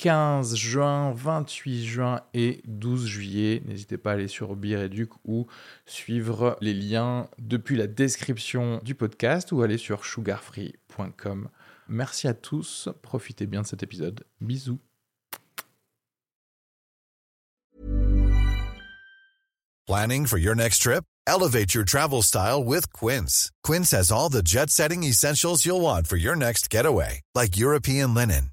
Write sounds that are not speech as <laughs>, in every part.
15 juin, 28 juin et 12 juillet. N'hésitez pas à aller sur Bireduc ou suivre les liens depuis la description du podcast ou aller sur sugarfree.com. Merci à tous, profitez bien de cet épisode. Bisous. Planning for your next trip? Elevate your travel style with Quince. Quince has all the jet setting essentials you'll want for your next getaway, like European linen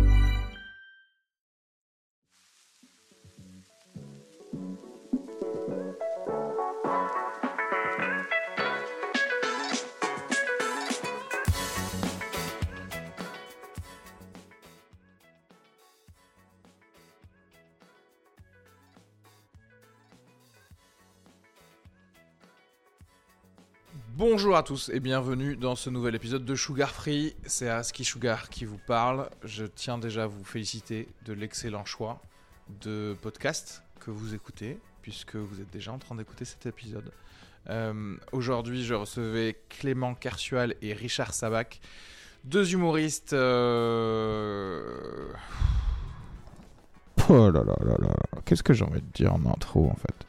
Bonjour à tous et bienvenue dans ce nouvel épisode de Sugar Free. C'est Aski Sugar qui vous parle. Je tiens déjà à vous féliciter de l'excellent choix de podcast que vous écoutez, puisque vous êtes déjà en train d'écouter cet épisode. Euh, Aujourd'hui, je recevais Clément Kersual et Richard Sabac, deux humoristes. euh, Oh là là là là, qu'est-ce que j'ai envie de dire en intro en fait?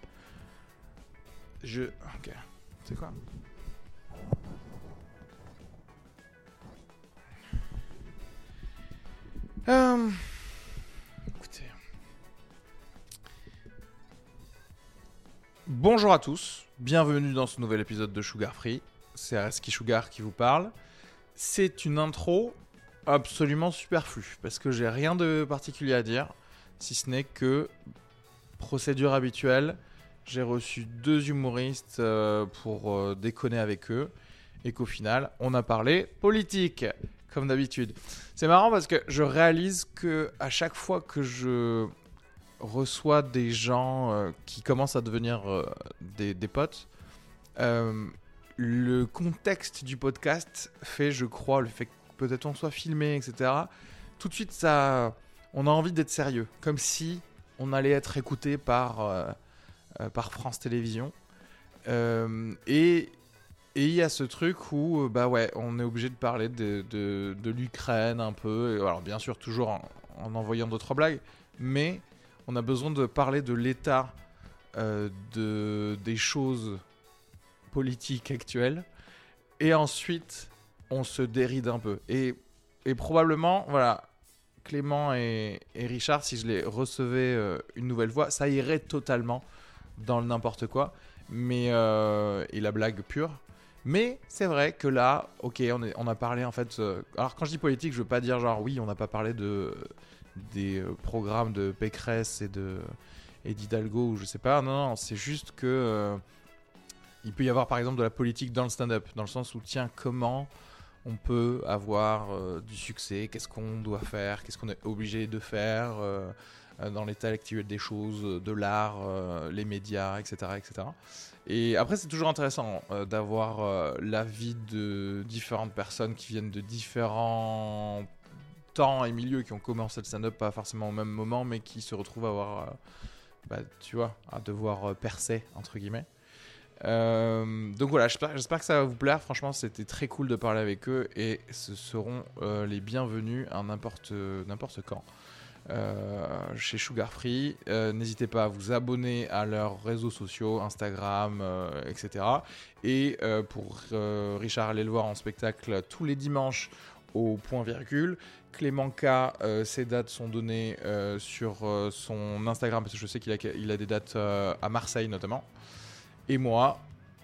Je. Ok. C'est quoi? Euh, Écoutez. Bonjour à tous, bienvenue dans ce nouvel épisode de Sugar Free. C'est Areski Sugar qui vous parle. C'est une intro absolument superflue parce que j'ai rien de particulier à dire, si ce n'est que procédure habituelle. J'ai reçu deux humoristes euh, pour euh, déconner avec eux et qu'au final, on a parlé politique comme d'habitude. C'est marrant parce que je réalise que à chaque fois que je reçois des gens euh, qui commencent à devenir euh, des, des potes, euh, le contexte du podcast fait, je crois, le fait que peut-être on soit filmé, etc. Tout de suite, ça, on a envie d'être sérieux, comme si on allait être écouté par, par France Télévisions. Et et il y a ce truc où, euh, bah ouais, on est obligé de parler de, de, l'Ukraine un peu. Alors, bien sûr, toujours en, en envoyant d'autres blagues, mais on a besoin de parler de l'état euh, de, des choses politiques actuelles. Et ensuite, on se déride un peu. Et, et probablement, voilà, Clément et, et Richard, si je les recevais euh, une nouvelle fois, ça irait totalement dans le n'importe quoi. Mais, et la blague pure. Mais c'est vrai que là, ok, on, a parlé en fait. euh, alors quand je dis politique, je veux pas dire genre oui, on n'a pas parlé de des euh, programmes de Pécresse et de et d'Hidalgo ou je sais pas. Non, non, c'est juste que euh, il peut y avoir par exemple de la politique dans le stand-up, dans le sens où tiens, comment on peut avoir du succès, qu'est-ce qu'on doit faire, qu'est-ce qu'on est obligé de faire dans l'état actuel des choses, de l'art, les médias, etc., etc. Et après, c'est toujours intéressant euh, d'avoir euh, l'avis de différentes personnes qui viennent de différents temps et milieux, qui ont commencé le stand-up pas forcément au même moment, mais qui se retrouvent à avoir, euh, bah, tu vois, à devoir percer, entre guillemets. Donc voilà, j'espère que ça va vous plaire. Franchement, c'était très cool de parler avec eux et ce seront les bienvenus à n'importe quand. Euh, chez Sugar Free. Euh, N'hésitez pas à vous abonner à leurs réseaux sociaux, Instagram, etc. Et euh, pour euh, Richard, allez en spectacle tous les dimanches au point virgule. Clément K, ses dates sont données sur son Instagram parce que je sais qu'il a, des dates à Marseille notamment. Et moi,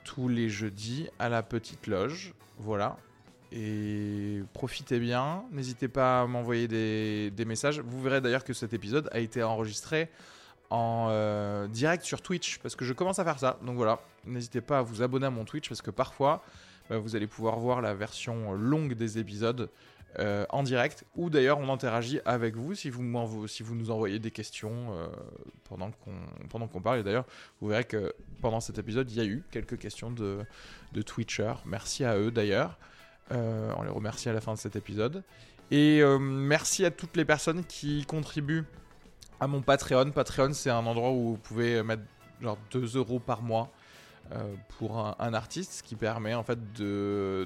tous les jeudis à la petite loge. Voilà. Et profitez bien. N'hésitez pas à m'envoyer des, messages. Vous verrez d'ailleurs que cet épisode a été enregistré en euh, direct sur Twitch parce que je commence à faire ça. Donc voilà, n'hésitez pas à vous abonner à mon Twitch parce que parfois bah, vous allez pouvoir voir la version longue des épisodes euh, en direct ou d'ailleurs on interagit avec vous si vous, nous envoyez des questions euh, pendant qu'on pendant qu'on parle. Et d'ailleurs, vous verrez que pendant cet épisode, il y a eu quelques questions de, de Twitchers. Merci à eux d'ailleurs. Euh, on les remercie à la fin de cet épisode. Et euh, merci à toutes les personnes qui contribuent à mon Patreon. Patreon, c'est un endroit où vous pouvez mettre genre 2 euros par mois euh, pour un, artiste, ce qui permet en fait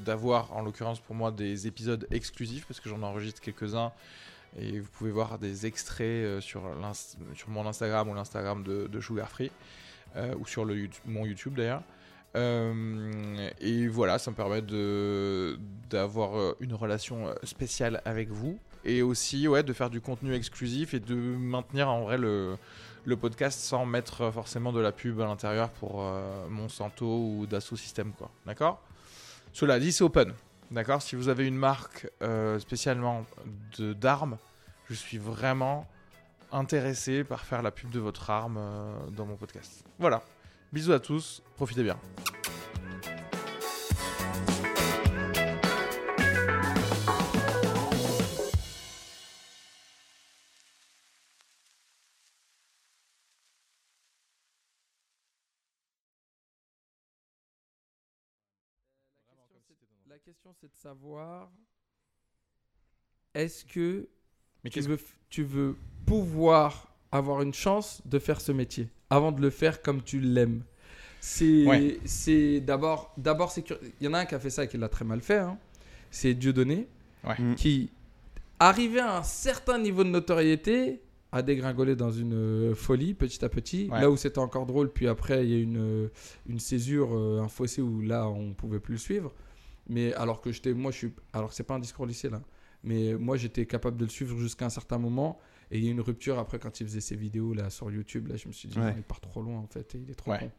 d'avoir, en l'occurrence pour moi, des épisodes exclusifs parce que j'en enregistre quelques-uns et vous pouvez voir des extraits sur, mon Instagram ou l'Instagram de, de ou sur mon YouTube d'ailleurs. Euh, et voilà, ça me permet d'avoir euh, une relation euh, spéciale avec vous et aussi ouais de faire du contenu exclusif et de maintenir en vrai le, le podcast sans mettre forcément de la pub à l'intérieur pour euh, Monsanto ou Dassault System quoi. D'accord? Cela dit, c'est open. D'accord? Si vous avez une marque spécialement d'armes, je suis vraiment intéressé par faire la pub de votre arme dans mon podcast. Voilà. Bisous à tous, profitez bien. La question, c'est de savoir est-ce que Mais tu qu'est-ce veux, f- tu veux pouvoir avoir une chance de faire ce métier? Avant de le faire comme tu l'aimes C'est Ouais. c'est d'abord, d'abord il y en a un qui a fait ça et qui l'a très mal fait. hein. C'est Dieudonné Ouais. Mm. qui, arrivé à un certain niveau de notoriété, a dégringolé dans une euh, folie petit à petit. Ouais. Là où c'était encore drôle, puis après il y a une, euh, une césure, euh, un fossé où là on pouvait plus le suivre. Mais alors que j'étais, moi je suis, alors que c'est pas un discours lycée là, mais moi j'étais capable de le suivre jusqu'à un certain moment. Et il y a eu une rupture après quand il faisait ses vidéos là sur YouTube. Là je me suis dit Ouais. il part trop loin en fait, et il est trop Ouais. con.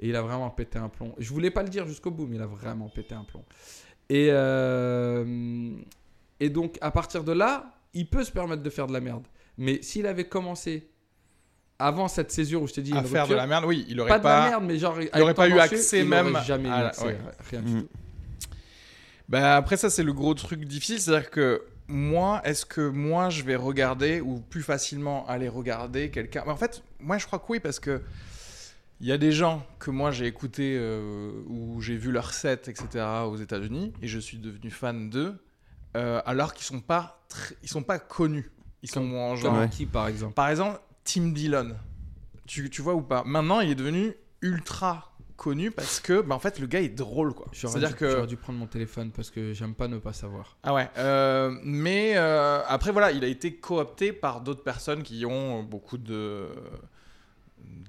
Et il a vraiment pété un plomb. Je voulais pas le dire jusqu'au bout, mais il a vraiment pété un plomb. Et, euh, et donc, à partir de là, il peut se permettre de faire de la merde. Mais s'il avait commencé avant cette césure où je t'ai dit, à faire de la merde, oui, il aurait pas pas. de la merde, mais genre, il aurait pas eu accès il même jamais eu à accès, ouais. rien du Mm. tout. Bah après ça c'est le gros truc difficile, c'est-à-dire que moi, est-ce que moi je vais regarder ou plus facilement aller regarder quelqu'un? En fait, moi je crois que oui parce que il y a des gens que moi j'ai écouté euh, ou j'ai vu leur set etc aux États-Unis et je suis devenu fan d'eux euh, alors qu'ils sont pas ils sont pas connus. Ils sont en genre Comme Ouais. qui, par exemple par exemple, Tim Dillon. Tu, tu vois ou pas? Maintenant, il est devenu ultra connu parce que, bah, en fait, le gars est drôle, quoi. Dû, que. j'aurais dû prendre mon téléphone parce que j'aime pas ne pas savoir. Ah ouais. euh, mais euh, après, voilà, il a été coopté par d'autres personnes qui ont beaucoup de.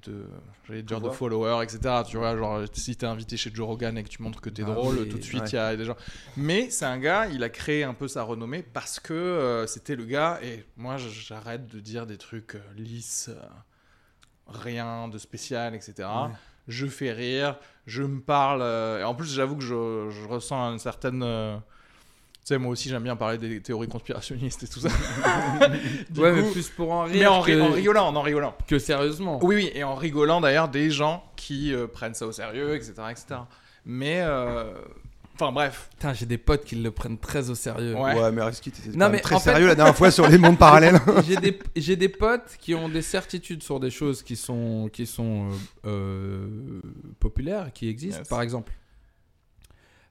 de j'allais dire de followers etc tu vois genre si t'es invité chez Joe Rogan et que tu montres que t'es Ah drôle oui, tout de suite il ouais. y a des gens mais c'est un gars il a créé un peu sa renommée parce que euh, c'était le gars et moi j'arrête de dire des trucs euh, lisses euh, rien de spécial etc Ouais. Je fais rire je me parle euh, et en plus j'avoue que je, je ressens une certaine euh, tu sais moi aussi j'aime bien parler des théories conspirationnistes et tout ça <laughs> ouais, coup- mais plus pour en rire mais en, que, en rigolant en rigolant que sérieusement. oui, oui, et en rigolant d'ailleurs des gens qui euh, prennent ça au sérieux, etc. etc. Mais, enfin bref. Putain, j'ai des potes qui le prennent très au sérieux. Ouais. Ouais, mais Reski, t'étais Non, mais très fait- sérieux la dernière fois sur les mondes parallèles. <laughs> j'ai des j'ai des potes qui ont des certitudes sur des choses qui sont qui sont euh, euh, populaires qui existent Yes. par exemple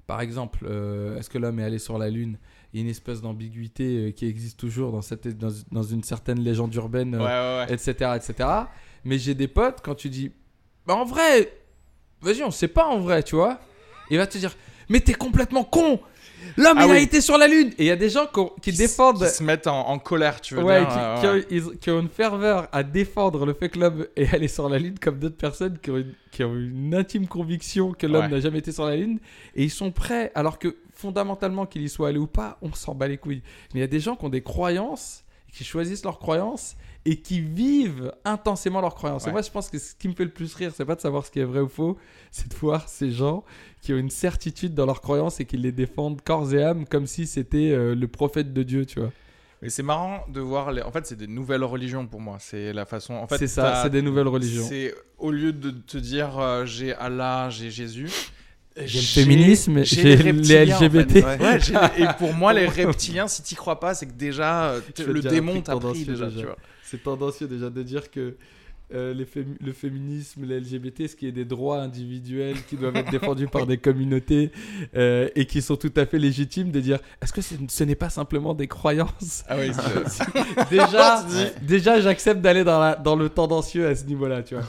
par exemple euh, est-ce que l'homme est allé sur la lune? Il y a une espèce d'ambiguïté euh, qui existe toujours dans cette dans, dans une certaine légende urbaine Ouais, ouais, ouais. etc etc mais j'ai des potes quand tu dis bah en vrai vas-y on sait pas en vrai tu vois il va te dire mais t'es complètement con l'homme Ah il a été sur la lune et il y a des gens qui, ont- défendent Qui se mettent en, en colère, tu veux Ouais, dire. qui, euh, qui ont, ouais. ils- qui ont une ferveur à défendre le fait que l'homme est allé sur la Lune, comme d'autres personnes qui ont, une, qui ont une intime conviction que l'homme Ouais. n'a jamais été sur la Lune, et ils sont prêts, alors que fondamentalement qu'il y soit allé ou pas, on s'en bat les couilles. Mais il y a des gens qui ont des croyances, qui choisissent leurs croyances, et qui vivent intensément leurs croyances. Et moi, je pense que ce qui me fait le plus rire, c'est pas de savoir ce qui est vrai ou faux, c'est de voir ces gens qui ont une certitude dans leurs croyances et qui les défendent corps et âme comme si c'était euh, le prophète de Dieu, tu vois. Mais c'est marrant de voir. Les... En fait, c'est des nouvelles religions pour moi. C'est la façon. En fait, c'est ça, c'est des nouvelles religions. C'est au lieu de te dire euh, j'ai Allah, j'ai Jésus. J'ai le féminisme, j'ai les reptiliens, en fait. LGBT. Ouais. Les- et pour moi, les <laughs> reptiliens, si t'y crois pas, c'est que déjà euh, <laughs> le démon t'a pris déjà. C'est tendancieux déjà de dire que euh, les fémi- le féminisme, les LGBT, ce qui est des droits individuels qui doivent être défendus par des communautés euh, et qui sont tout à fait légitimes, de dire est-ce que ce n'est pas simplement des croyances? Ah oui, c'est- <laughs> Déjà, déjà j'accepte d'aller dans, la- dans le tendancieux à ce niveau-là, tu vois.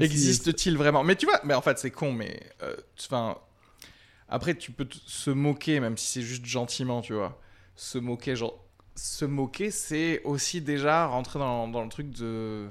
Existe-t-il vraiment? Mais tu vois, mais en fait, c'est con, mais euh, enfin, après, tu peux se moquer, même si c'est juste gentiment, tu vois. Se moquer, genre, se moquer, c'est aussi déjà rentrer dans, dans le truc de.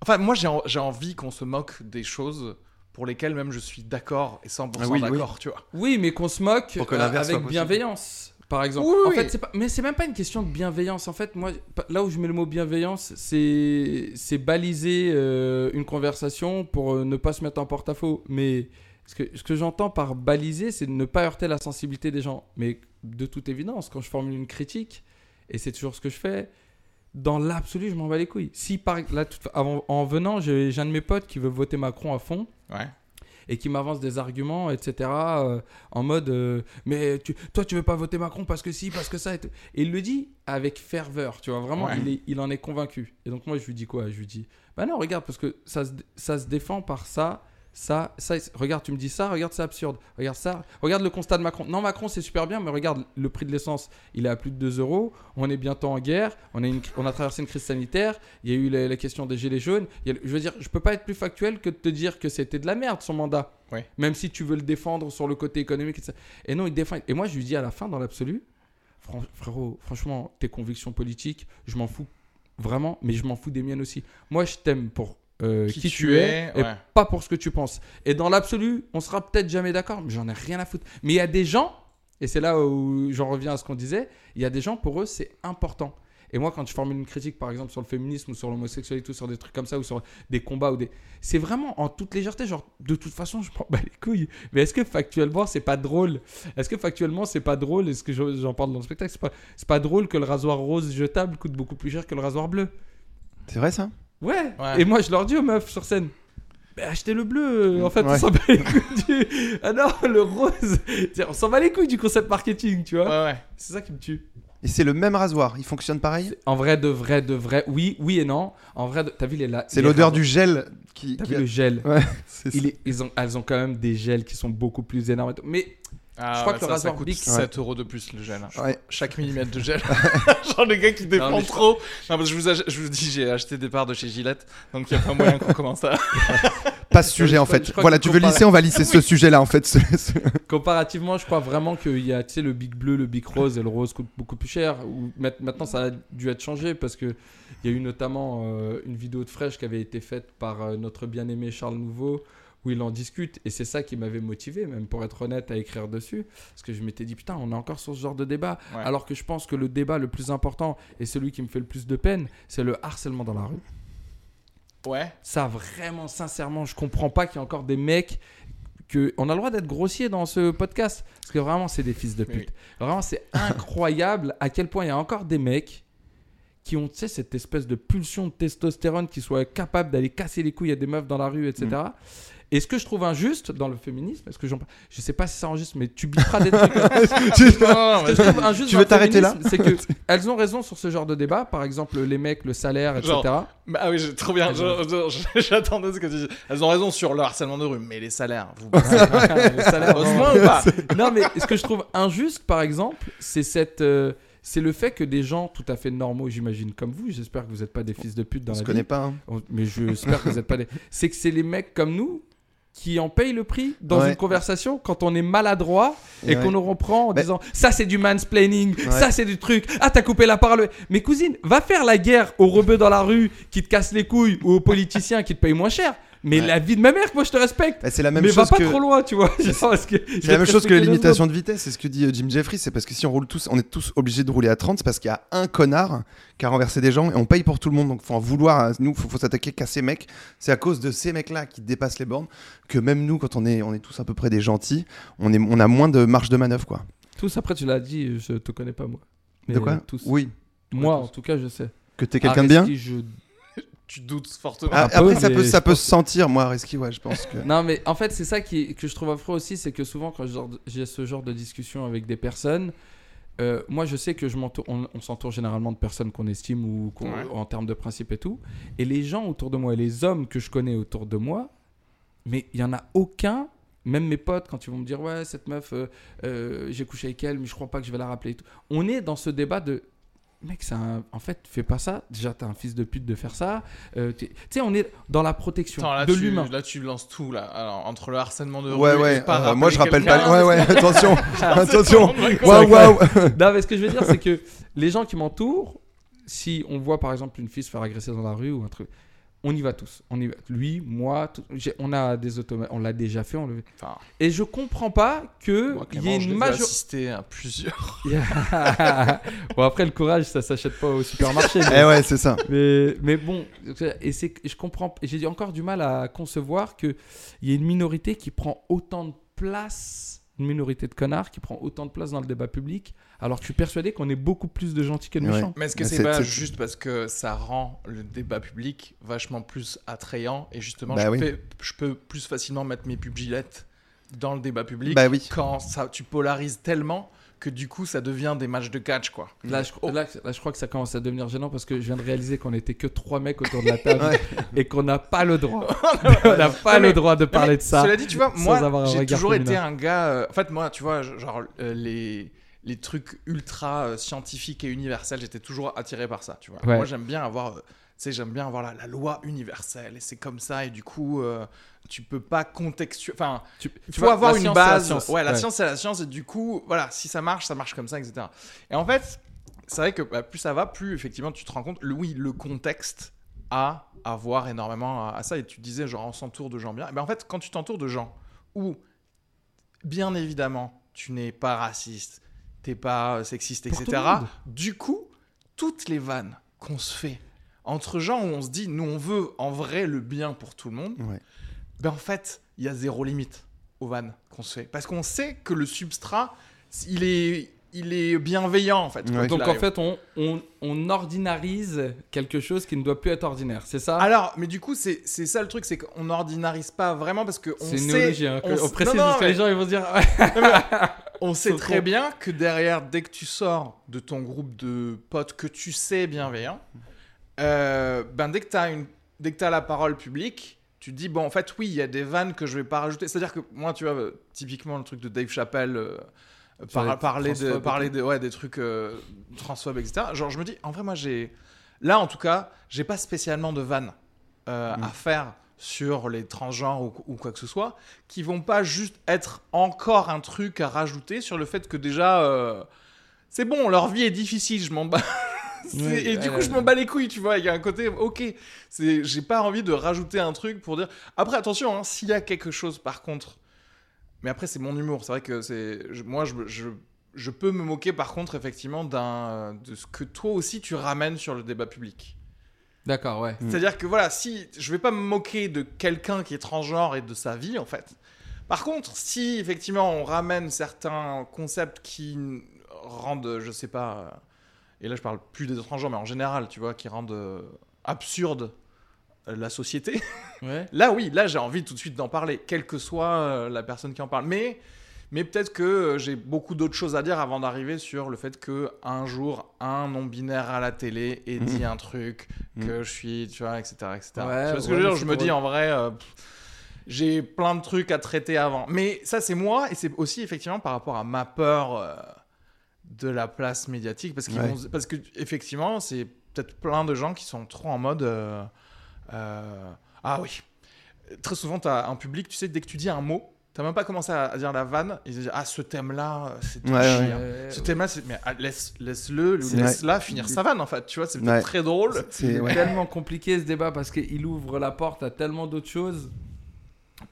Enfin, moi, j'ai en- j'ai envie qu'on se moque des choses pour lesquelles même je suis d'accord et 100% Ah oui, oui. d'accord, tu vois. Oui, mais qu'on se moque Pour que euh, avec bienveillance. Par exemple. Oui, en oui. fait, pas, mais c'est même pas une question de bienveillance. En fait, moi, là où je mets le mot bienveillance, c'est baliser euh, une conversation pour euh, ne pas se mettre en porte-à-faux. Mais ce que, ce que j'entends par baliser, c'est de ne pas heurter la sensibilité des gens. Mais de toute évidence, quand je formule une critique, et c'est toujours ce que je fais, dans l'absolu, je m'en bats les couilles. Si par là, tout- avant, en venant, j'ai un de mes potes qui veut voter Macron à fond Ouais. Et qui m'avance des arguments, etc. euh, en mode, euh, mais tu, toi, tu veux pas voter Macron parce que si, parce que ça. Et. Et il le dit avec ferveur, tu vois. Vraiment, Ouais. il, est- il en est convaincu. Et donc, moi, je lui dis quoi? Je lui dis, bah non, regarde, parce que ça se, ça se défend par ça. Ça, ça, regarde, tu me dis ça, regarde, c'est absurde. Regarde ça, regarde le constat de Macron. Non, Macron, c'est super bien, mais regarde, le prix de l'essence, il est à plus de 2 euros. On est bientôt en guerre. On a, une, on a traversé une crise sanitaire. Il y a eu la, la question des gilets jaunes. Il y a le- je veux dire, je peux pas être plus factuel que de te dire que c'était de la merde son mandat. Ouais. Même si tu veux le défendre sur le côté économique. etc. Et non, il défend. Et moi, je lui dis à la fin, dans l'absolu, Fran- frérot, franchement, tes convictions politiques, je m'en fous vraiment, mais je m'en fous des miennes aussi. Moi, je t'aime pour euh, qui, tu es, et ouais. pas pour ce que tu penses. Et dans l'absolu, on sera peut-être jamais d'accord, mais j'en ai rien à foutre. Mais il y a des gens, et c'est là où j'en reviens à ce qu'on disait, il y a des gens, pour eux, c'est important. Et moi, quand je formule une critique, par exemple, sur le féminisme ou sur l'homosexualité ou sur des trucs comme ça, ou sur des combats, ou des... c'est vraiment en toute légèreté, genre, de toute façon, je m'en bats les couilles. Mais est-ce que factuellement, c'est pas drôle? Est-ce que factuellement, c'est pas drôle? Est-ce que je- j'en parle dans le spectacle C'est pas, c'est pas drôle que le rasoir rose jetable coûte beaucoup plus cher que le rasoir bleu C'est vrai ça? Ouais. Ouais. Et moi, je leur dis aux meufs sur scène. Bah, achetez le bleu. En fait, on s'en bat les couilles du. <laughs> Ah non, le rose. On s'en bat les couilles du concept marketing, tu vois. Ouais, ouais. C'est ça qui me tue. Et c'est le même rasoir, il fonctionne pareil? En vrai, de vrai, de vrai. Oui, oui et non. En vrai, de- t'as vu les. la- C'est l'odeur du gel qui. T'as qui- vu le gel Ouais, <laughs> c'est Il est- ils ont, Elles ont quand même des gels qui sont beaucoup plus énormes. et tout. Mais Ah, Je crois ouais, que le ça, rasoir ça coûte Bic- 7 euros de plus le gel. Ouais. Chaque millimètre de gel. Genre les gars qui je- trop. Non, parce que je vous, ach- je vous dis, j'ai acheté des parts de chez Gillette. Donc il n'y a pas moyen qu'on commence à. <laughs> Pas ce sujet je en fait. Voilà, tu veux lisser, on va lisser ce sujet-là en fait. <laughs> Comparativement, je crois vraiment qu'il y a tu sais, le Big Bleu, le Big Rose et le Rose coûte beaucoup plus cher. Ou maintenant, ça a dû être changé parce que il y a eu notamment euh, une vidéo de Fresh qui avait été faite par euh, notre bien-aimé Charles Nouveau où il en discute et c'est ça qui m'avait motivé, même pour être honnête, à écrire dessus. Parce que je m'étais dit, putain, on est encore sur ce genre de débat. Ouais. Alors que je pense que le débat le plus important et celui qui me fait le plus de peine, c'est le harcèlement dans la rue. Ouais. Ça, vraiment, sincèrement, je comprends pas qu'il y a encore des mecs que on a le droit d'être grossier dans ce podcast parce que vraiment c'est des fils de pute. Vraiment c'est <laughs> incroyable à quel point il y a encore des mecs qui ont tu sais cette espèce de pulsion de testostérone qui soient capables d'aller casser les couilles à des meufs dans la rue etc. Et ce que je trouve injuste dans le féminisme, est-ce que j'en je sais pas si c'est injuste, mais tu biperas des trucs. Tu- <laughs> Non, non, trouve injuste Tu veux t'arrêter là? C'est que elles ont raison sur ce genre de débat, par exemple les mecs, le salaire, etc. Genre, Bah, ah oui, j'ai- trop bien. <laughs> J'attendais ce que tu dis. Elles ont raison sur le harcèlement de rue, mais les salaires, vous Le salaire, bossez vraiment. moins ou pas? <laughs> Non, mais ce que je trouve injuste, par exemple, c'est cette, euh, c'est le fait que des gens tout à fait normaux, j'imagine, comme vous, j'espère que vous n'êtes pas des fils de pute dans On la se vie, connaît pas. hein. Mais j'espère que vous n'êtes pas des. C'est que c'est les mecs comme nous qui en payent le prix dans Ouais. une conversation quand on est maladroit et Ouais. qu'on nous reprend en Bah- disant ça c'est du mansplaining, ça c'est du truc, ah t'as coupé la parole. Mais cousine, va faire la guerre aux rebeux dans la rue qui te cassent les couilles ou aux politiciens qui te payent moins cher. Mais Ouais. la vie de ma mère, moi je te respecte. Bah, c'est la même mais va chose pas que. trop loin, tu vois. <laughs> C'est la même chose que les l'imitation de vitesse, c'est ce que dit euh, Jim Jeffries, c'est parce que si on roule tous, on est tous obligés de rouler à 30, c'est parce qu'il y a un connard qui a renversé des gens et on paye pour tout le monde, donc faut en vouloir, à- nous, faut, faut s'attaquer qu'à ces mecs, c'est à cause de ces mecs-là qui dépassent les bornes que même nous, quand on est, on est tous à peu près des gentils, on, est, on a moins de marge de manœuvre, quoi. Tous, après, tu l'as dit, je te connais pas, moi. de quoi tous. Oui, Moi, tous. en tout cas, je sais. que t'es quelqu'un de bien je- Tu doutes fortement. Ah, peu, Après, ça peut, ça peut se sentir, moi, Reski, ouais, je pense que... Non, mais en fait, c'est ça qui, que je trouve affreux aussi, c'est que souvent, quand j'ai ce genre de discussion avec des personnes, euh, moi, je sais que je m'entoure, on, on s'entoure généralement de personnes qu'on estime ou Ouais. en termes de principe et tout. Et les gens autour de moi, et les hommes que je connais autour de moi, mais il y en a aucun. Même mes potes, quand ils vont me dire ouais cette meuf, euh, euh, j'ai couché avec elle, mais je crois pas que je vais la rappeler. et tout. On est dans ce débat de mec, c'est un- en fait, fais pas ça. Déjà, t'es un fils de pute de faire ça. Euh, tu sais, on est dans la protection Attends, là, de tu, l'humain. là, tu lances tout, là. Alors, entre le harcèlement de rue Ouais, et ouais, pas euh, moi je rappelle pas... Ouais, ouais, <laughs> attention, attention. Waouh, waouh Non, mais ce que je veux dire, c'est que les gens qui m'entourent, si on voit par exemple une fille se faire agresser dans la rue ou un truc, on y va tous. On y va. Lui, moi, tout- on a des automates, on l'a déjà fait. On le... Enfin, Et je comprends pas que moi, il y Clément, ait une majorité. à plusieurs. <laughs> <laughs> bon après le courage, ça s'achète pas au supermarché. Eh ouais, c'est ça. <laughs> Mais, mais bon, et c'est que je comprends, et j'ai encore du mal à concevoir qu'il y ait une minorité qui prend autant de place, une minorité de connards qui prend autant de place dans le débat public, alors que je suis persuadé qu'on est beaucoup plus de gentils que de Ouais. méchants. Mais est-ce que c'est pas juste parce que ça rend le débat public vachement plus attrayant et justement Bah je, oui. fais- je peux plus facilement mettre mes pugilettes dans le débat public Bah oui. quand ça, tu polarises tellement que du coup ça devient des matchs de catch quoi. Là je, Oh. là, là, je crois que ça commence à devenir gênant parce que je viens de réaliser qu'on était que trois mecs autour de la table Ouais. et qu'on n'a pas le droit. <laughs> on n'a pas mais- le droit de parler mais de ça. Cela dit, tu vois, moi, j'ai toujours été un gars. euh, en fait, moi, tu vois, genre euh, les les trucs ultra euh, scientifiques et universels, j'étais toujours attiré par ça, tu vois. Ouais. Moi, j'aime bien avoir, euh, sais, j'aime bien avoir la, la loi universelle et c'est comme ça et du coup, euh, tu peux pas contextualiser. Enfin, Tu, tu faut vois, avoir la une science, la base. science. Ouais, la Ouais. science, c'est la science et du coup, voilà, si ça marche, ça marche comme ça, etc. Et en fait, c'est vrai que bah, plus ça va, plus effectivement, tu te rends compte. Oui, le contexte a à voir énormément à, à ça. Et tu disais, genre, on s'entoure de gens bien. Et ben, en fait, quand tu t'entoures de gens où, bien évidemment, tu n'es pas raciste, t'es pas euh, sexiste, Pour etc. Du coup, toutes les vannes qu'on se fait entre gens où on se dit, nous, on veut en vrai le bien pour tout le monde, Ouais. ben en fait, il y a zéro limite aux vannes qu'on se fait. Parce qu'on sait que le substrat, il est, il est bienveillant, en fait. Ouais. Donc en fait, on, on, on ordinarise quelque chose qui ne doit plus être ordinaire, c'est ça? Alors, mais du coup, c'est c'est ça le truc, c'est qu'on ordinarise pas vraiment parce qu'on C'est une sait... néologie, hein, on que- on, s- précise non, non, parce que mais- les gens ils vont se dire <laughs> On sait très bien que derrière, dès que tu sors de ton groupe de potes que tu sais bienveillants, euh, ben dès que tu as, une... dès que la parole publique, tu dis, bon, en fait, oui, il y a des vannes que je vais pas rajouter. C'est-à-dire que moi, tu vois, euh, typiquement, le truc de Dave Chappelle, euh, par- parler, de, parler de, ouais, des trucs euh, transphobes, etc. Genre, je me dis, en vrai, moi, j'ai. Là, en tout cas, j'ai pas spécialement de vannes euh, Mm. à faire sur les transgenres ou, ou quoi que ce soit, qui vont pas juste être encore un truc à rajouter sur le fait que déjà, c'est bon, leur vie est difficile, je m'en bats. <laughs> Ouais, et du coup, je m'en bats les couilles, tu vois. Il y a un côté, ok, c'est, j'ai pas envie de rajouter un truc pour dire. Après, attention, hein, s'il y a quelque chose, par contre, mais après, c'est mon humour. C'est vrai que c'est, moi, je, je, je peux me moquer, par contre, effectivement, d'un, de ce que toi aussi tu ramènes sur le débat public. D'accord, ouais. Mm. C'est-à-dire que voilà, si je vais pas me moquer de quelqu'un qui est transgenre et de sa vie en fait. Par contre, si effectivement on ramène certains concepts qui rendent, je sais pas, euh, et là je parle plus des transgenres, mais en général, tu vois, qui rendent euh, absurde euh, la société. <laughs> Ouais. Là, oui, là j'ai envie tout de suite d'en parler, quelle que soit euh, la personne qui en parle. Mais, mais peut-être que euh, j'ai beaucoup d'autres choses à dire avant d'arriver sur le fait que un jour un non binaire à la télé ait dit un truc que je suis, tu vois, etc., etc. Ouais, tu vois ce que ouais, je veux dire mais Je c'est me dis en vrai. euh, j'ai plein de trucs à traiter avant. Mais ça, c'est moi, et c'est aussi effectivement par rapport à ma peur de la place médiatique. Parce, qu'ils Ouais. vont- parce que, effectivement, c'est peut-être plein de gens qui sont trop en mode. euh, euh, ah oui. Très souvent, tu as un public, tu sais, dès que tu dis un mot, tu T'as même pas commencé à dire la vanne. Ils disent Ah, ce thème-là, c'est Ouais, ouais. Ce thème-là, c'est. Mais ah, laisse- laisse-le, C'est- laisse-la finir sa vanne, en fait. Tu vois, c'est très drôle. C'est tellement compliqué ce débat parce qu'il ouvre la porte à tellement d'autres choses.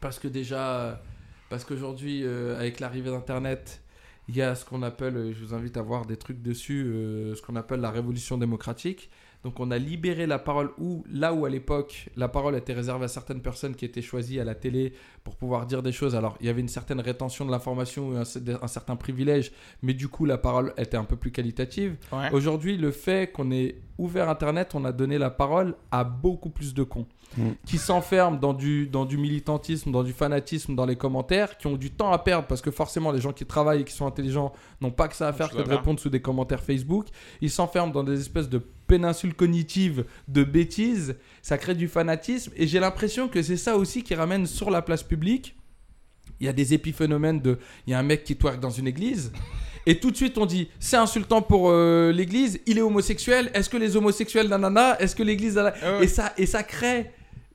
Parce que déjà, parce qu'aujourd'hui, euh, avec l'arrivée d'Internet, il y a ce qu'on appelle, euh, je vous invite à voir des trucs dessus, euh, ce qu'on appelle la révolution démocratique. Donc on a libéré la parole où, là où à l'époque, la parole était réservée à certaines personnes qui étaient choisies à la télé pour pouvoir dire des choses. Alors il y avait une certaine rétention de l'information, un, un certain privilège, mais du coup la parole était un peu plus qualitative. Ouais. Aujourd'hui, le fait qu'on ait ouvert Internet, on a donné la parole à beaucoup plus de cons Mm. qui s'enferment dans du, dans du militantisme, dans du fanatisme, dans les commentaires, qui ont du temps à perdre parce que forcément les gens qui travaillent et qui sont intelligents n'ont pas que ça à faire Je que de répondre sous des commentaires Facebook. Ils s'enferment dans des espèces de péninsules cognitives de bêtises. Ça crée du fanatisme et j'ai l'impression que c'est ça aussi qui ramène sur la place publique. Il y a des épiphénomènes de. Il y a un mec qui twerk dans une église. Et tout de suite, on dit c'est insultant pour euh, l'église, il est homosexuel, est-ce que les homosexuels, nanana, est-ce que l'église. nanana? Ah ouais. et, ça, et ça crée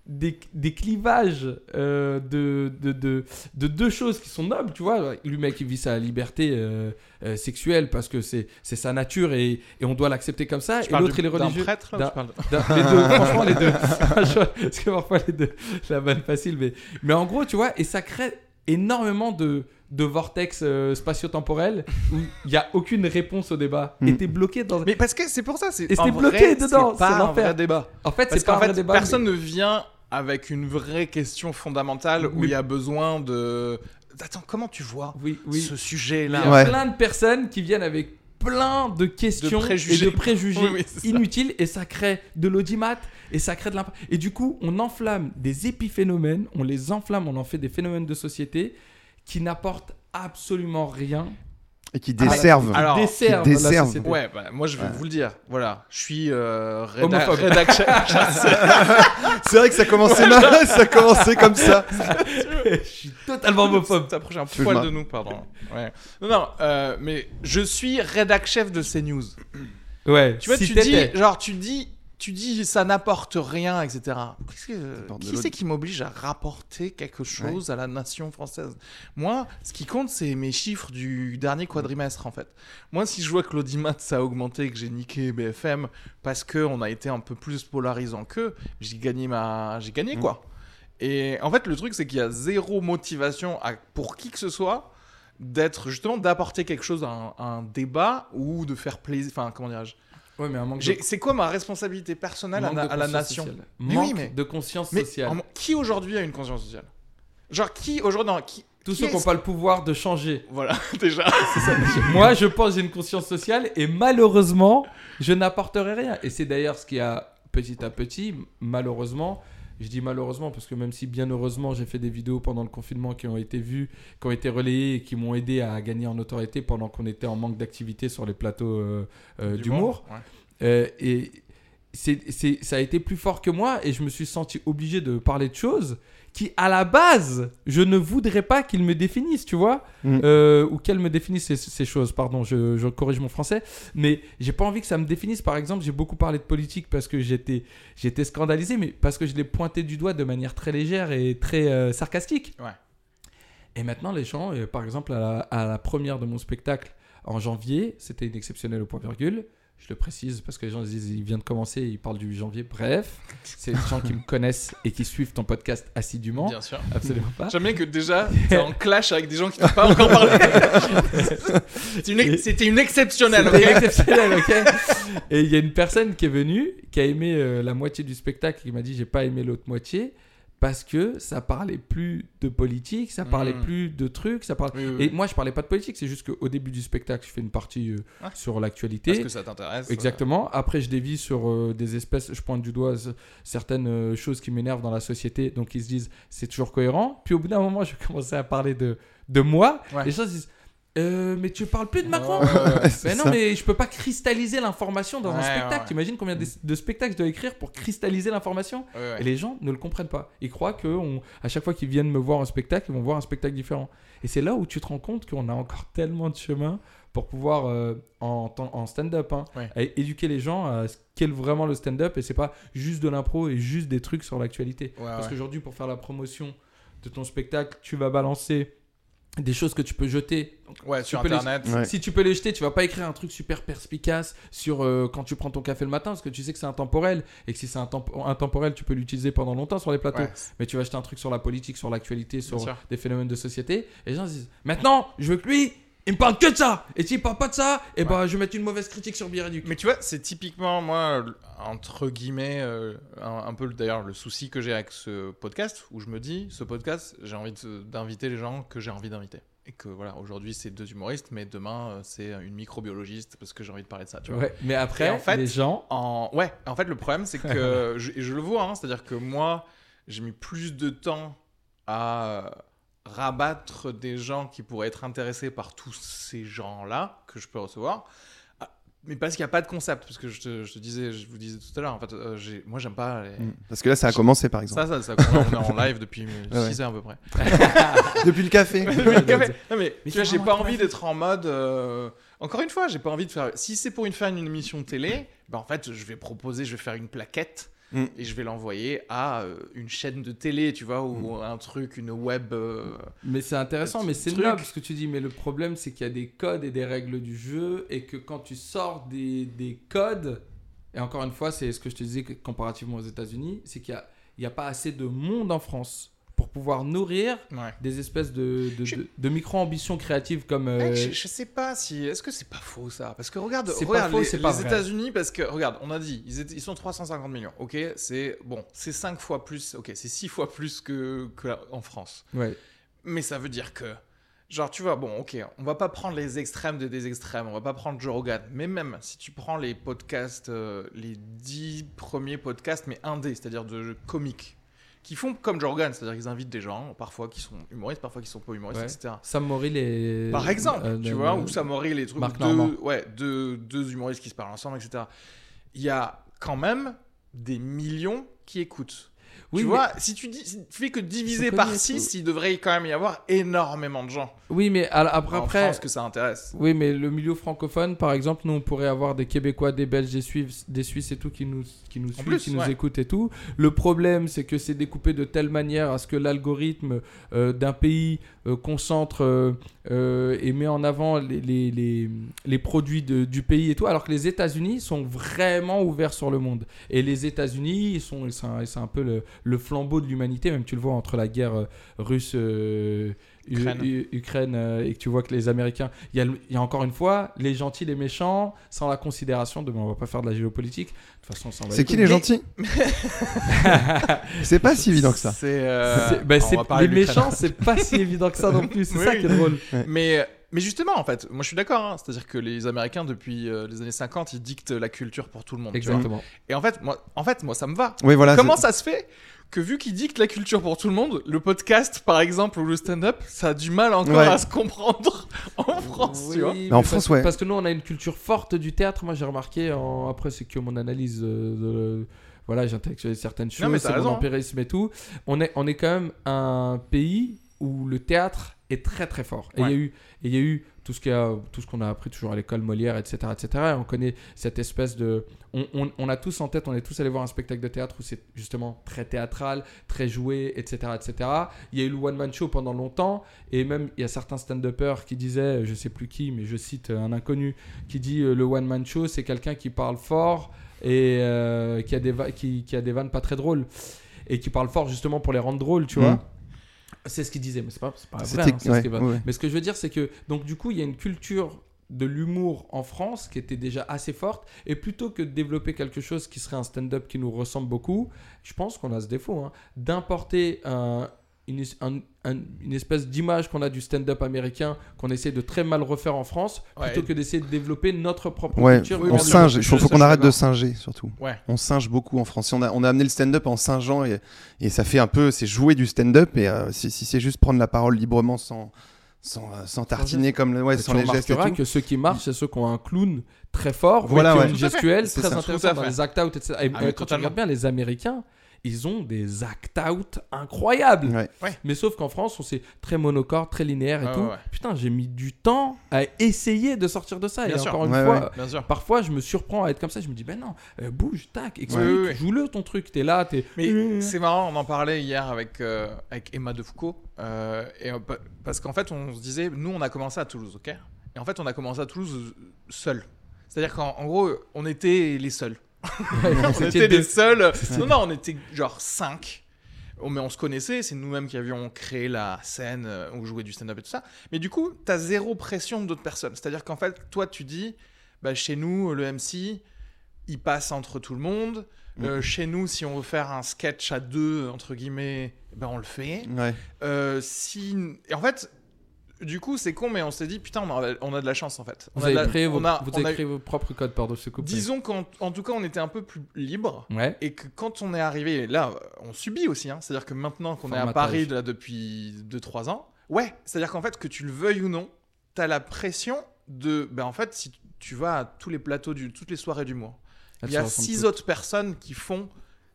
des, des clivages euh, de, de, de, de deux choses qui sont nobles, tu vois. Le mec, il vit sa liberté euh, euh, sexuelle parce que c'est sa nature et, et on doit l'accepter comme ça. Tu et l'autre, il est religieux. prêtre, là, tu les deux, <laughs> franchement, les deux. <laughs> Parce que parfois, les deux, la vanne facile. Mais, mais en gros, tu vois, et ça crée énormément de, de vortex euh, spatio-temporels où il n'y a aucune réponse au débat. Mm. Et t'es bloqué dans. Mais parce que c'est pour ça, c'est. Et vrai, bloqué dedans, C'est pas un vrai débat. En fait, c'est pas un vrai débat. personne mais- ne vient avec une vraie question fondamentale où Mais- il y a besoin de. Attends, comment tu vois Oui, oui. ce Il y sujet-là a Ouais. plein de personnes qui viennent avec plein de questions De préjugés. et de préjugés <laughs> Oui, ça. inutiles et ça crée de l'audimat et ça crée de l'impact. Et du coup, on enflamme des épiphénomènes, on les enflamme, on en fait des phénomènes de société qui n'apportent absolument rien. Et qui desservent. Alors, qui desservent qui. Ouais, bah, moi je vais Ouais. vous le dire. Voilà, je suis euh, réda- Homophobe. rédaction. <laughs> <laughs> C'est vrai que ça commençait mal, ça commençait comme ça. <laughs> Je suis totalement homophobe. T'approches un poil de nous, pardon. Ouais. Non, non, euh, mais je suis rédac chef de CNews. Ouais, Tu vois, si tu dis, genre, tu dis, tu dis, ça n'apporte rien, etc. Que- qui c'est qui m'oblige à rapporter quelque chose à la nation française? Moi, ce qui compte, c'est mes chiffres du dernier quadrimestre, en fait. Moi, si je vois que l'audimat ça a augmenté, que j'ai niqué BFM parce que on a été un peu plus polarisant qu'eux, j'ai gagné ma, j'ai gagné Mm. quoi. Et en fait, le truc, c'est qu'il y a zéro motivation à- pour qui que ce soit d'être justement d'apporter quelque chose à un, à un débat ou de faire plaisir. Enfin, comment dirais-je? Ouais, mais un manque de, j'ai- C'est quoi ma responsabilité personnelle à, la nation sociale. Mais Manque oui, mais- de conscience Mais sociale. en- qui aujourd'hui a une conscience sociale? Genre qui aujourd'hui qui Tous qui ceux qui n'ont pas le pouvoir de changer. Voilà, <laughs> déjà. <laughs> Moi, je pense que j'ai une conscience sociale et malheureusement, je n'apporterai rien. Et c'est d'ailleurs ce qui a petit à petit, malheureusement, je dis malheureusement parce que même si bien heureusement j'ai fait des vidéos pendant le confinement qui ont été vues, qui ont été relayées et qui m'ont aidé à gagner en notoriété pendant qu'on était en manque d'activité sur les plateaux euh, euh, d'humour. Ouais. Euh, et c'est, c'est- ça a été plus fort que moi et je me suis senti obligé de parler de choses qui, à la base, je ne voudrais pas qu'ils me définissent, tu vois, Mm. Euh, ou qu'elles me définissent ces, ces choses. Pardon, je, je corrige mon français, mais j'ai pas envie que ça me définisse. Par exemple, j'ai beaucoup parlé de politique parce que j'étais, j'étais scandalisé, mais parce que je l'ai pointé du doigt de manière très légère et très euh, sarcastique. Ouais. Et maintenant, les gens, euh, par exemple, à la, à la première de mon spectacle en janvier, c'était une exceptionnelle au point virgule. Je le précise parce que les gens se disent il vient de commencer, il parle du janvier. Bref, c'est des gens qui me connaissent et qui suivent ton podcast assidûment. Bien sûr. Absolument pas. J'aime bien que déjà, t'es en clash avec des gens qui t'ont pas encore parlé. <laughs> C'était une, ex- C'était une exceptionnelle. C'était ok exceptionnel, ok Et il y a une personne qui est venue, qui a aimé euh, la moitié du spectacle, qui m'a dit j'ai pas aimé l'autre moitié parce que ça parlait plus de politique, ça parlait Mm. plus de trucs, ça parlait. Oui, oui, oui. Et moi je parlais pas de politique, c'est juste qu'au début du spectacle je fais une partie euh, sur l'actualité. Parce que ça t'intéresse. Exactement. Après, je dévie sur euh, des espèces, je pointe du doigt certaines euh, choses qui m'énervent dans la société, donc ils se disent c'est toujours cohérent. Puis au bout d'un moment, je <laughs> commençais à parler de, de moi. Ouais. Les gens se disent Euh, mais tu parles plus de Macron Ouais, Mais non, ça. mais je peux pas cristalliser l'information dans un spectacle. ouais, ouais. T'imagines combien de, de spectacles je dois écrire pour cristalliser l'information Ouais, ouais. Et les gens ne le comprennent pas. Ils croient que on- à chaque fois qu'ils viennent me voir un spectacle, ils vont voir un spectacle différent. Et c'est là où tu te rends compte qu'on a encore tellement de chemin pour pouvoir, euh, en, stand-up, hein, éduquer les gens à ce qu'est vraiment le stand-up. Et c'est pas juste de l'impro et juste des trucs sur l'actualité. Ouais, Parce ouais. qu'aujourd'hui, pour faire la promotion de ton spectacle, tu vas balancer des choses que tu peux jeter. Ouais, Tu sur peux les- internet. Ouais. Si tu peux les jeter, tu vas pas écrire un truc super perspicace sur euh, quand tu prends ton café le matin parce que tu sais que c'est intemporel et que si c'est intemp- intemporel, tu peux l'utiliser pendant longtemps sur les plateaux. Ouais. Mais tu vas acheter un truc sur la politique, sur l'actualité, sur des phénomènes de société. Et les gens se disent Maintenant, je veux que lui, il me parle que de ça. Et s'il parle pas de ça, et bah je vais mettre une mauvaise critique sur Biréduc. Mais tu vois, c'est typiquement, moi, entre guillemets, euh, un, un peu le- d'ailleurs le souci que j'ai avec ce podcast, où je me dis, ce podcast, j'ai envie d'inviter les gens que j'ai envie d'inviter. Et que voilà, aujourd'hui c'est deux humoristes, mais demain euh, c'est une microbiologiste parce que j'ai envie de parler de ça, tu vois. Ouais, mais après, Et en fait- les gens. En... Ouais, en fait, le problème, c'est que <laughs> je, et je le vois, hein, c'est-à-dire que moi, j'ai mis plus de temps à rabattre des gens qui pourraient être intéressés par tous ces gens-là que je peux recevoir. Ah, Mais parce qu'il n'y a pas de concept, parce que je te, je te disais, je vous disais tout à l'heure, en fait, euh, moi j'aime pas les... Mm. Parce que là, ça a commencé, par exemple. Ça, ça, ça, on est en live depuis <laughs> Ouais, 6 heures à peu près. <laughs> Depuis le café. <laughs> non mais Mais tu vois, j'ai pas envie d'être en mode. euh, Encore une fois, j'ai pas envie de faire. Si c'est pour une faire une émission télé, ben en fait, je vais proposer, je vais faire une plaquette Mm. et je vais l'envoyer à euh, une chaîne de télé, tu vois, ou Mm. un truc, une web. euh, Mais c'est intéressant, mais c'est noble ce que tu dis. Mais le problème, c'est qu'il y a des codes et des règles du jeu, et que quand tu sors des, des codes, et encore une fois, c'est ce que je te disais comparativement aux États-Unis, c'est qu'il n'y a, a pas assez de monde en France pour pouvoir nourrir Ouais. des espèces de, de, Je- de- de micro-ambitions créatives comme. euh, Je, je sais pas si. Est-ce que c'est pas faux ça? Parce que regarde, C'est pas regarde faux, les, les. États-Unis, parce que regarde, on a dit, ils, étaient- ils sont 350 millions. Ok, c'est bon, c'est 5 fois plus. Ok, c'est 6 fois plus que, que la- en France. ouais. Mais ça veut dire que, genre, tu vois, bon, ok, on va pas prendre les extrêmes de des extrêmes, on va pas prendre Joe Rogan, mais même si tu prends les podcasts, euh, les 10 premiers podcasts, mais indés, c'est-à-dire de comiques, qui font comme Joe Rogan, c'est-à-dire qu'ils invitent des gens, parfois qui sont humoristes, parfois qui sont pas humoristes, Ouais. etc. Sam Morrill et. Par exemple, euh, tu vois, de- ou Samori, les trucs, deux, ouais, deux, deux humoristes qui se parlent ensemble, etc. Il y a quand même des millions qui écoutent. Oui, tu mais- vois, si tu, dis, fais que diviser par connus et 6, il devrait quand même y avoir énormément de gens Oui, mais après. en après France que ça intéresse. Oui, mais le milieu francophone, par exemple, nous, on pourrait avoir des Québécois, des Belges, des Suisses, des Suisses et tout qui nous, qui nous suivent, plus, qui nous écoutent et tout. Le problème, c'est que c'est découpé de telle manière à ce que l'algorithme euh, d'un pays concentre euh, euh, et met en avant les, les, les, produits de- du pays et tout, alors que les États-Unis sont vraiment ouverts sur le monde. Et les États-Unis, sont, c'est un, un peu le, flambeau de l'humanité, même tu le vois entre la guerre euh, russe. Euh, Ukraine. U- Ukraine euh, et que tu vois que les Américains, il y, a y encore une fois les gentils, les méchants, sans la considération de, on va pas faire de la géopolitique. De toute façon, on s'en va C'est qui les Mais- gentils <laughs> C'est pas si évident que ça. C'est. euh, C'est- bah, les méchants, c'est pas si évident que ça non plus. C'est <laughs> Oui, ça qui est drôle. Mais, mais justement, en fait, moi je suis d'accord. hein. C'est-à-dire que les Américains, depuis euh, les années 50, ils dictent la culture pour tout le monde. tu vois. Exactement. Et en fait, moi, en fait, moi, ça me va. Oui, voilà. Comment ça se fait que vu qu'ils dictent la culture pour tout le monde, le podcast, par exemple, ou le stand-up, ça a du mal encore Ouais. à se comprendre <laughs> en France, tu vois? Mais en France, parce, ouais. Parce que nous, on a une culture forte du théâtre. Moi, j'ai remarqué, en- après, c'est que mon analyse de. Voilà, j'intellectualise certaines Non, mais choses, c'est mon hein. empirisme et tout. On est, on est quand même un pays où le théâtre est très très fort. Et il y a eu, il y a eu tout ce qu'il y a- tout ce qu'on a appris toujours à l'école, Molière, etc., etc. Et on connaît cette espèce de, on, on- on a tous en tête, on est tous allés voir un spectacle de théâtre où c'est justement très théâtral, très joué, etc., etc. Il y a eu le one man show pendant longtemps, et même il y a certains stand-uppers qui disaient, je sais plus qui, mais je cite un inconnu, qui dit euh, le one man show, c'est quelqu'un qui parle fort et euh, qui a des qui a des vannes pas très drôles et qui parle fort justement pour les rendre drôles, tu Mm. vois. C'est ce qu'il disait, mais c'est pas, pas vrai. Hein, ce va- ouais. mais ce que je veux dire, c'est que donc du coup, il y a une culture de l'humour en France qui était déjà assez forte et plutôt que de développer quelque chose qui serait un stand-up qui nous ressemble beaucoup, je pense qu'on a ce défaut hein, d'importer un- une, es- un- un- une espèce d'image qu'on a du stand-up américain qu'on essaie de très mal refaire en France Ouais. plutôt que d'essayer de développer notre propre Ouais, culture. Oui, on singe. Il faut, qu'on arrête de singer, surtout. Ouais. On singe beaucoup en France. On a, on a amené le stand-up en singeant et, et ça fait un peu, c'est jouer du stand-up. Et euh, si, si c'est juste prendre la parole librement sans, sans, euh, sans tartiner comme ouais, sans les gestes et tout. que ceux qui marchent, c'est ceux qui ont un clown très fort, Voilà, ouais. une gestuelle C'est très intéressante dans les act-out, etc. Et Ah, euh, quand tu regardes bien les Américains, ils ont des act-out incroyables. Ouais. Mais sauf qu'en France, on c'est très monocorde, très linéaire et Ouais, tout. ouais. Putain, j'ai mis du temps à essayer de sortir de ça. Bien et sûr. encore une Ouais, fois, parfois, je me surprends à être comme ça. Je me dis, ben non, euh, bouge, tac, explique, Ouais, ouais, ouais. joue-le ton truc. T'es là, t'es. Mais c'est marrant, on en parlait hier avec, euh, avec Emma de Foucault. euh, et, euh, pa- parce qu'en fait, on se disait, nous, on a commencé à Toulouse, ok? Et en fait, on a commencé à Toulouse euh, seul. C'est-à-dire qu'en en gros, on était les seuls. On était deux. les seuls. Non, non, on était genre 5. Mais on se connaissait, c'est nous-mêmes qui avions créé la scène euh, où jouait du stand-up et tout ça. Mais du coup, t'as zéro pression d'autres personnes. C'est-à-dire qu'en fait, toi, tu dis, bah, chez nous, le MC, il passe entre tout le monde. Euh, chez nous, si on veut faire un sketch à deux, entre guillemets, ben on le fait. Ouais. Euh, si... Et en fait, du coup, c'est con, mais on s'est dit, putain, on a, on a de la chance en fait. On Vous avez, la- créé vos, on a- vous on avez a- créé vos propres codes par-dessus couple. Disons qu'en en tout cas, on était un peu plus libre. Ouais. Et que quand on est arrivé, là, on subit aussi. hein. C'est-à-dire que maintenant qu'on est à. Paris là, depuis 2-3 ans, ouais, c'est-à-dire qu'en fait, que tu le veuilles ou non, t'as la pression de. Ben, en fait, si tu vas à tous les plateaux, du, toutes les soirées du mois, il y a se ressemblent six toutes. autres personnes qui font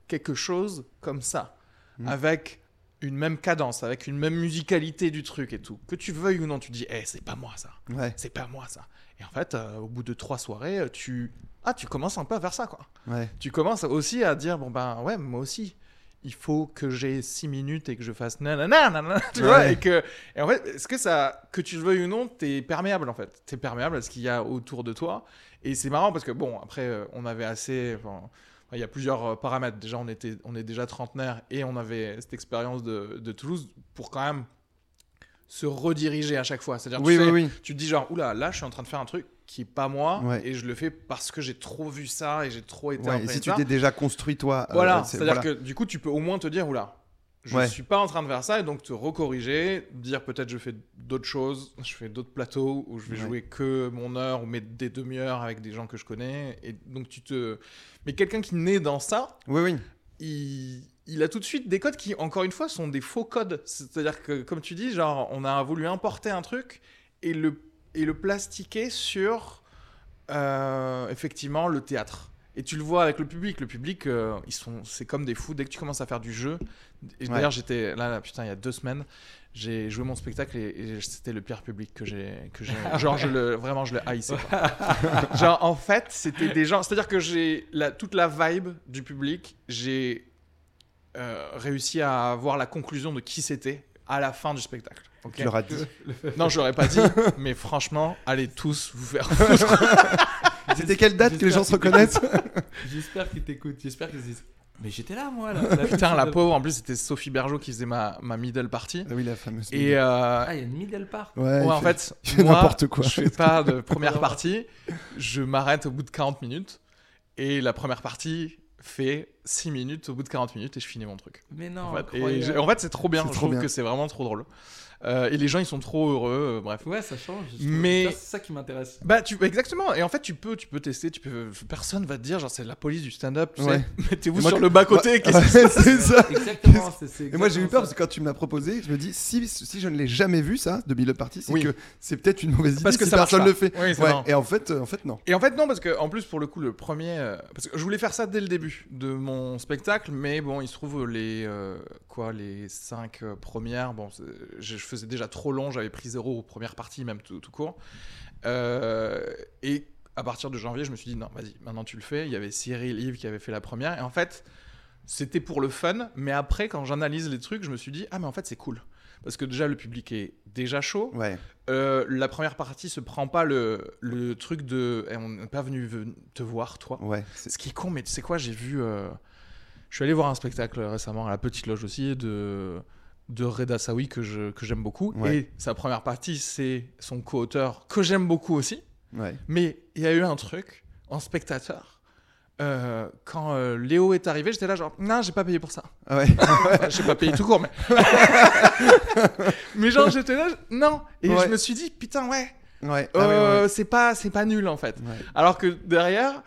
quelque chose comme ça, Mm. avec une même cadence, avec une même musicalité du truc et tout. Que tu veuilles ou non, tu dis, eh, c'est pas moi ça, Ouais. c'est pas moi ça. Et en fait, euh, au bout de trois soirées, euh, tu. Ah, tu commences un peu à faire ça, quoi. Ouais. Tu commences aussi à dire, bon ben ouais, moi aussi. Il faut que j'ai six minutes et que je fasse nanana, nanana, <laughs> tu Ouais. vois, et que, et en fait, est-ce que ça, que tu le veuilles ou non, t'es perméable en fait, t'es perméable à ce qu'il y a autour de toi, et c'est marrant parce que bon, après, euh, on avait assez, enfin, il y a plusieurs euh, paramètres. Déjà, on était, on est déjà trentenaire et on avait cette expérience de, de Toulouse pour quand même se rediriger à chaque fois. C'est-à-dire, Oui, tu, sais, oui, oui. tu te dis genre, oula, là, je suis en train de faire un truc qui est pas moi, Ouais. et je le fais parce que j'ai trop vu ça et j'ai trop été Ouais, et si tu t'es déjà construit toi. euh, Voilà, c'est- c'est-à-dire voilà. que du coup, tu peux au moins te dire, oula, je Ouais. suis pas en train de faire ça, et donc te recorriger, dire peut-être je fais d'autres choses, je fais d'autres plateaux où je vais Ouais. jouer que mon heure ou mes- des demi-heures avec des gens que je connais, et donc tu te. Mais quelqu'un qui naît dans ça, Oui, oui. il, il a tout de suite des codes qui, encore une fois, sont des faux codes. C'est-à-dire que, comme tu dis, genre, on a voulu importer un truc et le, et le plastiquer sur, euh, effectivement, le théâtre. Et tu le vois avec le public. Le public, euh, ils sont, c'est comme des fous. Dès que tu commences à faire du jeu. Ouais. d'ailleurs, j'étais là, là, putain, il y a deux semaines, j'ai joué mon spectacle et, et c'était le pire public que j'ai, que j'ai. <laughs> Genre, je le, vraiment, je le haïssais. <laughs> Genre, en fait, c'était des gens. C'est-à-dire que j'ai la, toute la vibe du public. J'ai euh, réussi à voir la conclusion de qui c'était à la fin du spectacle. Tu leur as dit. <laughs> non, je l'aurais pas dit, mais franchement, allez tous vous faire foutre. <laughs> C'était quelle date que les gens se reconnaissent <laughs> J'espère qu'ils t'écoutent. J'espère qu'ils se disent. Mais j'étais là, moi. Là, Putain, la pauvre, en plus, c'était Sophie Bergeau qui faisait ma, ma middle party. Ah Oui, la fameuse. Et euh, Ah, il y a une middle part. ouais, ouais, il en fait- fait, fait n'importe quoi. je fais pas de première partie. Je m'arrête au bout de 40 minutes. Et la première partie fait 6 minutes au bout de 40 minutes et je finis mon truc. Mais non, En fait, et incroyable. j'ai- en fait, c'est trop bien. Je trop trouve bien. que c'est vraiment trop drôle. Euh, et les gens, ils sont trop heureux. euh, bref. Ouais, ça change. Mais- C'est ça qui m'intéresse. Bah, tu, exactement. Et en fait, tu peux, tu peux tester. Tu peux, personne va te dire, genre, c'est la police du stand-up. Tu Ouais. sais, <laughs> mettez-vous sur que- le <laughs> se ouais, passe c'est ça. Exactement. c'est- c'est Et moi j'ai eu exactement peur ça. parce que quand tu me l'as proposé, je me dis si, si je ne l'ai jamais vu ça de Bill Party, c'est Oui. que c'est peut-être une mauvaise idée Parce que si ça marche personne pas. le fait. Oui, Ouais. Et en fait, euh, en fait non. Et en fait, non, parce que en plus, pour le coup, le premier. euh, parce que je voulais faire ça dès le début de mon spectacle, mais bon, il se trouve les. euh, quoi, les cinq euh, premières. Bon, je, faisais déjà trop long, j'avais pris zéro aux premières parties, même tout, tout court. Euh, et à partir de janvier, je me suis dit, non, vas-y, maintenant tu le fais. Il y avait Cyril, Yves qui avait fait la première. Et en fait, c'était pour le fun, mais après, quand j'analyse les trucs, je me suis dit, ah, mais en fait, c'est cool. Parce que déjà, le public est déjà chaud. Ouais. Euh, la première partie se prend pas le, le truc de eh, on n'est pas venu ve- te voir toi. Ouais. c'est- Ce qui est con, mais tu sais quoi, j'ai vu. euh, Je suis allé voir un spectacle récemment à la Petite Loge aussi de de Reda Sawi que je que j'aime beaucoup Ouais. et sa première partie c'est son co-auteur que j'aime beaucoup aussi. Ouais. Mais il y a eu un truc en spectateur. Euh, quand euh, Léo est arrivé, j'étais là genre non, j'ai pas payé pour ça. Ah ouais. <laughs> Enfin, j'ai pas payé tout court, mais. <laughs> mais genre, j'étais là, non. Et Ouais. je me suis dit, putain, ouais, Ouais. Ah ouais, euh, ouais. c'est pas, c'est pas nul en fait. Ouais. Alors que derrière,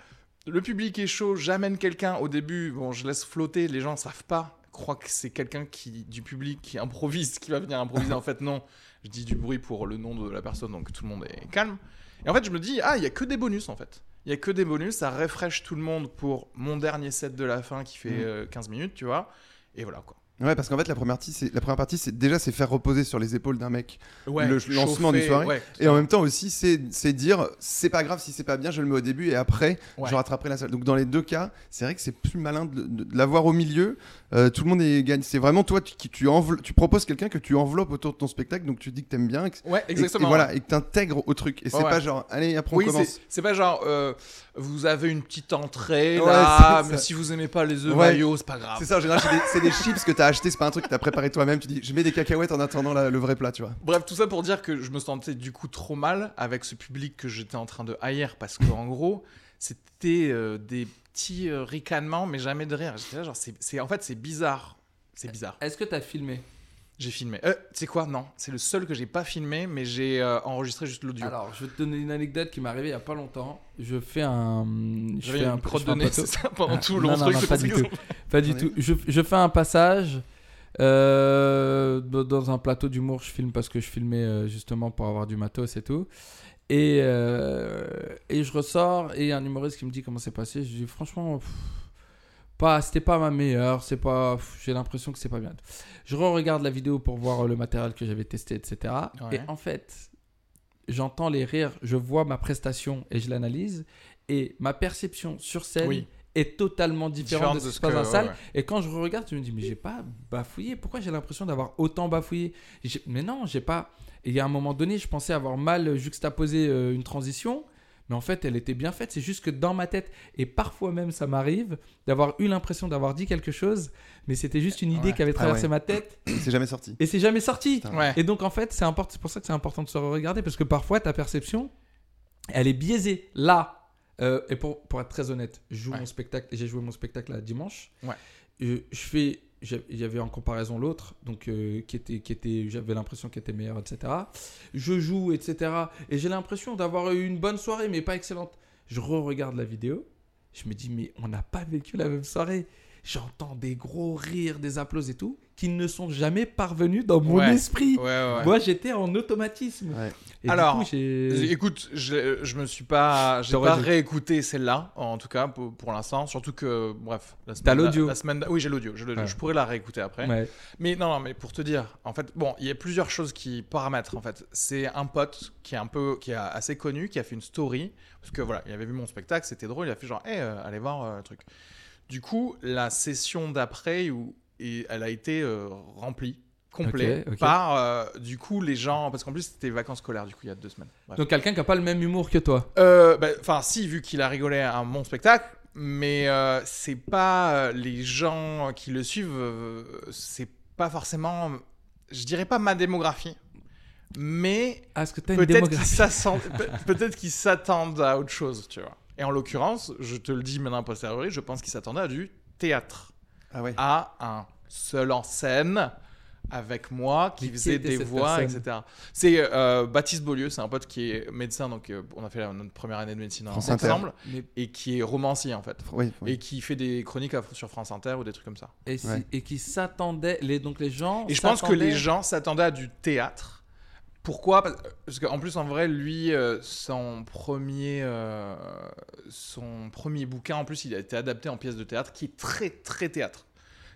le public est chaud, j'amène quelqu'un au début, bon, je laisse flotter, les gens savent pas, croient que c'est quelqu'un qui, du public qui improvise, qui va venir improviser. en fait, non. Je dis du bruit pour le nom de la personne, donc tout le monde est calme. Et en fait, je me dis, ah, il y a que des bonus en fait. Il y a que des bonus, ça refresh tout le monde pour mon dernier set de la fin qui fait Mm. euh, 15 minutes, tu vois. Et voilà quoi. Ouais, parce qu'en fait, la première partie, c'est la première partie, c'est déjà c'est faire reposer sur les épaules d'un mec. Ouais, Le lancement du soirée. ouais, Et en même temps aussi, c'est c'est dire, c'est pas grave si c'est pas bien, je le mets au début et après, Ouais. je rattraperai la salle. Donc dans les deux cas, c'est vrai que c'est plus malin de, de- de l'avoir au milieu. Euh, tout le monde est gagne. C'est vraiment toi qui tu, proposes quelqu'un que tu enveloppes autour de ton spectacle, donc tu dis que t'aimes bien. Que- Ouais, exactement. Et, voilà, et que t'intègres au truc. Et c'est pas genre, allez, après on Oui, commence. c'est- c'est pas genre, euh, vous avez une petite entrée Ouais, là, mais si vous aimez pas les œufs Ouais. mayo, c'est pas grave. C'est ça, en général, c'est des, c'est des chips que t'as acheté, c'est pas un truc que t'as préparé toi-même. Tu dis, je mets des cacahuètes en attendant la- le vrai plat, tu vois. Bref, tout ça pour dire que je me sentais du coup trop mal avec ce public que j'étais en train de haïr parce qu'en gros, c'était euh, des petits euh, ricanements, mais jamais de rire. J'étais là, genre, c'est, c'est- en fait, c'est bizarre. C'est bizarre. Est-ce que t'as filmé? J'ai filmé. Euh, tu sais quoi? Non, c'est le seul que j'ai pas filmé, mais j'ai euh, enregistré juste l'audio. Alors, je vais te donner une anecdote qui m'est arrivée il y a pas longtemps. Je fais un. Je fais un crotte de nez, c'est ça, pendant Ah, tout le non, long non, truc. non, c'est pas du tout. <laughs> Pas du tout. Je, je fais un passage euh, dans un plateau d'humour. Je filme parce que je filmais euh, justement pour avoir du matos et tout. Et, et je ressors et un humoriste qui me dit comment c'est passé. Je dis franchement, pff, pas, c'était pas ma meilleure. C'est pas, j'ai l'impression que c'est pas bien. Je re-regarde la vidéo pour voir euh, le matériel que j'avais testé, etc. Ouais. Et en fait, j'entends les rires, je vois ma prestation et je l'analyse. Et ma perception sur scène Oui. est totalement différente, de ce qui se passe dans la que- salle. ouais. Et quand je regarde, je me dis, mais j'ai pas bafouillé. Pourquoi j'ai l'impression d'avoir autant bafouillé? Mais non, j'ai pas. Et il y a un moment donné, je pensais avoir mal juxtaposé euh, une transition. Mais en fait, elle était bien faite. C'est juste que dans ma tête, et parfois même ça m'arrive, d'avoir eu l'impression d'avoir dit quelque chose, mais c'était juste une idée Ouais. qui avait Ah traversé ouais. ma tête, <coughs> C'est jamais sorti. et c'est jamais sorti. Ouais. Et donc en fait, c'est import- c'est pour ça que c'est important de se regarder parce que parfois ta perception, elle est biaisée. Là, euh, et pour, pour être très honnête, je joue Ouais. mon spectacle, j'ai joué mon spectacle là dimanche. Ouais. Je, je fais, avait en comparaison l'autre, donc euh, qui était, qui était, j'avais l'impression qu'il était meilleur, etc. Je joue, etc. Et j'ai l'impression d'avoir eu une bonne soirée, mais pas excellente. Je re-regarde la vidéo, je me dis mais on n'a pas vécu la même soirée. J'entends des gros rires, des applauses et tout, qui ne sont jamais parvenus dans mon Ouais. esprit. Ouais, ouais, ouais. Moi, j'étais en automatisme. Du Alors, coup, Écoute, je, je me suis pas, j'ai pas réécouté celle-là, en tout cas pour, pour l'instant. Surtout que, bref, la semaine T'as l'audio. La, semaine, oui, j'ai l'audio. Je, je pourrais la réécouter après. Ouais. Mais non, non, mais pour te dire, en fait, bon, il y a plusieurs choses qui paramètrent. En fait, c'est un pote qui est un peu, qui est assez connu, qui a fait une story parce que voilà, il avait vu mon spectacle, c'était drôle, il a fait genre, hé, allez voir euh, le truc. Du coup, la session d'après où et elle a été euh, remplie complet Ok, ok. par euh, du coup les gens parce qu'en plus c'était vacances scolaires du coup il y a deux semaines. Bref. Donc, quelqu'un qui a pas le même humour que toi. Euh, bah, Enfin, si, vu qu'il a rigolé à mon spectacle, mais euh, c'est pas les gens qui le suivent, c'est pas forcément, je dirais pas ma démographie, mais Ah, qu'ils s'attendent, <laughs> peut-être qu'ils s'attendent à autre chose, tu vois. Et en l'occurrence, je te le dis maintenant a posteriori, je pense qu'ils s'attendaient à du théâtre, Ah ouais. à un seul en scène avec moi qui faisait des voix, personne etc. C'est euh, Baptiste Beaulieu, c'est un pote qui est médecin, donc euh, on a fait notre première année de médecine France Inter. ensemble, et qui est romancier en fait, Oui, oui. et qui fait des chroniques à- sur France Inter ou des trucs comme ça. et, si- Ouais. et qui s'attendait. Les, donc, les gens. Et je pense que les gens s'attendaient à du théâtre. Pourquoi? Parce qu'en plus, en vrai, lui, euh, son premier, euh, son premier bouquin, en plus, il a été adapté en pièce de théâtre, qui est très, très théâtre.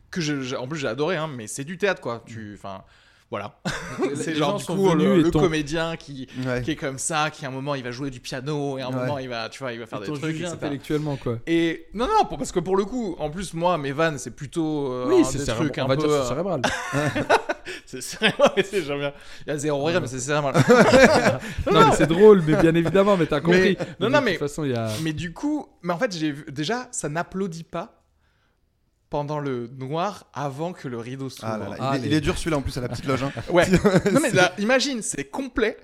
Que je, en plus, j'ai adoré, hein, mais c'est du théâtre, quoi. Tu, enfin, voilà. <laughs> c'est genre du coup le, comédien qui, Ouais. qui est comme ça, qui à un moment il va jouer du piano et à un Ouais. moment il va, tu vois, il va faire des trucs, etc. intellectuellement, quoi. Et non, non, pour- parce que pour le coup, en plus, moi, mes vannes, c'est plutôt euh, Oui, un c'est trucs On un va peu. dire euh, cérébral. <laughs> <laughs> c'est mais <laughs> c'est jamais. Il y a zéro rire, mais c'est cérébral. <laughs> non, mais c'est drôle, mais bien évidemment, mais t'as compris. non, De non, toute mais- façon, il y a. mais du coup, mais en fait, j'ai vu déjà, ça n'applaudit pas pendant le noir avant que le rideau s'ouvre. Ah là là, Ah, il, est, les- il est dur celui-là en plus à la petite loge. hein. Ouais. non mais là, imagine, c'est complet.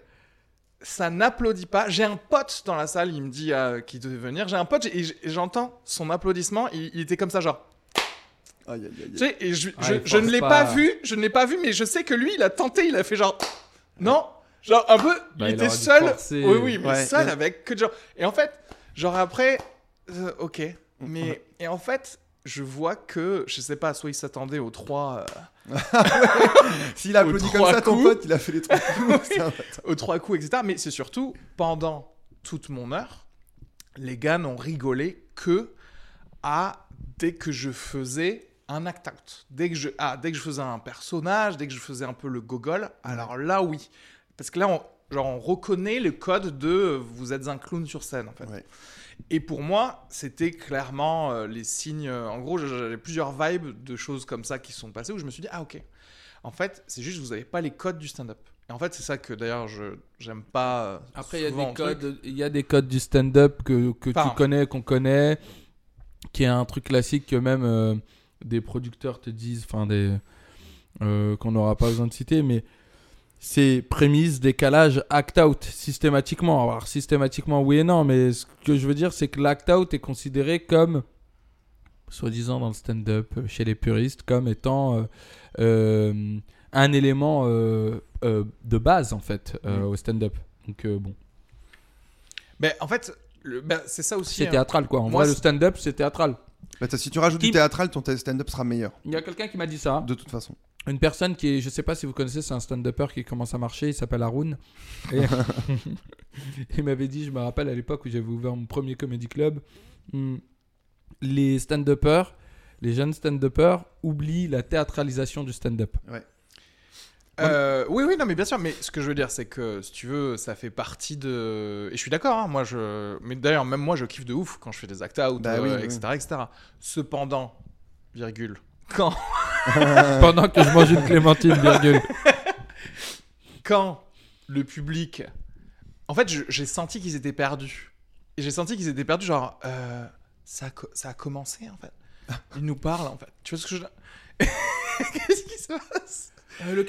Ça n'applaudit pas. J'ai un pote dans la salle, il me dit euh, qu'il devait venir. J'ai un pote et j'entends son applaudissement. Il, il était comme ça, genre. Aïe, aïe, aïe. Tu sais, et je, Ah, je, je ne l'ai pas. pas vu, je ne l'ai pas vu, mais je sais que lui, il a tenté, il a fait genre. Non, genre un peu. Bah, il il était seul. forcer. Oui, oui, mais Ouais, seul ouais. avec que de gens. Et en fait, genre après, euh, ok. Mais et en fait, je vois que, je sais pas, soit il s'attendait aux trois. euh, <laughs> S'il a applaudi comme ça, ton coups. pote, il a fait les trois coups. <laughs> Un- aux trois coups, etc. Mais c'est surtout pendant toute mon heure, les gars n'ont rigolé que à dès que je faisais un act out. Dès que je, ah, dès que je faisais un personnage, dès que je faisais un peu le gogol, alors là, oui. Parce que là, on, genre, on reconnaît le code de euh, vous êtes un clown sur scène, en fait. Ouais. Et pour moi, c'était clairement euh, les signes. euh, en gros, j'avais plusieurs vibes de choses comme ça qui se sont passées où je me suis dit, ah ok. En fait, c'est juste vous n'avez pas les codes du stand-up. Et en fait, c'est ça que d'ailleurs, je j'aime pas. euh, Après, il y a des codes, il y a des codes du stand-up que, que Enfin. tu connais, qu'on connaît, qui est un truc classique que même euh, des producteurs te disent, enfin des euh, qu'on n'aura pas besoin de citer, mais c'est prémisse, décalage, act out systématiquement. Alors systématiquement oui et non, mais ce que je veux dire, c'est que l'act out est considéré comme soi-disant dans le stand-up euh, chez les puristes comme étant euh, euh, un élément de base en fait au stand-up. Donc bon. Mais en fait, ben, c'est ça aussi. C'est hein. théâtral quoi. En Moi, vrai, le stand-up, c'est théâtral. Bah, si tu rajoutes Qui- du théâtral, ton stand-up sera meilleur. Il y a quelqu'un qui m'a dit ça. De toute façon. Une personne qui est, je sais pas si vous connaissez, c'est un stand-upper qui commence à marcher. Il s'appelle Haroun. <laughs> Et <laughs> il m'avait dit, je me rappelle à l'époque où j'avais ouvert mon premier comedy club, hmm, les stand-uppers, les jeunes stand-uppers oublient la théâtralisation du stand-up. Euh, oui, oui, non, mais bien sûr. Mais ce que je veux dire, c'est que si tu veux, ça fait partie de. Et je suis d'accord. hein, moi, je. Mais d'ailleurs, même moi, je kiffe de ouf quand je fais des act out, Bah euh, oui, oui. etc., etc. Cependant, virgule. <laughs> Quand, <laughs> Pendant que je mange une clémentine, virgule. <laughs> quand le public. En fait, j'ai senti qu'ils étaient perdus. Et j'ai senti qu'ils étaient perdus, genre. euh, ça, a ça a commencé, en fait. Ils nous parlent, en fait. Tu vois ce que je. Qu'est-ce qui se passe?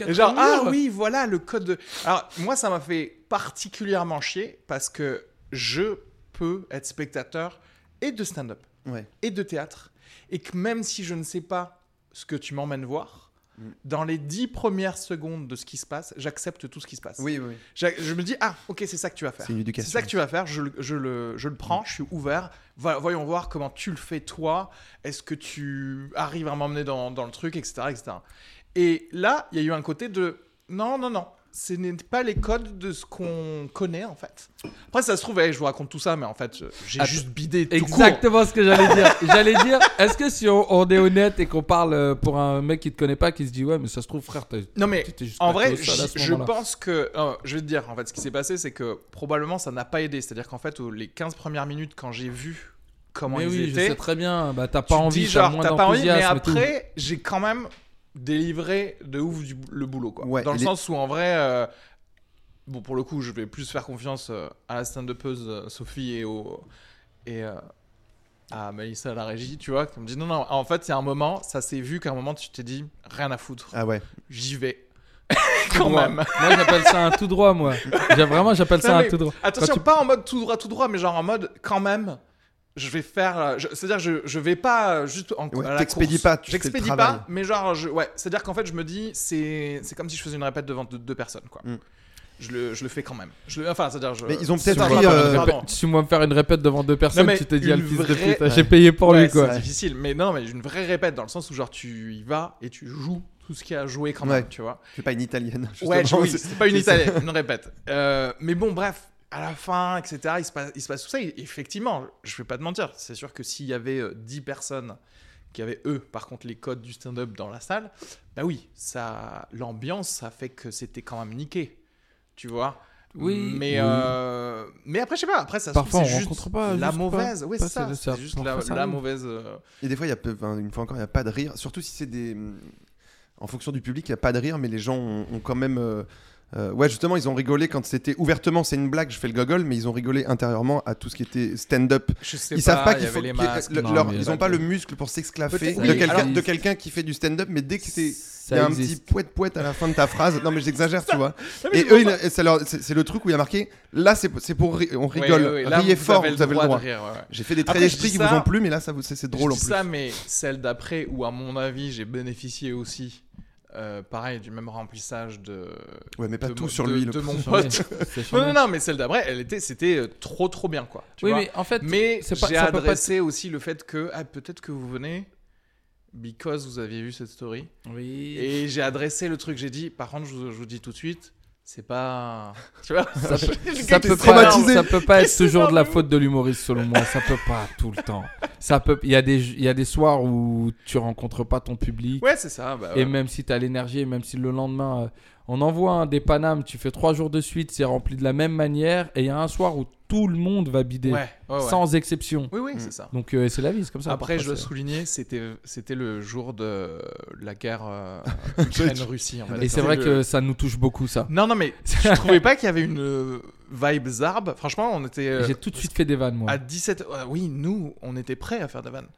Et genre, ah oui, voilà le code de. Alors, moi, ça m'a fait particulièrement chier parce que je peux être spectateur et de stand-up Ouais. et de théâtre. Et que même si je ne sais pas ce que tu m'emmènes voir, Mm. dans les dix premières secondes de ce qui se passe, j'accepte tout ce qui se passe. Oui, oui. Je me dis, ah, ok, c'est ça que tu vas faire. C'est une C'est éducation. ça que tu vas faire, je, le- je le, je le prends, je suis ouvert. Voyons voir comment tu le fais toi. Est-ce que tu arrives à m'emmener dans, dans le truc, etc., etc. Et là, il y a eu un côté de non, non, non. Ce n'est pas les codes de ce qu'on connaît en fait. Après, ça se trouve, eh, je vous raconte tout ça, mais en fait, j'ai juste bidé tout court. Exactement ce que j'allais dire. J'allais dire, est-ce que si on, on est honnête et qu'on parle euh, pour un mec qui te connaît pas, qui se dit ouais, mais ça se trouve, frère, t'as- Non mais juste en vrai, je pense que euh, je vais te dire en fait ce qui s'est passé c'est que probablement ça n'a pas aidé, c'est-à-dire qu'en fait les 15 premières minutes quand j'ai vu comment Mais ils oui, je étaient, sais très bien. Bah, t'as pas envie, t'as genre moins t'as pas envie, mais après j'ai quand même délivré de ouf du- le boulot quoi. Ouais, Dans le sens où en vrai euh, bon pour le coup je vais plus faire confiance euh, à la stand-upeuse euh, Sophie et au et euh, à Melissa à la régie, tu vois, qui me dit non non, en fait, il y a un moment, ça s'est vu qu'à un moment tu t'es dit rien à foutre, Ah ouais. j'y vais. <laughs> Quand même. Moi, j'appelle ça un tout droit, moi. J'ai- Vraiment, j'appelle ça Non, un tout droit. Attention, tu- pas en mode tout droit, tout droit, mais genre en mode quand même. Je vais faire. euh, C'est-à-dire, je, je vais pas euh, juste en Ouais, à la t'expédies course. pas, tu J'expédie travail. pas, mais genre, je, ouais. C'est-à-dire qu'en fait, je me dis, c'est c'est comme si je faisais une répète devant deux, deux personnes, quoi. Mm. Je, le, je le fais quand même. Je le, enfin, c'est-à-dire, je. Mais ils ont peut-être pris, euh. Si moi me faire une répète devant deux personnes, mais tu te dis, ah, une le fils de vraie- pute, j'ai payé pour Ouais, lui, quoi. C'est difficile, mais non, mais une vraie répète dans le sens où genre tu y vas et tu joues tout ce qu'il y a à jouer quand même, Ouais. tu vois. C'est pas une italienne. <laughs> Ouais, justement, oui, c'est- pas une <laughs> italienne, une répète. Euh, mais bon, bref, à la fin, etc., il se passe, il se passe tout ça. Et effectivement, je vais pas te mentir, c'est sûr que s'il y avait euh, 10 personnes qui avaient, eux, par contre, les codes du stand-up dans la salle, bah oui, ça, l'ambiance, ça fait que c'était quand même niqué. Tu vois Oui, Mais, oui. euh, mais après, je sais pas, après, ça se Parfois, c'est on juste rencontre pas, la juste mauvaise. pas. Oui, c'est ça. c'est- juste la, ça la arrive. mauvaise. euh, Et des fois, il y a enfin, une fois encore, il n'y a pas de rire. Surtout si c'est des. En fonction du public, il n'y a pas de rire, mais les gens ont, ont quand même. euh, euh, ouais, justement, ils ont rigolé quand c'était ouvertement, c'est une blague, je fais le gogol, mais ils ont rigolé intérieurement à tout ce qui était stand-up. Ils pas, savent pas qu'il faut. masques. le- Non, leur- ils pas n'ont pas le muscle pour s'exclaffer de oui, quelqu'un qui fait du stand-up, mais dès que c'est. Il y a un petit poète poète à la fin de ta phrase. Non, mais j'exagère, tu vois. Non, Et eux, c'est le truc où il y a marqué là, c'est pour. ri- On rigole. Là, Riez vous fort, avez vous avez le droit. ouais. J'ai fait des traits d'esprit qui vous ont plu, mais là, ça c'est drôle en plus. ça, mais celle d'après, où à mon avis, j'ai bénéficié aussi, euh, pareil, du même remplissage de. Ouais, mais pas de tout mon- sur de- lui. le de mon pote. Non, non, non, mais celle d'après, elle était, c'était euh, trop, trop bien, quoi. Tu Oui, vois mais en fait, mais j'ai pas adressé aussi le fait que ah, peut-être que vous venez because vous aviez vu cette story. Oui. Et j'ai adressé le truc. J'ai dit, par contre, je vous, je vous dis tout de suite, c'est pas. <laughs> Tu vois Ça peut, ça peut pas, ça peut pas être toujours de la faute de l'humoriste selon moi. Ça peut pas tout le temps. Ça peut. Il y a des, il y a des soirs où tu rencontres pas ton public. Ouais, c'est ça. Bah, Et même si tu as l'énergie, et même si le lendemain, euh, on envoie un des Panames, tu fais trois jours de suite, c'est rempli de la même manière, et il y a un soir où tout le monde va bider, Ouais, ouais, ouais. sans exception. Oui, oui, c'est ça. Donc euh, c'est la vie, c'est comme ça. Après, je dois souligner, c'était c'était le jour de la guerre <laughs> euh, Ukraine-Russie. en fait. Et c'est vrai le- que ça nous touche beaucoup, ça. Non, non, mais <laughs> je trouvais pas qu'il y avait une euh, vibe zarbe. Franchement, on était euh, J'ai tout de suite fait des vannes, moi. à 17. ouais, oui, nous, on était prêts à faire des vannes.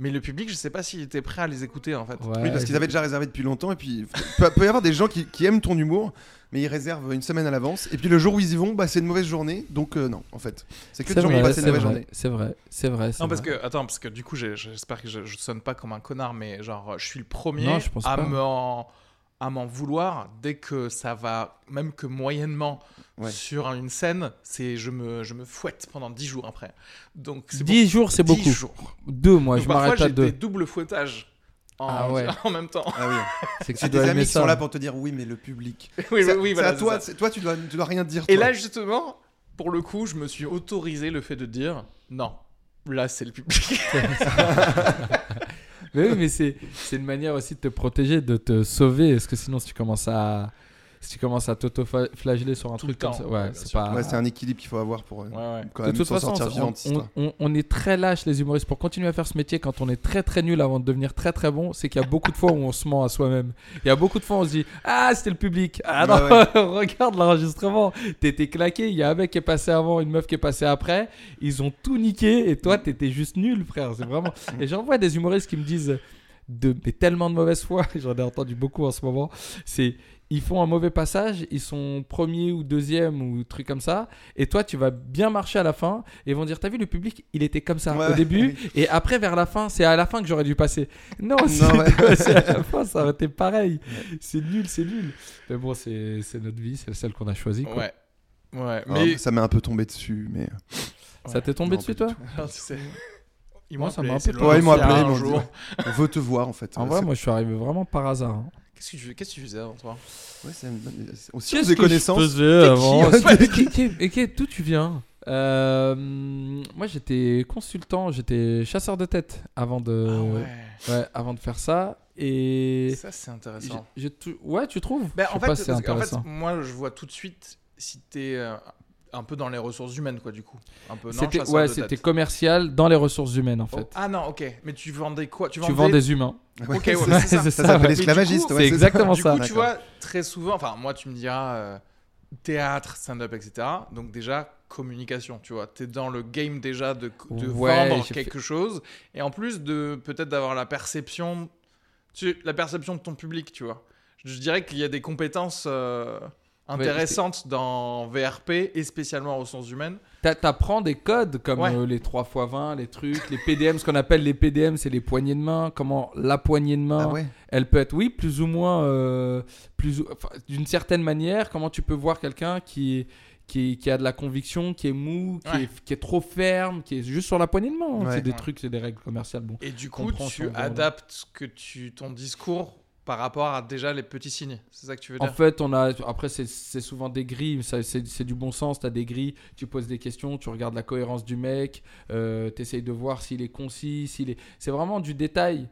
Mais le public, je sais pas s'il était prêt à les écouter en fait. Ouais, Oui, parce qu'ils avaient déjà réservé depuis longtemps. Et puis, peut, peut y avoir des gens qui, qui aiment ton humour, mais ils réservent une semaine à l'avance. Et puis, le jour où ils y vont, bah, c'est une mauvaise journée. Donc, euh, non, en fait. C'est que des gens qui ont passé une mauvaise vrai, journée. c'est vrai, c'est vrai. Non, parce vrai. que, attends, parce que du coup, j'espère que je, je sonne pas comme un connard, mais genre, je suis le premier Non, je pense à pas. M'en à m'en vouloir dès que ça va, même que moyennement, Ouais. sur une scène, c'est je me, je me fouette pendant 10 jours après. Donc, c'est 10 jours, c'est beaucoup. 10 jours. Deux, moi, Donc, je parfois, m'arrête à j'ai deux. des doubles fouettages en, Ah ouais. <laughs> en même temps. Ah oui. <laughs> C'est que C'est tu des dois amis aimer qui ça. sont là pour te dire oui, mais le public. <laughs> oui, c'est oui, voilà, à toi, ça. c'est- toi tu, dois, tu dois rien dire. Et toi. là, justement, pour le coup, je me suis autorisé le fait de dire non. Là, c'est le public. Mais oui, mais c'est une manière aussi de te protéger, de te sauver. Parce que sinon, si tu commences à, si tu commences à t'auto-flageller sur un Tout truc comme ça, ouais, c'est pas. Ouais, c'est un équilibre qu'il faut avoir pour euh, Ouais, ouais. quand de même toute s'en façon, sortir on, vivant de cette on- histoire. on- on est très lâche les humoristes pour continuer à faire ce métier quand on est très très nul avant de devenir très très bon. C'est qu'il y a beaucoup de fois où on se ment à soi-même. Il y a beaucoup de fois où on se dit ah c'était le public. Ah non Ouais, <laughs> regarde l'enregistrement. T'étais claqué. Il y a un mec qui est passé avant, une meuf qui est passée après. Ils ont tout niqué et toi t'étais juste nul frère. C'est vraiment. <laughs> Et j'en vois des humoristes qui me disent de mais tellement de mauvaise foi. <laughs> J'en ai entendu beaucoup en ce moment. C'est ils font un mauvais passage, ils sont premier ou deuxième ou truc comme ça, et toi tu vas bien marcher à la fin, et ils vont dire t'as vu le public, il était comme ça Ouais, au début, <laughs> et après vers la fin, c'est à la fin que j'aurais dû passer. Non, c'est ouais. c'est à la fin, ça aurait été pareil. C'est nul, c'est nul. Mais bon, c'est notre vie, c'est celle qu'on a choisie. quoi. Ouais. Ouais. Ah, Mais. ça m'est un peu tombé dessus, mais Ça t'est tombé Non, dessus toi Alors, tu sais, Ils Moi, m'ont ça m'a appelé, Ouais, ils m'ont appelé, on veut te voir en fait. En Ouais, vrai, moi je suis arrivé vraiment par hasard. hein. Qu'est-ce que tu qu'est-ce que tu faisais avant toi? Ouais, c'est aussi on Qu'est-ce des que je connaissances. faisais avant Ouais, qui- D'où tu viens? Euh, Moi j'étais consultant, j'étais chasseur de tête avant de, Ah ouais. ouais, avant de faire ça. Et Ça c'est intéressant. j'ai- j'ai tout- ouais, tu trouves? Je en sais fait, pas si c'est parce qu'en fait, intéressant. moi je vois tout de suite si t'es euh, un peu dans les ressources humaines quoi du coup. Un peu C'était ouais, c'était commercial dans les ressources humaines en Oh, fait. ah non, ok. Mais tu vendais quoi? Tu tu vends des humains. Ouais, Ok, ouais, <laughs> c'est- ça. c'est Ça ça, s'appelle esclavagiste. C'est ça. exactement du ça. coup, tu vois, très souvent, enfin, moi, tu me diras euh, théâtre, stand-up, etc. Donc, déjà, communication, tu vois. Tu es dans le game déjà de, de Ouais, vendre quelque chose. Et en plus, de peut-être d'avoir la perception, tu, la perception de ton public, tu vois. Je dirais qu'il y a des compétences euh, intéressantes dans VRP et spécialement en ressources humaines. T'a- T'apprends des codes comme Ouais. euh, les 3x20, les trucs, les PDM, ce qu'on appelle les PDM, c'est les poignées de main. Comment la poignée de main, Ah ouais. elle peut être, oui, plus ou moins, euh, plus ou- enfin, d'une certaine manière. Comment tu peux voir quelqu'un qui, qui, qui a de la conviction, qui est mou, qui, Ouais. est, qui est trop ferme, qui est juste sur la poignée de main. hein. Ouais. c'est des Ouais. trucs, c'est des règles commerciales. Bon. Et du coup, tu adaptes que tu, ton discours par rapport à déjà les petits signes. C'est ça que tu veux En dire fait, on a après c'est souvent des grilles, c'est du bon sens. Tu as des grilles, tu poses des questions, tu regardes la cohérence du mec, euh, tu essayes de voir s'il est concis, s'il est. C'est vraiment du détail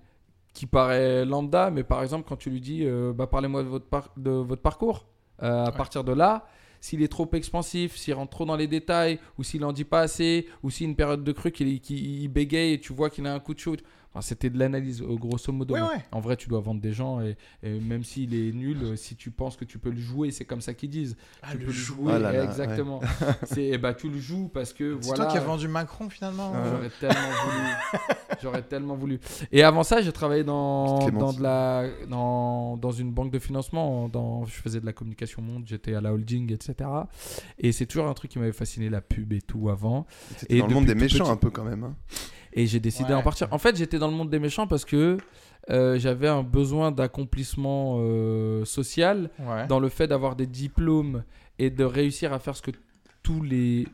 qui paraît lambda, mais par exemple quand tu lui dis, euh, bah parlez-moi de votre par- de votre parcours. Euh, à Ouais. partir de là, s'il est trop expansif, s'il rentre trop dans les détails, ou s'il en dit pas assez, ou si une période de crue qu'il qu'il- il bégaye et tu vois qu'il a un coup de chaud. Enfin, C'était de l'analyse, euh, grosso modo. Ouais, Mais ouais. En vrai, tu dois vendre des gens et, et même s'il est nul, euh, si tu penses que tu peux le jouer, c'est comme ça qu'ils disent. Ah, tu le peux le jouer. Ah là là, exactement. C'est bah tu le joues parce que C'est voilà. toi qui as vendu Macron finalement Ouais. J'aurais tellement voulu. J'aurais tellement voulu. Et avant ça, j'ai travaillé dans, dans, de la, dans, dans une banque de financement. Dans, je faisais de la communication monde, j'étais à la holding, etc. Et c'est toujours un truc qui m'avait fasciné, la pub et tout avant. C'était Et dans le monde des méchants petit- un peu quand même. hein. Et j'ai décidé Ouais. d'en partir. En fait, j'étais dans le monde des méchants parce que euh, j'avais un besoin d'accomplissement euh, social Ouais. dans le fait d'avoir des diplômes et de réussir à faire ce que tous les.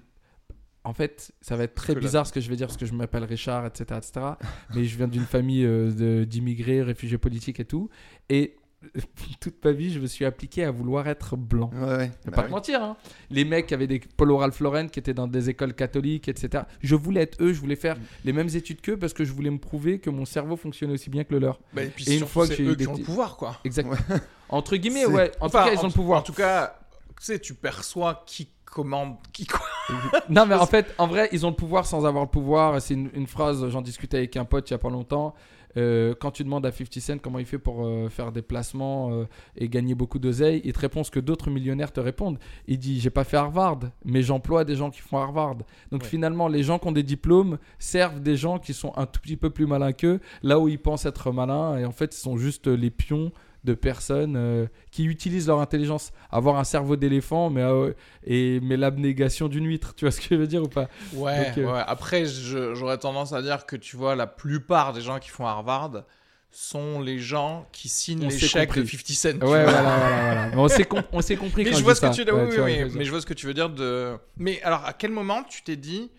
En fait, ça va être très bizarre ce que je vais dire parce que je m'appelle Richard, etc. etc. <laughs> mais je viens d'une famille euh, d'immigrés, réfugiés politiques et tout. Et <laughs> toute ma vie, je me suis appliqué à vouloir être blanc. Ouais, ouais. Je vais Bah pas oui. te mentir, hein. les mecs qui avaient des polo Ralph Lauren, qui étaient dans des écoles catholiques, etc. Je voulais être eux, je voulais faire les mêmes études qu'eux parce que je voulais me prouver que mon cerveau fonctionnait aussi bien que le leur. Bah, et puis Et une fois que j'ai eu des qui ont le pouvoir, quoi. Exact. <laughs> Entre guillemets, ouais. En Enfin, tout cas, ils ont le pouvoir. En tout cas, tu sais, tu perçois qui commande qui quoi. <laughs> Non, mais en fait, en vrai, ils ont le pouvoir sans avoir le pouvoir. C'est une, une phrase, j'en discutais avec un pote il y a pas longtemps. Euh, quand tu demandes à 50 Cent comment il fait pour euh, faire des placements euh, et gagner beaucoup d'oseille, il te répond ce que d'autres millionnaires te répondent. Il dit J'ai pas fait Harvard, mais j'emploie des gens qui font Harvard. Donc Ouais. finalement, les gens qui ont des diplômes servent des gens qui sont un tout petit peu plus malins qu'eux, là où ils pensent être malins. Et en fait, ils sont juste les pions de personnes euh, qui utilisent leur intelligence. Avoir un cerveau d'éléphant, mais, euh, et, mais l'abnégation d'une huître. Tu vois ce que je veux dire ou pas? Ouais, Donc, euh, ouais. Après, j'aurais tendance à dire que tu vois, la plupart des gens qui font Harvard sont les gens qui signent les chèques de compris. 50 Cent. tu Ouais, vois. voilà, voilà, voilà. Mais on s'est com- compris Mais quand je vois ce que tu Ouais, oui, tu vois, oui, je veux dire. mais je vois ce que tu veux dire de. Mais alors, à quel moment tu t'es dit,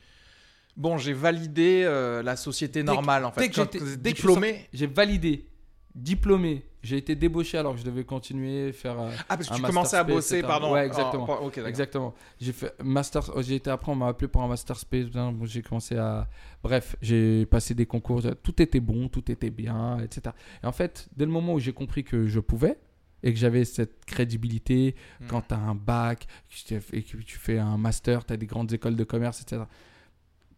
bon, j'ai validé euh, la société Dès normale en fait, dès que j'étais- diplômé. J'ai validé, diplômé. J'ai été débauché alors que je devais continuer faire. euh, Ah, parce que tu commençais à bosser, etc. pardon. Ouais, exactement. Ok, d'accord. Exactement. J'ai fait master. oh, J'ai été après, on m'a appelé pour un master space. bon, j'ai commencé à. Bref, j'ai passé des concours. Tout était bon, tout était bien, etc. Et en fait, dès le moment où j'ai compris que je pouvais et que j'avais cette crédibilité, Hmm. quand tu as un bac et que tu fais un master, tu as des grandes écoles de commerce, etc.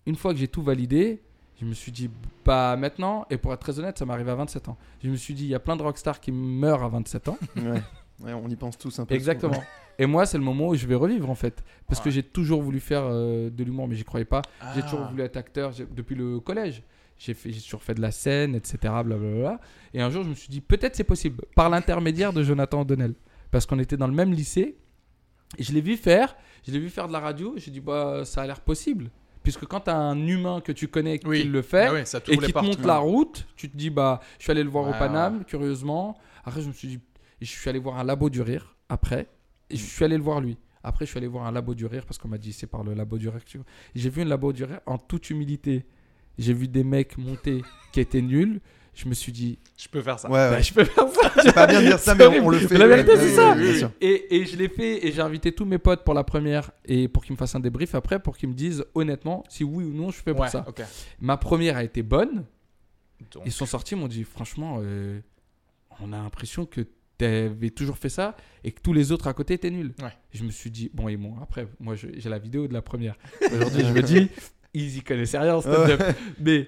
Une fois que j'ai tout validé, je me suis dit, pas maintenant, et pour être très honnête, ça m'arrive à 27 ans. Je me suis dit, il y a plein de rockstars qui meurent à 27 ans. Ouais. Ouais, on y pense tous un peu. Exactement. Et moi, c'est le moment où je vais revivre en fait. Parce que j'ai toujours voulu faire euh, de l'humour, mais j'y croyais pas. J'ai Ah. toujours voulu être acteur depuis le collège. J'ai toujours fait de la scène, etc. Blablabla. Et un jour, je me suis dit, peut-être c'est possible, par l'intermédiaire de Jonathan O'Donnell. Parce qu'on était dans le même lycée. Et je l'ai vu faire. Je l'ai vu faire de la radio. J'ai dit, bah, ça a l'air possible. Puisque quand tu as un humain que tu connais Oui. qui le fait, Ah ça et qui te montre la route, tu te dis bah je suis allé le voir Ouais, au Paname curieusement. Après je me suis dit je suis allé voir un labo du rire après et je suis allé le voir lui. Après je suis allé voir un labo du rire parce qu'on m'a dit c'est par le labo du rire que tu J'ai vu un labo du rire en toute humilité. J'ai vu des mecs monter qui étaient nuls. Je me suis dit Je peux faire ça. Ouais, ouais. bah, <laughs> je peux faire ça. C'est pas bien de dire ça, mais horrible. on le fait. La vérité, Ouais, c'est ça. Et, et je l'ai fait et j'ai invité tous mes potes pour la première et pour qu'ils me fassent un débrief après pour qu'ils me disent honnêtement si oui ou non je fais pour Ouais, ça. Ma première a été bonne. Donc, Ils sont sortis, ils m'ont dit franchement, euh, on a l'impression que tu avais toujours fait ça et que tous les autres à côté étaient nuls. Je me suis dit, bon, et bon, après, moi j'ai la vidéo de la première. <laughs> Aujourd'hui, je me dis, ils y connaissaient rien en stand-up. Mais.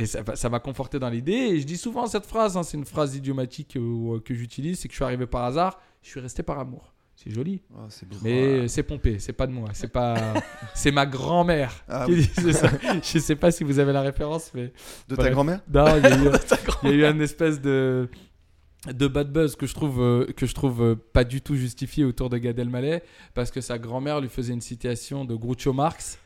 Et ça m'a conforté dans l'idée. Et je dis souvent cette phrase, hein, c'est une phrase idiomatique euh, que j'utilise c'est que je suis arrivé par hasard, je suis resté par amour. C'est joli. Oh, beau. Mais c'est pompé, c'est pas de moi, c'est pas, <laughs> c'est ma grand-mère Ah qui oui. disait ça. <laughs> Je sais pas si vous avez la référence, mais De ta grand-mère non, il y a eu, <laughs> il y a eu un espèce de de bad buzz que je trouve euh, que je trouve euh, pas du tout justifié autour de Gad Elmaleh parce que sa grand-mère lui faisait une citation de Groucho Marx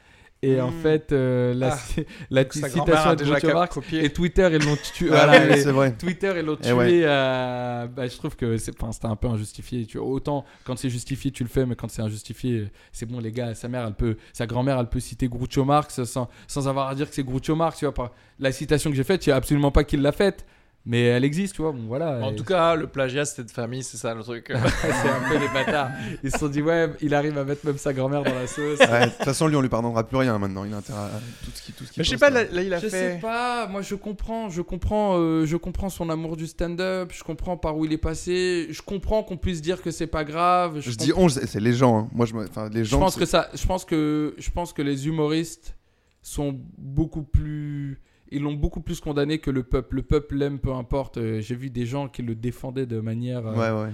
et en Mm. fait euh, la, Ah. la citation de déjà Groucho Marx et Twitter ils l'ont tué Ah <laughs> voilà, oui, vrai. Twitter ils l'ont tué ouais. euh, bah, je trouve que c'est enfin, c'était un peu injustifié tu vois. autant quand c'est justifié tu le fais mais quand c'est injustifié c'est bon les gars sa mère elle peut sa grand-mère elle peut citer Groucho Marx sans, sans avoir à dire que c'est Groucho Marx tu vois pas la citation que j'ai faite il y a absolument pas qu'il l'a faite mais elle existe tu vois bon voilà En tout cas, le plagiat, c'était de famille, c'est ça le truc. <laughs> c'est un peu les bâtards ils se sont dit ouais il arrive à mettre même sa grand-mère dans la sauce Ouais, De toute façon, lui, on lui pardonnera plus rien maintenant. Il a intérêt à tout ce qui, tout ce qui Mais je sais pas, là. il a je fait. sais pas, moi je comprends, je comprends, euh, je comprends son amour du stand-up, je comprends par où il est passé, je comprends qu'on puisse dire que c'est pas grave. Je comprends- dis on, c'est les gens. hein. Moi, je me... enfin, les je gens. pense c'est- que ça, je pense que, je pense que les humoristes sont beaucoup plus, ils l'ont beaucoup plus condamné que le peuple. Le peuple l'aime, peu importe. Euh, J'ai vu des gens qui le défendaient de manière. euh, Ouais, ouais.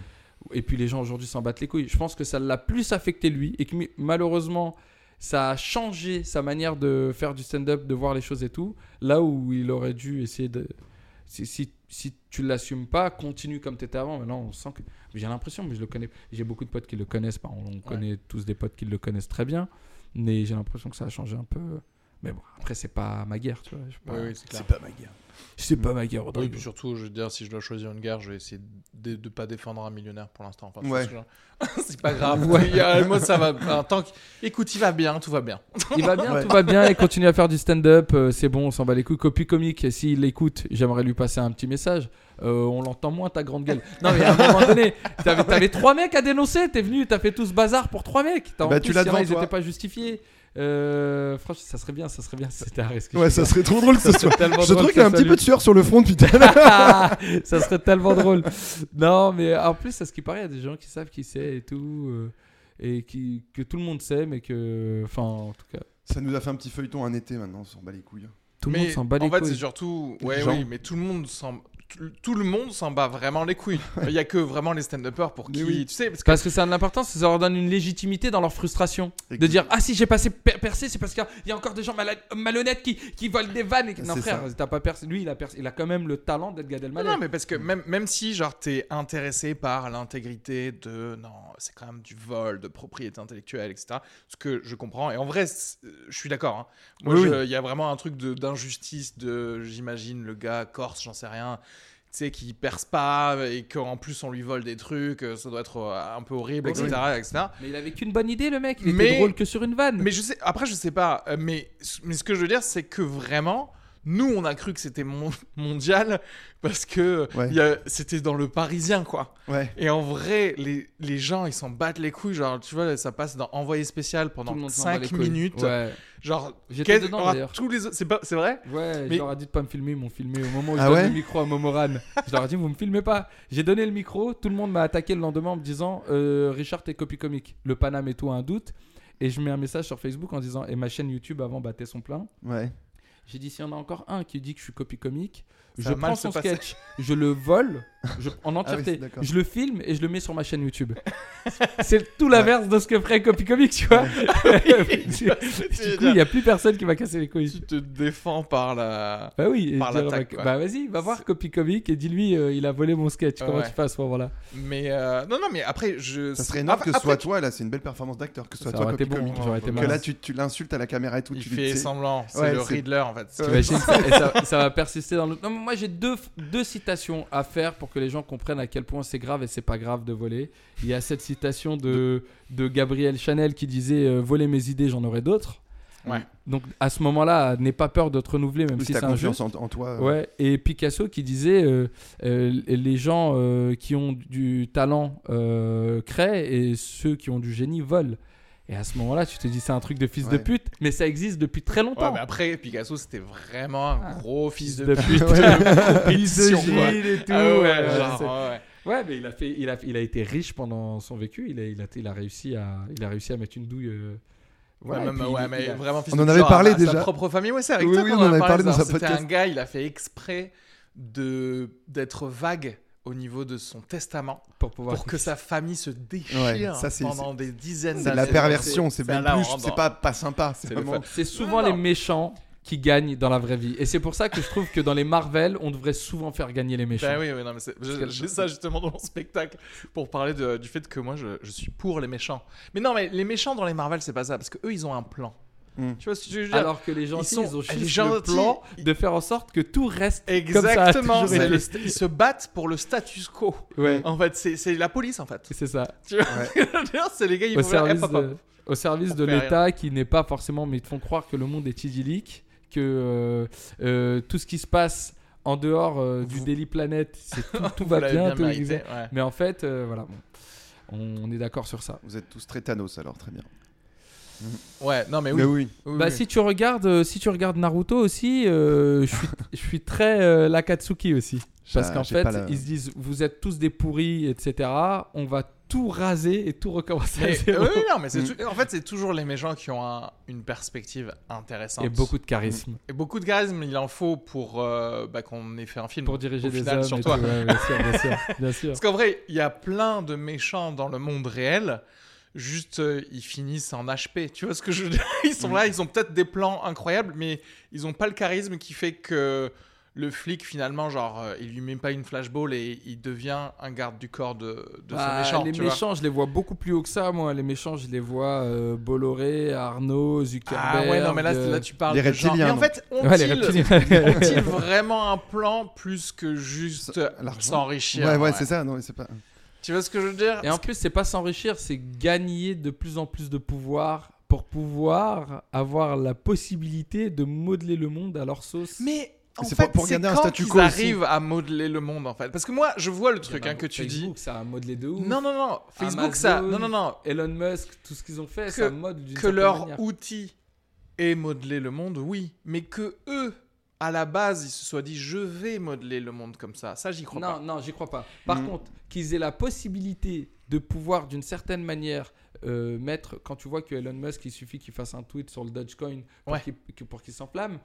et puis les gens aujourd'hui s'en battent les couilles. Je pense que ça l'a plus affecté lui et que malheureusement ça a changé sa manière de faire du stand-up, de voir les choses et tout. Là où il aurait dû essayer de. Si, si, si tu l'assumes pas, continue comme tu étais avant. Maintenant, on sent que. J'ai l'impression, mais je le connais. J'ai beaucoup de potes qui le connaissent. On, on connaît tous des potes qui le connaissent très bien. Mais j'ai l'impression que ça a changé un peu. Mais bon, après, c'est pas ma guerre, tu vois. Je sais pas, Oui, oui, c'est pas ma guerre. c'est pas ma guerre, Oui, puis surtout, je veux dire, si je dois choisir une guerre, je vais essayer de ne pas défendre un millionnaire pour l'instant. Enfin, ce <laughs> c'est pas grave. Ouais. Il y a- moi, ça va. En tant que... Écoute, il va bien, tout va bien. Il va bien, Ouais. tout va bien, il continue à faire du stand-up, euh, c'est bon, on s'en bat les couilles. Copie comique, s'il l'écoute, j'aimerais lui passer un petit message. euh, on l'entend moins ta grande gueule. Non mais à un moment donné, t'avais, trois mecs à dénoncer, t'es venu, t'as fait tout ce bazar pour trois mecs. Bah, plus, tu l'as devant ils toi. étaient pas justifiés. Euh, franchement, ça serait bien, ça serait bien si c'était Ares qui Ouais, ça serait trop drôle que ce soit. tellement Je drôle trouve que qu'il y a un ça petit peu de sueur sur le front depuis tout à l'heure. <laughs> ça serait tellement drôle. Non, mais en plus, à ce qui paraît, il y a des gens qui savent qui c'est et tout. euh, et qui, que tout le monde sait, mais que. Enfin, en tout cas, Ça nous a fait un petit feuilleton un été maintenant, on s'en bat les couilles. tout le mais monde s'en bat les en fait, couilles. c'est surtout. Ouais, oui, mais tout le monde s'en. Tout- le monde s'en bat vraiment les couilles. <laughs> Il y a que vraiment les stand-uppers pour qui. oui. Tu sais, parce que. Parce que ça a de l'importance, ça leur donne une légitimité dans leur frustration. De dire, ah si j'ai passé per- percé, c'est parce qu'il y a encore des gens malhonnêtes qui, qui volent des vannes. Et... Non frère, t'as pas percé. Lui, il a, percé- il a quand même le talent d'être Gad Elmaleh. non, mais parce que même, même si, genre, t'es intéressé par l'intégrité de. Non, c'est quand même du vol, de propriété intellectuelle, etc. Ce que je comprends. Et en vrai, je suis d'accord. hein. Moi, Oui, je- il y a vraiment un truc de- d'injustice de, j'imagine, le gars corse, j'en sais rien. Tu sais, qui perce pas et qu'en plus on lui vole des trucs, euh, ça doit être euh, un peu horrible, etc., etc. Mais il avait qu'une bonne idée, le mec. Il Mais- était drôle que sur une vanne. Mais je sais, après, je sais pas. euh, Mais, mais ce que je veux dire, c'est que vraiment, nous, on a cru que c'était mon- <laughs> mondial parce que Ouais. c'était dans le Parisien, quoi. Ouais. Et en vrai, les, les gens, ils s'en battent les couilles. Genre, tu vois, ça passe dans Envoyé spécial pendant le monde s'en bat les 5 couilles. minutes. Ouais, Genre, J'étais quel- dedans, tous les autres- c'est pas, c'est vrai? Ouais Mais- je leur ai dit de pas me filmer, ils m'ont filmé au moment où je Ah donne ouais? le micro à Momoran. je leur ai dit, vous me filmez pas. J'ai donné le micro, tout le monde m'a attaqué le lendemain en me disant, euh, Richard, t'es copie comique. Le Paname et tout a un doute. Et je mets un message sur Facebook en disant, et ma chaîne YouTube avant battait son plein. Ouais. J'ai dit, s'il y en a encore un qui dit que je suis copie comique, Ça je prends son passer. sketch, je le vole je- en Ah oui, entièreté, je le filme et je le mets sur ma chaîne YouTube. <laughs> C'est tout l'inverse de ce que ferait copie comique, tu vois. <laughs> <laughs> du coup, il n'y a plus personne qui va casser les couilles. Tu te défends par la. Bah oui, Par l'attaque, bah, bah vas-y, va voir Copy Comic et dis-lui euh, il a volé mon sketch. Comment tu fais à ce moment-là? Mais euh, non, non, mais après, je. Ça serait énorme Après- que ce soit après, toi, là, c'est une belle performance d'acteur, que ce soit Ça toi, copie bon, été Que là, tu, tu l'insultes à la caméra et tout. Il tu fait semblant. C'est Ouais, le Riddler, en fait. Ça va persister dans le. Moi j'ai deux, deux citations à faire pour que les gens comprennent à quel point c'est grave et c'est pas grave de voler. Il y a cette citation de, de Gabriel Chanel qui disait euh, Voler mes idées, j'en aurai d'autres. Ouais. Donc à ce moment-là, n'aie pas peur de te renouveler, même si c'est un jeu. confiance en, en toi. euh, Ouais, et Picasso qui disait euh, euh, les gens euh, qui ont du talent créent et ceux qui ont du génie volent. Et à ce moment-là, tu te dis c'est un truc de fils de pute, mais ça existe depuis très Ouais, longtemps. mais après, Picasso, c'était vraiment un Ah. gros fils Fils de de pute. <laughs> <laughs> quoi. Misogyne et tout. Ah ouais, genre, mais il a, fait, il, a, il a été riche pendant son vécu. Il a, il a, il a, réussi, à, il a réussi à mettre une douille. euh, Ouais, même- ouais, il- mais il a- vraiment fils On de en avait genre, parlé à sa déjà. propre famille, ouais, c'est avec Oui, toi oui, qu'on on en a avait parlé parlé dans ça. un C'était podcast. un gars, il a fait exprès de d'être vague au niveau de son testament pour pouvoir. pour que sa famille se déchire Ouais, ça, c'est- pendant des dizaines C'est d'années. de la perversion, c'est c'est même plus. C'est pas, pas sympa. C'est C'est vraiment. C'est souvent Non, non. les méchants qui gagnent dans la vraie vie. Et c'est pour ça que je trouve que dans les Marvel, on devrait souvent faire gagner les méchants. Ben oui, oui, non, mais c'est- j'ai ça justement dans mon spectacle pour parler de- du fait que moi je, je suis pour les méchants. Mais non, mais les méchants dans les Marvel, c'est pas ça parce que eux ils ont un plan. Mm. Tu vois ce que je veux dire? Alors que les gentils, sont- ils, ont les juste gentils, le plan ils- de faire en sorte que tout reste comme ça a Exactement, le ils se battent pour le status quo. Ouais, En fait, c'est la police en fait. c'est ça. Tu vois C'est les gars, ils Au vont faire, service de, hop. au service de faire l'État qui n'est pas forcément, mais ils te font croire que le monde est idyllique, que euh, euh, tout ce qui se passe en dehors euh, du Vous- Daily Planet, tout, <laughs> va bien, tout est mérité, ouais. Mais en fait, euh, voilà, bon, on est d'accord sur ça. Vous êtes tous très Thanos alors, très bien. Ouais, non mais oui. Mais oui. Oui, Bah oui. si tu regardes, euh, si tu regardes Naruto aussi, euh, je suis, <laughs> je suis très euh, Lakatsuki aussi, parce qu'en fait, la- ils se disent, vous êtes tous des pourris, etc. On va tout raser et tout recommencer à Mais- zéro. oui, oui, non, mais c'est Mm. en fait c'est toujours les méchants qui ont un- une perspective intéressante. Et beaucoup de charisme Et beaucoup de charisme, il en faut pour euh, bah, qu'on ait fait un film. pour diriger Au des final, hommes. sur et toi. tout, ouais, bien sûr, bien sûr, <laughs> bien sûr. Parce qu'en vrai, il y a plein de méchants dans le monde réel. Juste, euh, ils finissent en HP. Tu vois ce que je veux dire <laughs> Ils sont là, ils ont peut-être des plans incroyables, mais ils ont pas le charisme qui fait que le flic, finalement, genre, euh, il lui met pas une flashball et il devient un garde du corps de, de Bah, ce méchant. les tu vois. méchants, je les vois beaucoup plus haut que ça, moi. Les méchants, je les vois euh, Bolloré, Arnaud, Zuckerberg. Ah ouais, non, mais là, là tu parles les de genre- reptiliens, Mais en fait, <laughs> Ouais, ont-ils vraiment un plan plus que juste L'argent. s'enrichir Ouais, ouais, c'est ça. Non, mais c'est pas. Tu vois ce que je veux dire Et en plus, c'est pas s'enrichir, c'est gagner de plus en plus de pouvoir pour pouvoir avoir la possibilité de modeler le monde à leur sauce. Mais En C'est fait, pour- pour c'est un quand aussi. arrivent à modeler le monde en fait. Parce que moi, je vois le truc Il y en a hein, que tu dis. Facebook, ça a modelé de ouf. Non, non, non. Facebook, ça. Non, non, non. Elon Musk, tout ce qu'ils ont fait, Que- ça modèle d'une Que leur manière. outil ait modelé le monde, oui. Mais que eux, à la base, ils se soient dit je vais modeler le monde comme ça. Ça, j'y crois Non, pas. non, j'y crois pas. Par Mm. contre, qu'ils aient la possibilité de pouvoir, d'une certaine manière, euh, mettre. Quand tu vois que Elon Musk, il suffit qu'il fasse un tweet sur le Dogecoin pour Ouais. qu'il que- pour qu'il s'enflamme,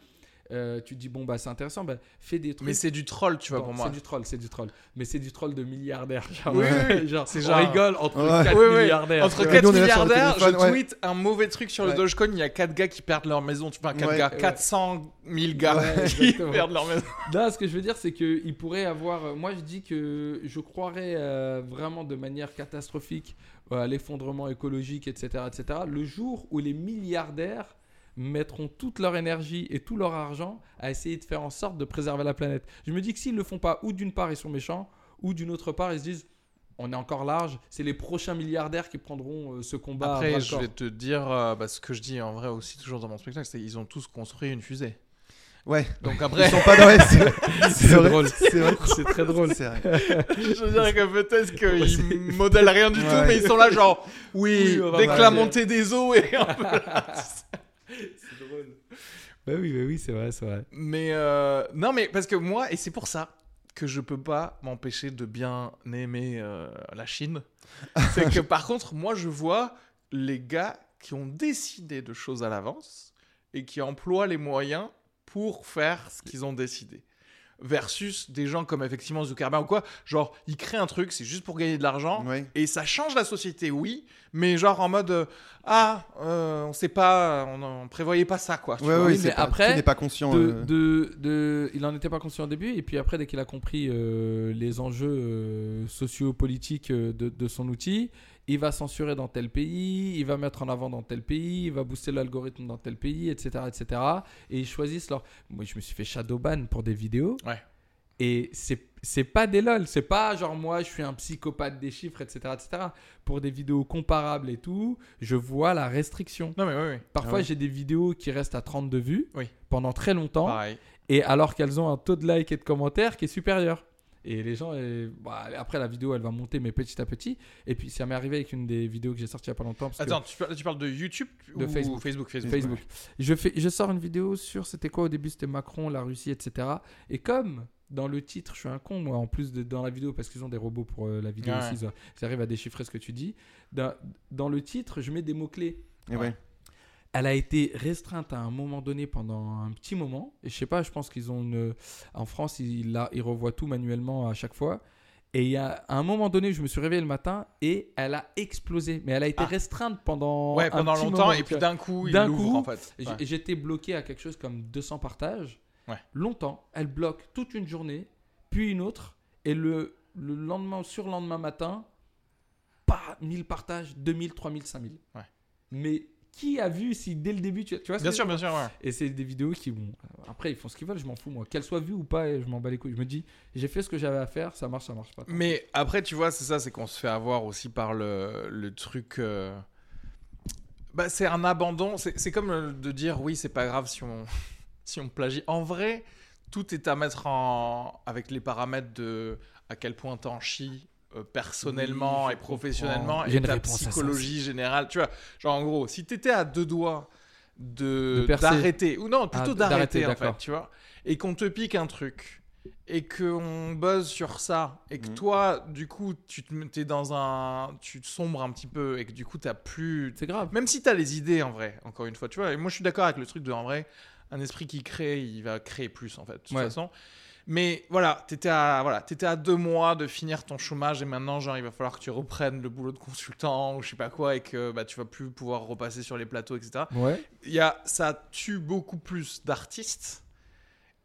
euh, tu te dis, bon, bah, c'est intéressant, bah, fais des trucs. Mais c'est du troll, tu vois, pour moi. C'est du troll, c'est du troll. Mais c'est du troll de milliardaires. Genre, Oui, oui, <laughs> genre, C'est on genre- rigole entre Ouais. 4 Oui, oui. milliardaires. Entre tu vois. 4 Nous, on est là sur le milliardaires, je tweet un mauvais truc sur le. Dogecoin, il y a 4 gars qui perdent leur maison. Tu vois, 4 Ouais. gars, Ouais. 400 000 gars Ouais, <laughs> qui perdent leur maison. Là, ce que je veux dire, c'est qu'il pourrait avoir. euh, Moi, je dis que je croirais euh, vraiment de manière catastrophique euh, à l'effondrement écologique, etc., etc. Le jour où les milliardaires mettront toute leur énergie et tout leur argent à essayer de faire en sorte de préserver la planète. Je me dis que s'ils le font pas, ou d'une part ils sont méchants, ou d'une autre part ils se disent on est encore large, c'est les prochains milliardaires qui prendront euh, ce combat. Après, je vais te dire euh, bah, ce que je dis en vrai aussi, toujours dans mon spectacle, c'est qu'ils ont tous construit une fusée. Ouais. Donc <laughs> Ils après, sont pas dans les. C'est <laughs> drôle. <laughs> C'est très drôle. C'est vrai. je dirais que peut-être qu'ils modèlent rien du tout, Ouais. mais ils sont là genre, oui, Oui, dès que la montée des eaux est un peu là. <laughs> C'est drôle. Bah oui, bah oui, c'est vrai, c'est vrai. Mais euh, non, mais parce que moi, et c'est pour ça que je peux pas m'empêcher de bien aimer euh, la Chine, <laughs> c'est que par contre, moi, je vois les gars qui ont décidé de choses à l'avance et qui emploient les moyens pour faire ce qu'ils ont décidé. Versus des gens comme effectivement Zuckerberg ou quoi, genre ils créent un truc, c'est juste pour gagner de l'argent, et ça change la société, oui, mais genre en mode euh, ah, euh, on sait pas, on, on prévoyait pas ça quoi. tu Ouais, vois. oui, Oui, c'est mais pas- après, tout n'est pas conscient. de, euh, de, de- il en était pas conscient au début et puis après dès qu'il a compris euh, les enjeux euh, socio-politiques de, de son outil il va censurer dans tel pays il va mettre en avant dans tel pays il va booster l'algorithme dans tel pays etc etc et ils choisissent leur moi je me suis fait shadowban pour des vidéos Ouais. et c'est c'est pas des lol c'est pas genre moi je suis un psychopathe des chiffres etc etc pour des vidéos comparables et tout je vois la restriction Non mais oui, oui. Parfois, Ah j'ai des vidéos qui restent à 32 vues Oui. pendant très longtemps, Pareil. et alors qu'elles ont un taux de like et de commentaires qui est supérieur. Et les gens, euh, bah, après la vidéo, elle va monter, mais petit à petit. Et puis, ça m'est arrivé avec une des vidéos que j'ai sorties il n'y a pas longtemps. Parce que- Attends, tu parles, tu parles de YouTube De ou Facebook. Facebook, Facebook. Facebook. Je, fais, je sors une vidéo sur, c'était quoi au début C'était Macron, la Russie, etc. Et comme dans le titre, je suis un con, moi, en plus de dans la vidéo, parce qu'ils ont des robots pour euh, la vidéo Ouais. aussi, ils, ils arrivent à déchiffrer ce que tu dis. Dans, dans le titre, je mets des mots-clés. et ouais. Elle a été restreinte à un moment donné pendant un petit moment. Et je sais pas, je pense qu'ils ont une. En France, ils, ils revoient tout manuellement à chaque fois. Et il y a à un moment donné, je me suis réveillé le matin et elle a explosé. Mais elle a été Ah. restreinte pendant. Ouais, un pendant petit longtemps, moment. et puis d'un coup, il d'un l'ouvre coup, en fait. Ouais. J'étais bloqué à quelque chose comme 200 partages. Ouais. Longtemps. Elle bloque toute une journée, puis une autre. Et le, le lendemain, sur lendemain matin, pas 1000 partages, 2000, 3000, 5000. Ouais. Mais qui a vu si dès le début, tu, tu vois Bien sûr, bien sûr, ouais. et c'est des vidéos qui, bon, après ils font ce qu'ils veulent, je m'en fous moi. Qu'elles soient vues ou pas, je m'en bats les couilles. Je me dis, j'ai fait ce que j'avais à faire, ça marche, ça marche pas. Mais après, tu vois, c'est ça, c'est qu'on se fait avoir aussi par le, le truc. euh, Bah, c'est un abandon. C'est comme euh, de dire, oui, c'est pas grave si on, <laughs> si on plagie. En vrai, tout est à mettre en. avec les paramètres de à quel point t'en chies personnellement Oui, je et professionnellement et ta psychologie générale. Tu vois, genre en gros, si t'étais à deux doigts de d'arrêter ou non plutôt Ah, d'arrêter d'arrêter, en fait tu vois et qu'on te pique un truc et qu'on buzz sur ça et que Mhm. toi du coup tu te es dans un tu te sombres un petit peu et que du coup t'as plus C'est grave. même si t'as les idées en vrai encore une fois tu vois et moi je suis d'accord avec le truc de en vrai un esprit qui crée il va créer plus en fait de toute Ouais. façon mais voilà t'étais à voilà t'étais à deux mois de finir ton chômage et maintenant genre il va falloir que tu reprennes le boulot de consultant ou je sais pas quoi et que bah tu vas plus pouvoir repasser sur les plateaux etc Ouais. il y a, ça tue beaucoup plus d'artistes,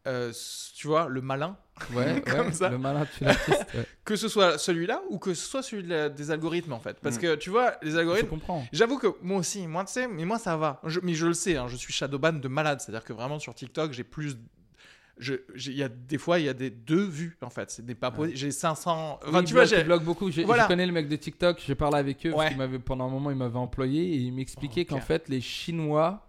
euh, tu vois, le malin, <laughs> Ouais, Comme ouais, ça. Le malin tue l'artiste. ouais. <laughs> que ce soit celui-là ou que ce soit celui de la- des algorithmes en fait. Parce Mm. que tu vois, les Je algorithmes, comprends. j'avoue que moi aussi, moi tu sais, mais moi ça va. Je- mais je le sais, hein, je suis shadowban de malade. C'est-à-dire que vraiment sur TikTok, j'ai plus. Il y a des fois, il y a des deux vues en fait. C'est n'est pas possible. J'ai 500. Enfin, Oui, tu vois, j'ai. bloque beaucoup. Voilà. Je connais le mec de TikTok, j'ai parlé avec eux, parce Ouais. m'avait, pendant un moment, il m'avait employé et il m'expliquait Ok. qu'en fait, les Chinois,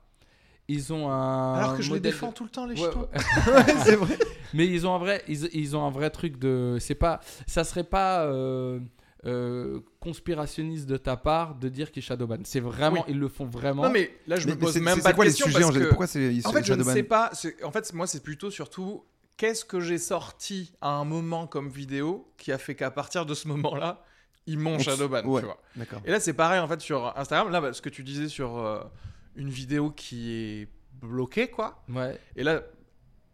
ils ont un. Alors que je les défends de- tout le temps, les Ouais, Chinois. <laughs> ouais. c'est vrai. Mais ils ont un vrai, ils, ils ont un vrai truc de, c'est pas, ça serait pas euh, euh, conspirationniste de ta part de dire qu'ils shadowban. C'est vraiment, ils le font vraiment. Non, mais là, je Mais- me pose c'est- même pas de quoi les question sujets parce que- Pourquoi c'est ils En se fait, je ne sais pas. c'est- En fait, moi, c'est plutôt surtout qu'est-ce que j'ai sorti à un moment comme vidéo qui a fait qu'à partir de ce moment-là, ils m'ont shadowban. ouais. Tu vois. D'accord. Et là, c'est pareil en fait sur Instagram. Là, bah, ce que tu disais sur euh, une vidéo qui est bloquée, quoi. Ouais. Et là,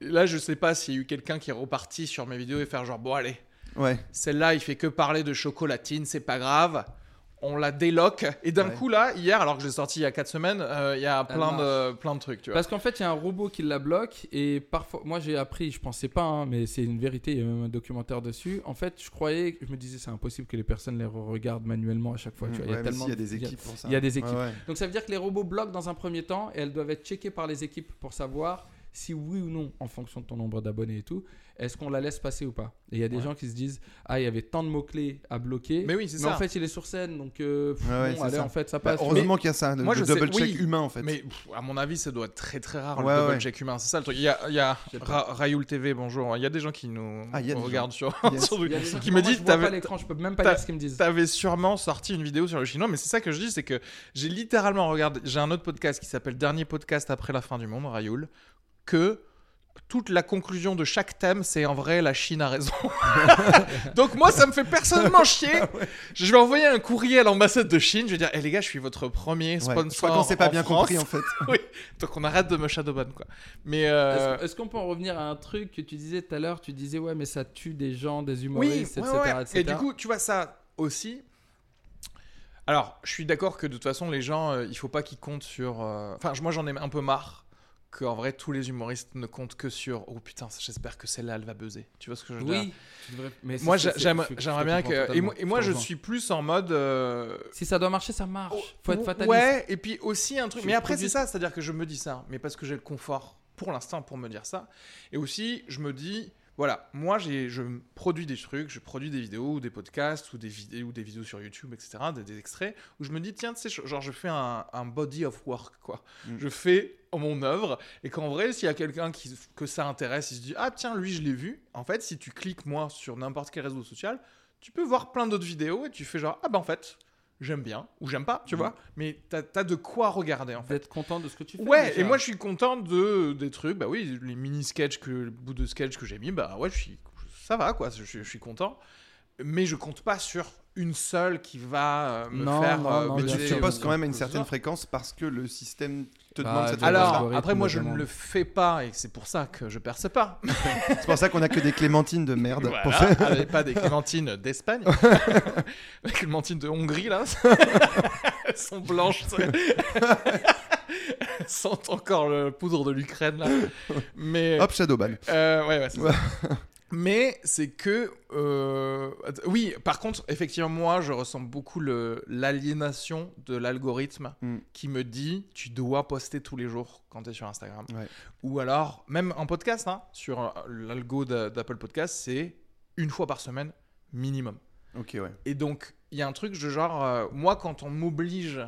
là, je sais pas s'il y a eu quelqu'un qui est reparti sur mes vidéos et faire genre bon allez, Ouais. celle-là, il fait que parler de chocolatine, c'est pas grave. On la déloque. Et d'un Ouais. coup, là, hier, alors que j'ai sorti il y a 4 semaines, euh, il y a plein de, plein de trucs, tu vois. Parce qu'en fait, il y a un robot qui la bloque et parfois, moi j'ai appris, je pensais pas, hein, mais c'est une vérité, il y a même un documentaire dessus. En fait, je croyais, je me disais, c'est impossible que les personnes les regardent manuellement à chaque fois. tu vois. il y a tellement si, il y a de- des équipes pour ça. il y a des équipes. Ouais, ouais. Donc ça veut dire que les robots bloquent dans un premier temps et elles doivent être checkées par les équipes pour savoir si oui ou non, en fonction de ton nombre d'abonnés et tout, est-ce qu'on la laisse passer ou pas? Et il y a des Ouais. gens qui se disent ah il y avait tant de mots clés à bloquer, Mais oui, c'est mais ça. en fait il est sur scène donc euh, pff, Ouais, ouais, bon, c'est allez ça. en fait ça Bah, passe. heureusement qu'il y a ça, le, Moi, je sais- double check oui, humain en fait. Mais pff, à mon avis, ça doit être très très rare Ouais, le double ouais. check humain. C'est ça le truc. Il y a, il y a Ra- Rayoul TV, bonjour. Il y a des gens qui nous Ah, il y a des regardent sur, Yes. <laughs> sur Il y a des gens qui me disent je vois pas t'avais l'écran, je peux même pas lire ce qu'ils me disent. T'avais sûrement sorti une vidéo sur le chinois, mais c'est ça que je dis, c'est que j'ai littéralement regardé. J'ai un autre podcast qui s'appelle Dernier podcast après la fin du monde, Rayoul, que toute la conclusion de chaque thème, c'est en vrai la Chine a raison. <laughs> Donc moi, ça me fait personnellement <laughs> chier. Je vais envoyer un courrier à l'ambassade de Chine. Je vais dire, eh les gars, je suis votre premier Ouais. sponsor. Je crois qu'on s'est pas en bien France. compris en fait. <laughs> oui. Donc on arrête de me shadowban quoi. Mais euh, Est-ce est-ce qu'on peut en revenir à un truc que tu disais tout à l'heure? Tu disais ouais mais ça tue des gens, des oui, humoristes, ouais, etc., ouais. etc. Et du coup, tu vois ça aussi. Alors, je suis d'accord que de toute façon, les gens, euh, il faut pas qu'ils comptent sur. euh, Enfin, moi, j'en ai un peu marre qu'en vrai, tous les humoristes ne comptent que sur. Oh putain, j'espère que celle-là, elle va buzzer. Tu vois ce que je veux dire? Oui, devrais- mais Moi, c'est- c'est- j'aimerais bien que. Et moi, et moi, je suis plus en mode. euh, Si ça doit marcher, ça marche. Faut être Oh, fataliste. Ouais, et puis aussi un truc. Mais après, c'est ça, c'est-à-dire que je me dis ça, mais parce que j'ai le confort pour l'instant pour me dire ça. Et aussi, je me dis, voilà, moi, je produis des trucs, je produis des vidéos ou des podcasts ou des vidéos ou des vidéos sur YouTube, etc., des, des extraits où je me dis, tiens, tu sais, genre, je fais un, un body of work, quoi. Mm. Je fais mon œuvre et qu'en vrai, s'il y a quelqu'un qui, que ça intéresse, il se dit, ah tiens, lui, je l'ai vu. En fait, si tu cliques, moi, sur n'importe quel réseau social, tu peux voir plein d'autres vidéos et tu fais genre, ah bah en fait, j'aime bien ou j'aime pas, tu Mm. vois. Mais t'as as de quoi regarder en fait. D'être content de ce que tu fais. Ouais, déjà. et moi je suis content de des trucs, bah oui, les mini sketchs que le bout de sketch que j'ai mis, bah ouais, je suis ça va quoi, je, suis- je suis content. Mais je compte pas sur une seule qui va euh, me Non, faire non, euh, non, Mais mais tu, tu postes quand même à une certaine fréquence parce que le système te Bah, demande cette. Alors, après, moi, je ne le fais pas et c'est pour ça que je perce pas. <laughs> C'est pour ça qu'on a que des clémentines de merde. Voilà, pour faire- avec pas des clémentines d'Espagne. <laughs> les clémentines de Hongrie, là. <laughs> Elles sont blanches. sentent encore le poudre de l'Ukraine, là. Mais. Hop, Shadowban. Euh, ouais, ouais, c'est ça. Mais c'est que. euh, Oui, par contre, effectivement, moi, je ressens beaucoup le- l'aliénation de l'algorithme Mm. qui me dit tu dois poster tous les jours quand tu es sur Instagram. Ouais. Ou alors, même en podcast, hein, sur euh, l'algo d'a- d'Apple Podcast, c'est une fois par semaine minimum. Ok, ouais. Et donc, il y a un truc de genre, euh, moi, quand on m'oblige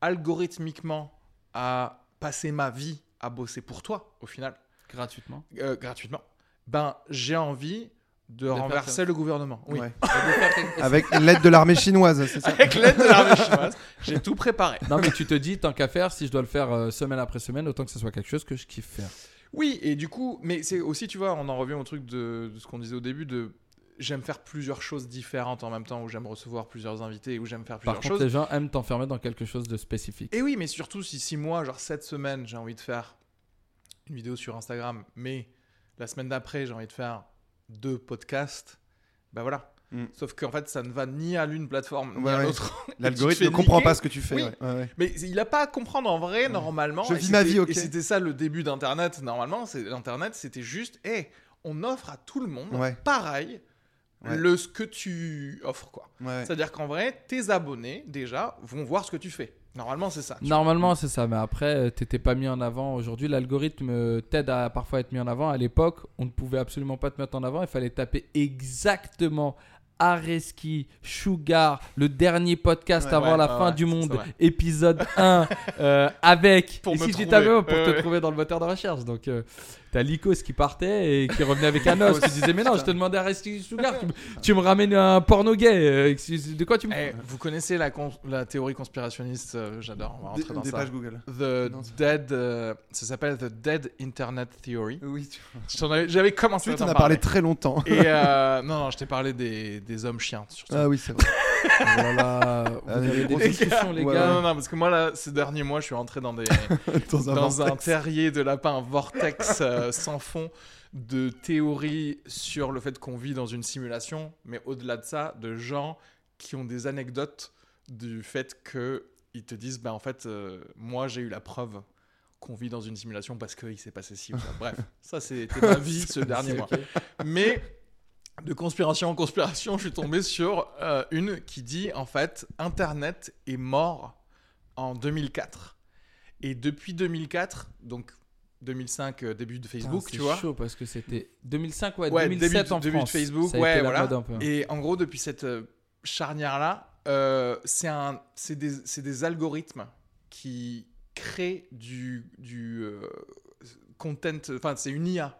algorithmiquement à passer ma vie à bosser pour toi, au final, gratuitement. euh, gratuitement, ben j'ai envie de, renverser le gouvernement. Oui. Ouais. <laughs> Avec l'aide de l'armée chinoise, c'est ça Avec l'aide de l'armée chinoise, j'ai tout préparé. Non mais tu te dis tant qu'à faire, si je dois le faire euh, semaine après semaine, autant que ce soit quelque chose que je kiffe faire. Oui, et du coup, mais c'est aussi, tu vois, on en revient au truc de, de ce qu'on disait au début de j'aime faire plusieurs choses différentes en même temps, où j'aime recevoir plusieurs invités, où j'aime faire Par plusieurs contre, choses. les gens aiment t'enfermer dans quelque chose de spécifique. Et oui, mais surtout si six mois, genre cette semaine, j'ai envie de faire une vidéo sur Instagram, mais la semaine d'après, j'ai envie de faire deux podcasts, bah voilà. Mm. Sauf qu'en fait, ça ne va ni à l'une plateforme ni à l'autre. <laughs> L'algorithme ne comprend pas ce que tu fais. Oui. ouais. Mais il a pas à comprendre en vrai, normalement. Je vis ma vie, ok. Et c'était ça le début d'Internet, normalement. C'est L'internet, c'était juste, hé, on offre à tout le monde, pareil, Ouais. le ce que tu offres, quoi. Ouais. C'est-à-dire qu'en vrai, tes abonnés, déjà, vont voir ce que tu fais. Normalement, c'est ça. Normalement, c'est ça, mais après, euh, t'étais pas mis en avant. Aujourd'hui, l'algorithme euh, t'aide à parfois être mis en avant. À l'époque, on ne pouvait absolument pas te mettre en avant. Il fallait taper exactement Areski Sugar, le dernier podcast Ouais, avant ouais, la ouais, fin du monde, épisode 1, euh, avec. <laughs> Pour et me si tu pour te trouver dans le moteur de recherche. Donc, euh, t'as Lycos qui partait et qui revenait avec un os. qui disait Mais non, je te demandais Areski Sugar, tu, me- tu me ramènes un porno gay. euh, excuse- de quoi tu me. Eh, vous connaissez la, théorie conspirationniste euh, J'adore, on va Des, rentrer dans des ça. pages Google. The Non, c'est- Dead, euh, ça s'appelle The Dead Internet Theory. Oui, tu J'en avais- J'avais commencé à t'en t'en as parler. parlé très longtemps. Et euh, <laughs> non, non, je t'ai parlé des, des hommes chiens surtout. Ah oui, c'est vrai. <laughs> Voilà, vous Ah, avez des discussions, les Ouais, gars. Non, non, non, parce que moi, là, ces derniers mois, je suis rentré dans, des, <laughs> dans un, dans un vortex. terrier de lapin, un vortex euh, sans fond de théories sur le fait qu'on vit dans une simulation, mais au-delà de ça, de gens qui ont des anecdotes du fait que ils te disent, bah en fait, euh, moi j'ai eu la preuve qu'on vit dans une simulation parce qu'il s'est passé ci ou ça. Bref, ça c'était ma vie ce <laughs> dernier mois. Mais de conspiration en conspiration, je suis tombé sur euh, une qui dit en fait Internet est mort en 2004. Et depuis 2004, donc 2005, euh, début de Facebook, Putain, tu c'est vois. chaud parce que c'était 2005 ouais, Ouais, 2007 début de- en début de. Facebook, ça a ouais, été la voilà. mode un peu. Et en gros, depuis cette euh, charnière-là, euh, c'est un, c'est des, c'est des algorithmes qui créent du, du euh, content, enfin c'est une IA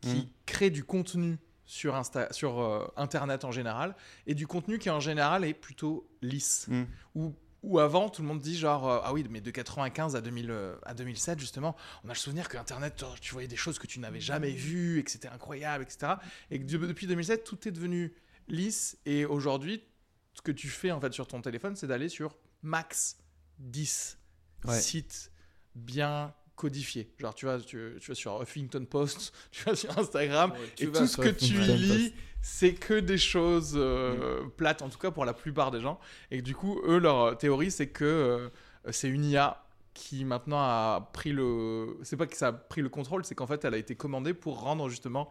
qui Mhm. crée du contenu sur, Insta, sur euh, Internet en général, et du contenu qui en général est plutôt lisse. Mm. Ou ou avant, tout le monde dit genre, euh, ah oui, mais de 95 à, 2000, euh, à 2007, justement, on a le souvenir que Internet, genre, tu voyais des choses que tu n'avais jamais vues, et que c'était incroyable, etc. Et que de- depuis 2007, tout est devenu lisse. Et aujourd'hui, ce que tu fais en fait sur ton téléphone, c'est d'aller sur max 10 Ouais. sites bien codifiés. Genre, tu vas, tu, tu vas sur Huffington Post, <laughs> tu vas sur Instagram, tu et tout ce que tu lis, c'est que des choses euh, plates, en tout cas pour la plupart des gens. Et du coup, eux, leur théorie, c'est que euh, c'est une IA qui maintenant a pris le. C'est pas que ça a pris le contrôle, c'est qu'en fait, elle a été commandée pour rendre justement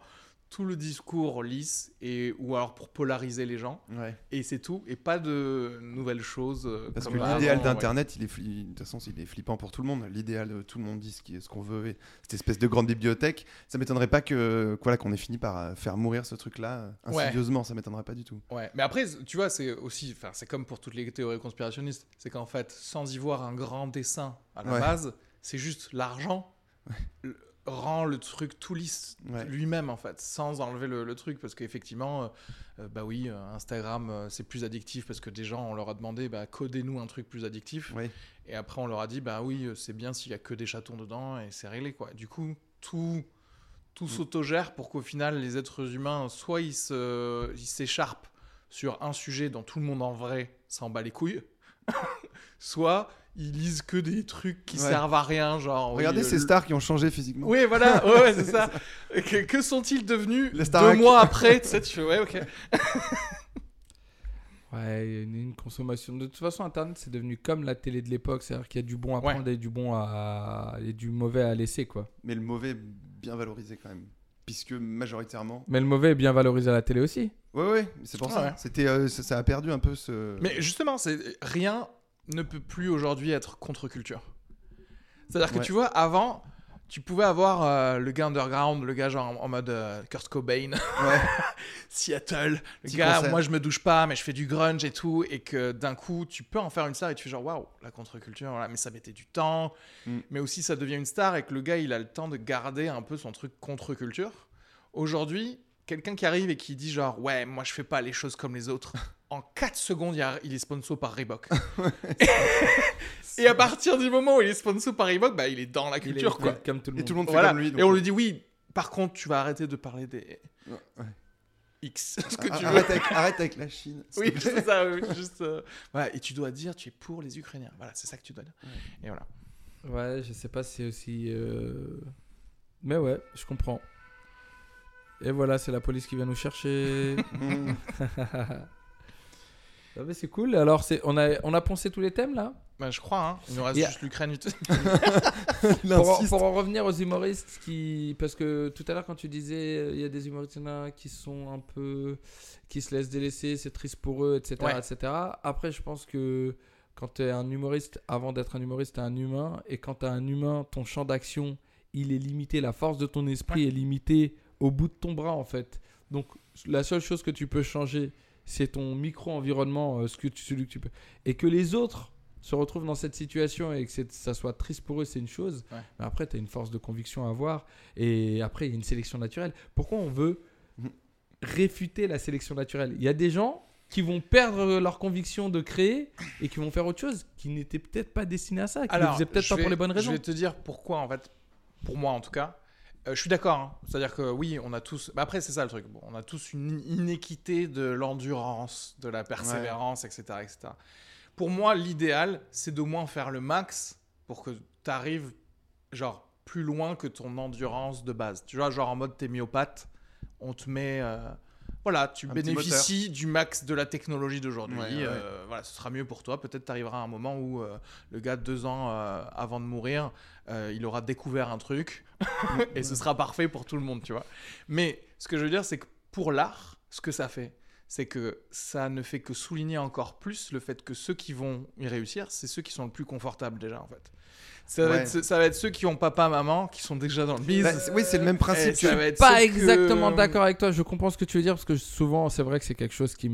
tout le discours lisse et ou alors pour polariser les gens Ouais. et c'est tout et pas de nouvelles choses euh, Parce que l'idéal ouais. d'Internet, il est de toute façon, il est flippant pour tout le monde. L'idéal, euh, tout le monde dit ce qu'on veut. Et cette espèce de grande bibliothèque, ça m'étonnerait pas que voilà qu'on ait fini par euh, faire mourir ce truc-là euh, Ouais. insidieusement. Ça m'étonnerait pas du tout. Ouais, mais après, tu vois, c'est aussi, enfin, c'est comme pour toutes les théories conspirationnistes, c'est qu'en fait, sans y voir un grand dessin à la Ouais. base, c'est juste l'argent rend le truc tout lisse Ouais. lui-même en fait, sans enlever le, le truc, parce qu'effectivement, euh, euh, bah oui, euh, Instagram euh, c'est plus addictif parce que des gens on leur a demandé, bah codez-nous un truc plus addictif, Ouais. et après on leur a dit, bah oui, c'est bien s'il y a que des chatons dedans et c'est réglé quoi. Du coup, tout tout s'autogère pour qu'au final les êtres humains soit ils se- ils s'écharpent sur un sujet dont tout le monde en vrai s'en bat les couilles, <laughs> soit ils lisent que des trucs qui Ouais. servent à rien, genre. Regardez ces le- stars qui ont changé physiquement. Oui, voilà, <laughs> ouais, ouais, c'est ça. Que, que sont-ils devenus Les deux mois après Tu sais, tu fais, ouais, ok. <laughs> Ouais, il y a une, une consommation. De toute façon, Internet, c'est devenu comme la télé de l'époque. C'est-à-dire qu'il y a du bon à Ouais. prendre et du bon à. et du mauvais à laisser, quoi. Mais le mauvais bien valorisé quand même, puisque majoritairement. Mais le mauvais est bien valorisé à la télé aussi. Ouais, ouais. C'est pour Ouais, ça. ouais. C'était, euh, ça, ça a perdu un peu ce. Mais justement, c'est rien ne peut plus aujourd'hui être contre-culture. C'est-à-dire que tu vois, avant, tu pouvais avoir euh, le gars underground, le gars genre en, en mode euh, Kurt Cobain, Ouais. <laughs> Seattle, le Petit gars, concert. moi je me douche pas, mais je fais du grunge et tout, et que d'un coup, tu peux en faire une star et tu fais genre waouh, la contre-culture, voilà, mais ça mettait du temps, Mm. mais aussi ça devient une star et que le gars il a le temps de garder un peu son truc contre-culture. Aujourd'hui, quelqu'un qui arrive et qui dit genre ouais, moi je fais pas les choses comme les autres, <laughs> en 4 secondes, il, y a- il est sponsor par Reebok. <laughs> <laughs> et à partir du moment où il est sponsor par Reebok, bah il est dans la Il est- culture quoi. Comme tout le Et tout le monde fait Voilà. comme lui. et on euh, lui dit oui, par contre, tu vas arrêter de parler des ouais. X, <laughs> ce que tu veux. arrête, avec, arrête avec la Chine. Oui, c'est ça, oui, juste. euh, Voilà, et tu dois dire, tu es pour les Ukrainiens. Voilà, c'est ça que tu dois dire. Et voilà. Ouais, je sais pas si c'est aussi. euh, Mais ouais, je comprends. Et voilà, c'est la police qui vient nous chercher. Ah, mais c'est cool. Alors, c'est... On, a... on a poncé tous les thèmes là? Bah, je crois, hein. Il nous reste juste l'Ukraine. <laughs> Pour, pour en revenir aux humoristes qui. Parce que tout à l'heure, quand tu disais, euh, il y a des humoristes il y en a qui sont un peu. qui se laissent délaisser, c'est triste pour eux, etc. Ouais. etc. Après, je pense que quand tu es un humoriste, avant d'être un humoriste, tu es un humain. Et quand tu es un humain, ton champ d'action, il est limité. La force de ton esprit est limitée au bout de ton bras, en fait. Donc, la seule chose que tu peux changer, c'est ton micro-environnement, euh, ce que tu, celui que tu peux. Et que les autres se retrouvent dans cette situation et que ça soit triste pour eux, c'est une chose. Ouais. Mais après, tu as une force de conviction à avoir. Et après, il y a une sélection naturelle. Pourquoi on veut <laughs> réfuter la sélection naturelle? Il y a des gens qui vont perdre leur conviction de créer et qui vont faire autre chose, qui n'étaient peut-être pas destinés à ça, qui ne faisaient peut-être pas vais- pour les bonnes raisons. Je vais te dire pourquoi, en fait, pour moi en tout cas. Euh, je suis d'accord. hein. C'est-à-dire que oui, on a tous. bah après, c'est ça le truc. Bon, on a tous une inéquité de l'endurance, de la persévérance, etc., etc. Pour moi, l'idéal, c'est d'au moins faire le max pour que tu arrives, genre, plus loin que ton endurance de base. Tu vois, genre en mode t'es myopathe, on te met. euh, voilà, tu Un bénéficies du max de la technologie d'aujourd'hui. Ouais, ouais, ouais. euh, voilà, ce sera mieux pour toi. Peut-être tu arriveras à un moment où euh, le gars, deux ans euh, avant de mourir, il aura découvert un truc <laughs> et ce sera parfait pour tout le monde, tu vois. Mais ce que je veux dire, c'est que pour l'art, ce que ça fait, c'est que ça ne fait que souligner encore plus le fait que ceux qui vont y réussir, c'est ceux qui sont le plus confortables déjà, en fait. Ça, va, Ouais. être, ça va être ceux qui ont papa, maman, qui sont déjà dans le biz. Bah, c'est- oui, c'est le même Et principe. va être pas que- exactement d'accord avec toi. Je comprends ce que tu veux dire parce que souvent, c'est vrai que c'est quelque chose qui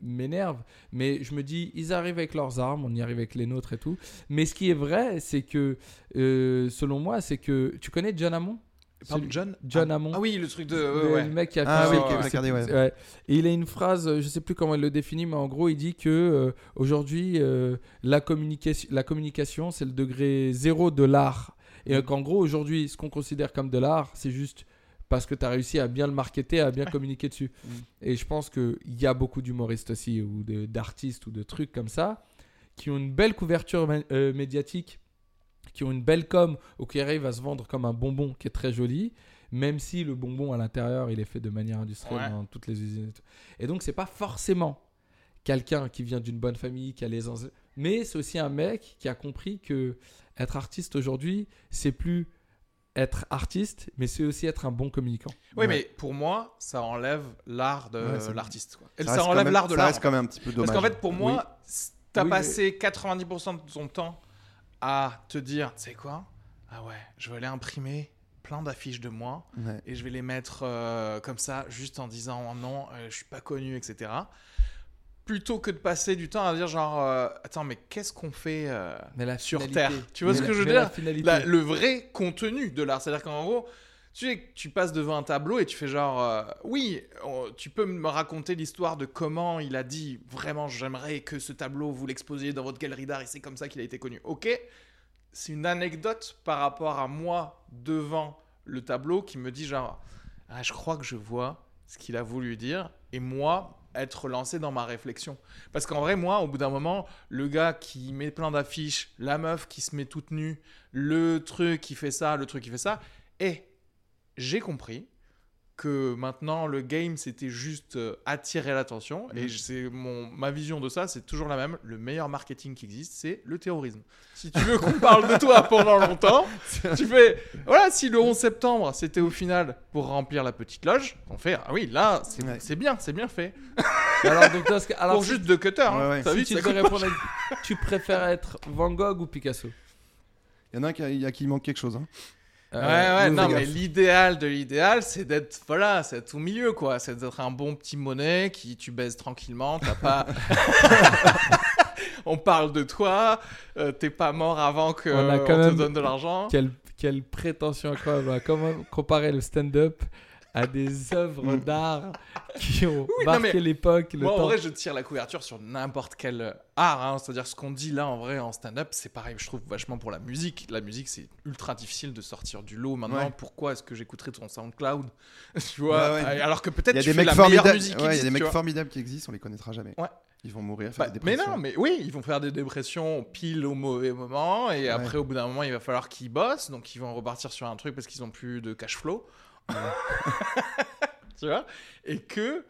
m'énerve. Mais je me dis, ils arrivent avec leurs armes, on y arrive avec les nôtres et tout. Mais ce qui est vrai, c'est que, euh, selon moi, c'est que tu connais John Hammond? Pardon, Celui- John John ah, Hammond. Ah oui, le truc de. Le, ouais, ouais. le mec qui a Ah fait oui, ouais. ouais. Et il a une phrase, euh, je sais plus comment il le définit, mais en gros, il dit que euh, aujourd'hui, euh, la communication, la communication, c'est le degré zéro de l'art. Et euh, qu'en gros, aujourd'hui, ce qu'on considère comme de l'art, c'est juste parce que tu as réussi à bien le marketer, à bien <laughs> communiquer dessus. Mm. Et je pense qu'il y a beaucoup d'humoristes aussi, ou de- d'artistes, ou de trucs comme ça, qui ont une belle couverture euh, médiatique, qui ont une belle com, ou qui arrivent à se vendre comme un bonbon qui est très joli, même si le bonbon à l'intérieur, il est fait de manière industrielle Ouais. dans toutes les usines. Et, tout. Et donc, c'est pas forcément quelqu'un qui vient d'une bonne famille, qui a les ense- mais c'est aussi un mec qui a compris que être artiste aujourd'hui, c'est plus être artiste, mais c'est aussi être un bon communicant. Oui, Ouais. mais pour moi, ça enlève l'art de Ouais, ça- l'artiste. ça Ça, enlève l'art de Ça l'art. reste quand même un petit peu dommage. Parce qu'en fait, pour moi, t'as Oui, mais- passé 90% de ton temps à te dire, tu sais quoi? Ah ouais, je vais aller imprimer plein d'affiches de moi Ouais. et je vais les mettre euh, comme ça, juste en disant oh non, euh, je suis pas connu, etc. Plutôt que de passer du temps à dire genre, euh, attends, mais qu'est-ce qu'on fait Mais la sur finalité. Terre? Tu vois Mais ce la- que je veux dire? La- le vrai contenu de l'art. C'est-à-dire qu'en gros, tu sais, tu passes devant un tableau et tu fais genre, euh, oui, tu peux me raconter l'histoire de comment il a dit vraiment, j'aimerais que ce tableau vous l'exposiez dans votre galerie d'art et c'est comme ça qu'il a été connu. Ok, c'est une anecdote par rapport à moi devant le tableau qui me dit genre, ah, je crois que je vois ce qu'il a voulu dire et moi être lancé dans ma réflexion. Parce qu'en vrai, moi, au bout d'un moment, le gars qui met plein d'affiches, la meuf qui se met toute nue, le truc qui fait ça, le truc qui fait ça, et j'ai compris que maintenant le game c'était juste euh, attirer l'attention et Mhm. c'est mon ma vision de ça c'est toujours la même le meilleur marketing qui existe c'est le terrorisme si tu veux <laughs> qu'on parle de toi pendant longtemps tu fais voilà si le 11 septembre c'était au final pour remplir la petite loge on fait ah oui là c'est Ouais. c'est bien c'est bien fait <laughs> Alors, donc, alors, pour si- juste deux cutters. Ouais, ouais. T'as si vu, tu ça répondre, à- tu préfères être Van Gogh ou Picasso? Il y en a un qui, a- il y a qui manque quelque chose. hein. Euh, Ouais, ouais, non, mais l'idéal de l'idéal, c'est d'être, voilà, c'est au milieu, quoi. C'est d'être un bon petit monnaie qui tu baises tranquillement, t'as pas. <laughs> <laughs> On parle de toi, euh, t'es pas mort avant que On a quand on même- te donne de l'argent. Quelle, quelle prétention incroyable à comment comparer le stand-up à des œuvres Mm. d'art qui ont Oui, marqué mais l'époque, Moi, en vrai, je tire la couverture sur n'importe quel art. hein. C'est-à-dire, ce qu'on dit là, en vrai, en stand-up, c'est pareil, je trouve, vachement pour la musique. La musique, c'est ultra difficile de sortir du lot maintenant. Ouais. Pourquoi est-ce que j'écouterais ton SoundCloud <laughs> Tu vois? Ouais, ouais. Alors que Il peut-être y a tu des fais mecs la meilleure formidables. musique il y a existe, des mecs formidables qui existent, on les connaîtra jamais. Ouais. Ils vont mourir, faire Bah, des mais dépressions. non, mais oui, ils vont faire des dépressions pile au mauvais moment et Ouais. après au bout d'un moment il va falloir qu'ils bossent donc ils vont repartir sur un truc parce qu'ils ont plus de cash flow. <laughs> tu vois? Et que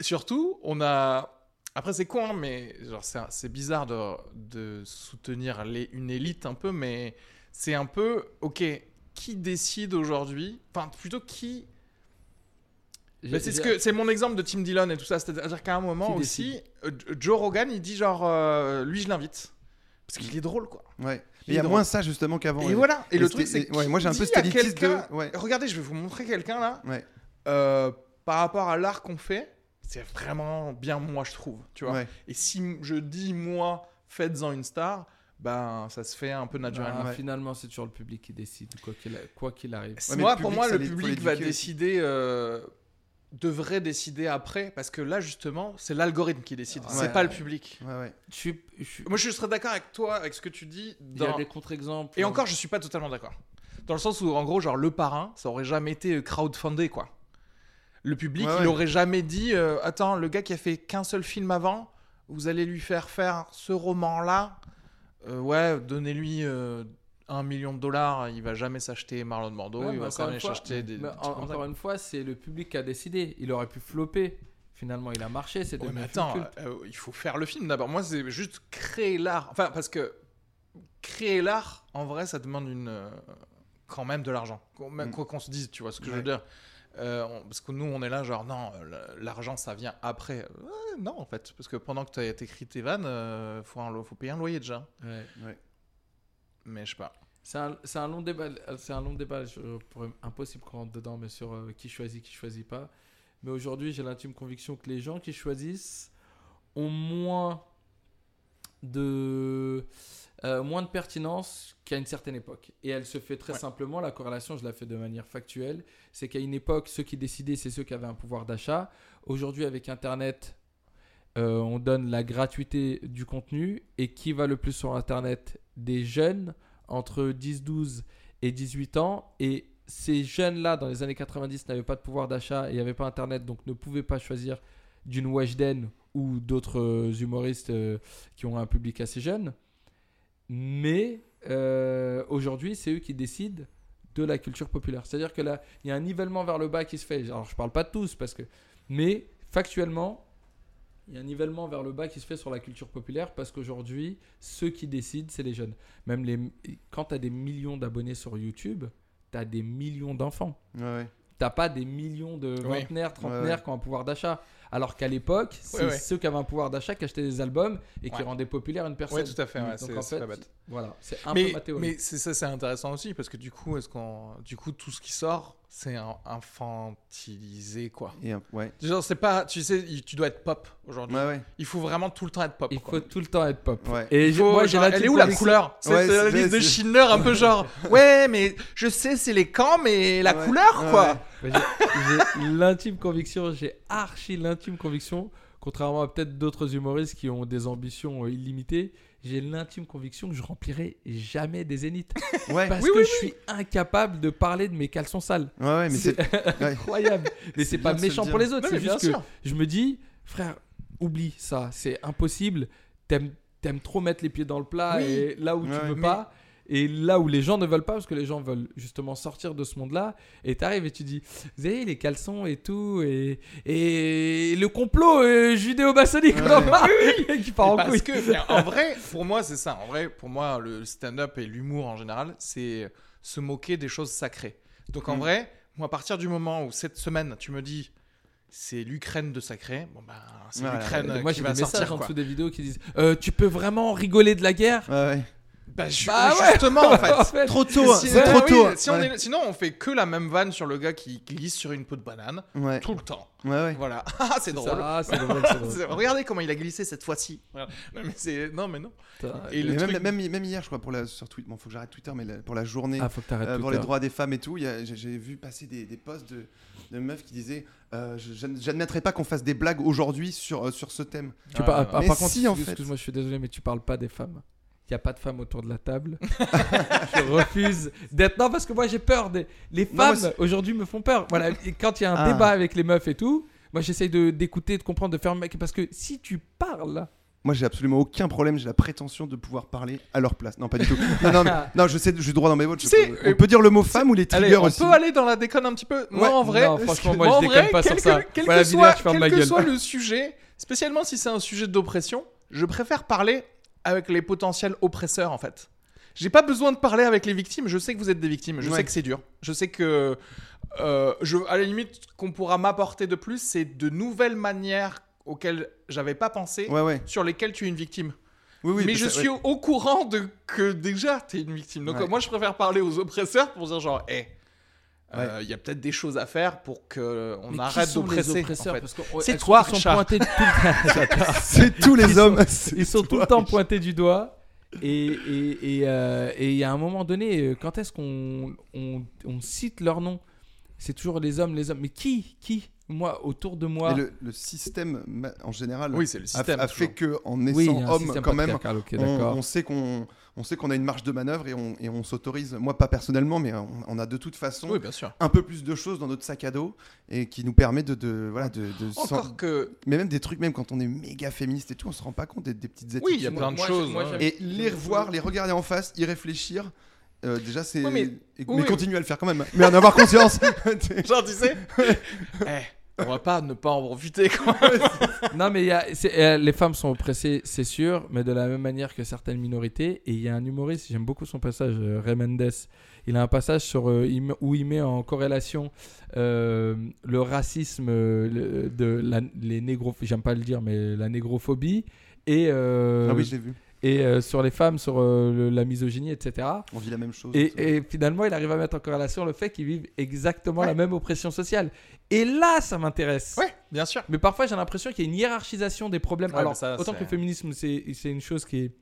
surtout on a après c'est con hein, mais genre c'est bizarre de, de soutenir les, une élite un peu mais c'est un peu OK, qui décide aujourd'hui? Enfin plutôt qui mais c'est ce que c'est mon exemple de Tim Dillon et tout ça, c'est-à-dire qu'à un moment aussi, Joe Rogan il dit genre euh, lui je l'invite parce qu'il est drôle quoi. Ouais. Il Mais il y a moins ça justement qu'avant. et voilà. Et, Et le truc c'est ouais, moi, j'ai un peu cette élitiste de- ouais. Regardez, je vais vous montrer quelqu'un là. Ouais. euh, par rapport à l'art qu'on fait, c'est vraiment bien moi, je trouve. Tu vois. Ouais. Et si je dis moi, faites-en une star, ben ça se fait un peu naturellement. Ouais. Finalement, c'est toujours le public qui décide, quoi qu'il quoi qu'il arrive. Moi, pour public, moi, le public va décider, euh, devrait décider après, parce que là, justement, c'est l'algorithme qui décide, Ouais. c'est pas le public. Ouais, Moi, je serais d'accord avec toi, avec ce que tu dis. Il y a dans- des contre-exemples. Et encore, je suis pas totalement d'accord. Dans le sens où, en gros, genre, le parrain, ça aurait jamais été crowdfundé, quoi. Le public, Ouais, il aurait jamais dit euh, Attends, le gars qui a fait qu'un seul film avant, vous allez lui faire faire ce roman-là. Euh, ouais, donnez-lui euh, un million de dollars, il va jamais s'acheter Marlon Brando, Ouais, il va encore quand une même fois- s'acheter des. en- encore une fois, c'est le public qui a décidé. Il aurait pu flopper. Finalement, il a marché. C'est Ouais, mais attends, euh, il faut faire le film d'abord. Moi, c'est juste créer l'art. Enfin, parce que créer l'art, en vrai, ça demande une, euh, quand même de l'argent. Mm. quoi qu'on se dise, tu vois ce que je veux Ouais. dire. Euh, on- parce que nous, on est là, genre, non, l'argent, ça vient après. Ouais, non, en fait. Parce que pendant que tu as écrit tes vannes, il faut, payer un loyer déjà. Ouais. Mais je sais pas. C'est un, un long débat. C'est un long débat. Je, impossible qu'on rentre dedans, mais sur euh, qui choisit, qui choisit pas. Mais aujourd'hui, j'ai l'intime conviction que les gens qui choisissent ont moins de euh, moins de pertinence qu'à une certaine époque. Et elle se fait très Ouais. simplement. La corrélation, je la fais de manière factuelle. C'est qu'à une époque, ceux qui décidaient, c'est ceux qui avaient un pouvoir d'achat. Aujourd'hui, avec Internet, euh, on donne la gratuité du contenu. Et qui va le plus sur Internet? Des jeunes entre 10, 12 et 18 ans. Et ces jeunes-là, dans les années 90, n'avaient pas de pouvoir d'achat et n'avaient pas Internet, donc ne pouvaient pas choisir d'une Weshden ou d'autres euh, humoristes euh, qui ont un public assez jeune. Mais euh, aujourd'hui, c'est eux qui décident de la culture populaire. C'est-à-dire que là, il y a un nivellement vers le bas qui se fait. Alors, je parle pas de tous, parce que... mais factuellement, il y a un nivellement vers le bas qui se fait sur la culture populaire parce qu'aujourd'hui, ceux qui décident, c'est les jeunes. Même les... quand tu as des millions d'abonnés sur YouTube, tu as des millions d'enfants. Ouais, ouais. T'as pas des millions de Oui. vingtenaires, trentenaires Ouais, ouais. qui ont un pouvoir d'achat. Alors qu'à l'époque, c'est ouais. ceux qui avaient un pouvoir d'achat qui achetaient des albums et qui Ouais. rendaient populaire une personne. Ouais, tout à fait. ouais, Donc c'est en fait, pas bête. voilà, c'est un mais peu ma théorie. mais c'est ça, c'est intéressant aussi parce que du coup, est-ce qu'on, du coup, tout ce qui sort, c'est infantilisé, quoi. Et, un- ouais. Genre, c'est pas, tu sais, tu dois être pop aujourd'hui. Ouais, ouais. Il faut vraiment tout le temps être pop. Il quoi. faut tout le temps être pop. Ouais. Et faut, moi, j'ai genre, la elle est où la couleur C'est la liste de Schindler un peu genre <laughs> ouais mais je sais c'est les camps mais la Ouais, couleur ouais, quoi. j'ai l'intime conviction, j'ai archi l'intime conviction, contrairement à peut-être d'autres humoristes qui ont des ambitions euh, illimitées, j'ai l'intime conviction que je remplirai jamais des zéniths. <laughs> Ouais. Parce Oui, que oui, je suis incapable de parler de mes caleçons sales. Ouais, ouais, mais c'est. <laughs> Incroyable. Mais C'est pas méchant pour les autres, c'est juste que sûr. je me dis, frère, oublie ça, c'est impossible. T'aimes t'aimes trop mettre les pieds dans le plat Oui. et là où tu veux mais- pas. Et là où les gens ne veulent pas, parce que les gens veulent justement sortir de ce monde-là, et t'arrives et tu dis, vous savez, les caleçons et tout, et, et le complot euh, judéo-maçonnique, Ouais. en <laughs> <laughs> qui part en Parce couille. que en vrai, pour moi c'est ça. En vrai, pour moi le stand-up et l'humour en général, c'est se moquer des choses sacrées. Donc en Mm. vrai, moi à partir du moment où cette semaine tu me dis c'est l'Ukraine de sacré, bon ben c'est Voilà. l'Ukraine moi, j'ai des messages sortir en quoi. dessous des vidéos qui disent euh, Tu peux vraiment rigoler de la guerre? Ouais, ouais. Bah, Bah ouais. justement en <laughs> fait. En fait, Trop tôt, hein, Si- c'est trop oui, tôt. si on ouais. est- sinon, on fait que la même vanne sur le gars qui glisse sur une peau de banane Ouais, tout le temps. ouais, ouais. Voilà. <laughs> Ah, c'est drôle. Ça, c'est drôle, c'est <laughs> drôle. C'est- Regardez comment il a glissé cette fois-ci. Non, mais c'est non mais non. Putain. Et le Mais truc- même, même, même hier, je crois, pour la, sur Twitter, bon, faut que j'arrête Twitter, mais la- pour la journée, Ah, faut que t'arrêtes euh, pour les droits des femmes et tout, il y a- j'ai j'ai vu passer des, des posts de, de meufs qui disaient euh, J'admettrai pas qu'on fasse des blagues aujourd'hui sur, euh, sur ce thème. Tu par- ah, Mais par contre, si, en excuse- fait. excuse-moi, je suis désolé, mais tu parles pas des femmes. Il n'y a pas de femmes autour de la table. <laughs> je refuse d'être. Non, parce que moi j'ai peur. Des... Les femmes aujourd'hui me font peur. Voilà, et quand il y a un Ah. débat avec les meufs et tout, moi j'essaye de- d'écouter, de comprendre, de faire un mec. Parce que si tu parles. Moi, j'ai absolument aucun problème. J'ai la prétention de pouvoir parler à leur place. Non, pas du tout. Non, non, mais- <laughs> non, je sais, je suis droit dans mes votes. Peux- euh, on peut dire le mot femme ou les Allez, triggers on aussi. peut aller dans la déconne un petit peu. Moi, Ouais. en vrai, Non, franchement, moi, moi, je déconne vrai, pas sur quel ça. que- Quel Voilà, que, soit, quel que soit le sujet, spécialement si c'est un sujet d'oppression, je préfère parler avec les potentiels oppresseurs en fait. J'ai pas besoin de parler avec les victimes. Je sais que vous êtes des victimes. Je Ouais. sais que c'est dur. Je sais que, euh, je, à la limite, qu'on pourra m'apporter de plus, c'est de nouvelles manières auxquelles j'avais pas pensé, Ouais, ouais. sur lesquelles tu es une victime. Oui, oui. mais je suis au, courant de que déjà tu es une victime. Donc moi je préfère parler aux oppresseurs pour dire genre, hé, Euh, Il y a peut-être des choses à faire pour que on Mais qui arrête d'oppresser. oppresseurs en fait. Parce que, ouais, C'est toi, Richard. pointés tout. <laughs> <laughs> C'est tous les Ils hommes. sont- <laughs> Ils sont tout le temps Richard. pointés du doigt. Et et et euh, et il y a un moment donné, euh, quand est-ce qu'on on, on cite leur nom? C'est toujours les hommes, les hommes. Mais qui Qui? Moi, autour de moi. Et le, le système en général Oui, c'est le a, système. a fait que en naissant homme quand même, on, sait qu'on on sait qu'on a une marge de manœuvre et on, et on s'autorise. Moi, pas personnellement, mais on, on a de toute façon Oui, bien sûr. un peu plus de choses dans notre sac à dos et qui nous permet de, de voilà de, Encore que mais même des trucs même quand on est méga féministe et tout, on se rend pas compte des, des petites attitudes. Oui, il y a plein de moi, choses. moi, hein. Et les revoir, les regarder en face, y réfléchir. euh, déjà, c'est. Oui, mais- oui, mais oui. continuer à le faire quand même. Mais en avoir conscience. <laughs> Genre, tu sais, <laughs> eh, on va pas ne pas en profiter. <laughs> Non, mais y a, euh, les femmes sont oppressées, c'est sûr, mais de la même manière que certaines minorités. Et il y a un humoriste, j'aime beaucoup son passage, euh, Ray Mendes. Il a un passage sur, euh, où il met en corrélation euh, le racisme le- de la, les négro, j'aime pas le dire, mais la négrophobie et, euh, ah oui, je l'ai vu. Et euh, sur les femmes, sur euh, le- la misogynie, etc. On vit la même chose. Et, et finalement, il arrive à mettre en corrélation le fait qu'ils vivent exactement Ouais. la même oppression sociale. Et là, ça m'intéresse. Ouais, bien sûr. Mais parfois, j'ai l'impression qu'il y a une hiérarchisation des problèmes. Ouais, Alors, ça, autant que le féminisme, c'est une chose qui est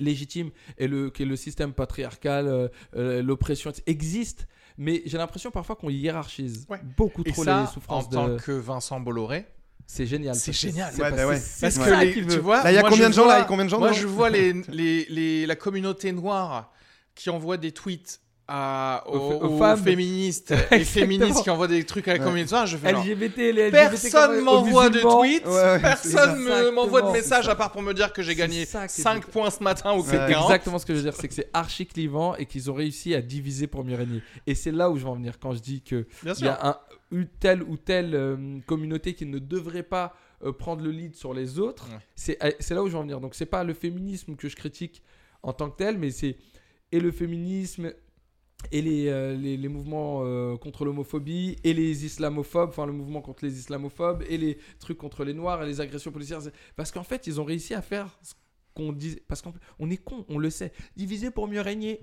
légitime et le, que le système patriarcal, euh, l'oppression existe. Mais j'ai l'impression parfois qu'on hiérarchise Ouais. beaucoup Et trop ça, les en souffrances tant de. que Vincent Bolloré, C'est génial. c'est génial. c'est Ouais, bah ouais. Parce que ça les- qu'il tu vois, Là, il y a combien de gens, là vois- combien de gens Moi, je vois les, les, les- la communauté noire qui envoie des tweets à, aux, Aux- aux aux femmes. féministes <laughs> et féministes qui envoient des trucs à la communauté. Je fais genre, LGBT, les LGBT, Personne aux m'envoie de tweets, Ouais, ouais, personne m'envoie de messages à part pour me dire que j'ai gagné ça qui est 5 points ce matin ou C'est exactement ce que je veux dire, c'est que c'est archi clivant et qu'ils ont réussi à diviser pour mieux régner. Et c'est là où je veux en venir quand je dis que il y a un, une telle ou telle euh, communauté qui ne devrait pas euh, prendre le lead sur les autres. Ouais. C'est euh, c'est là où je veux en venir. Donc c'est pas le féminisme que je critique en tant que tel, mais c'est et le féminisme et les, euh, les, les mouvements euh, contre l'homophobie et les islamophobes, enfin le mouvement contre les islamophobes et les trucs contre les noirs et les agressions policières. Parce qu'en fait, ils ont réussi à faire ce qu'on dit. Parce qu'on on est con, on le sait. Diviser pour mieux régner.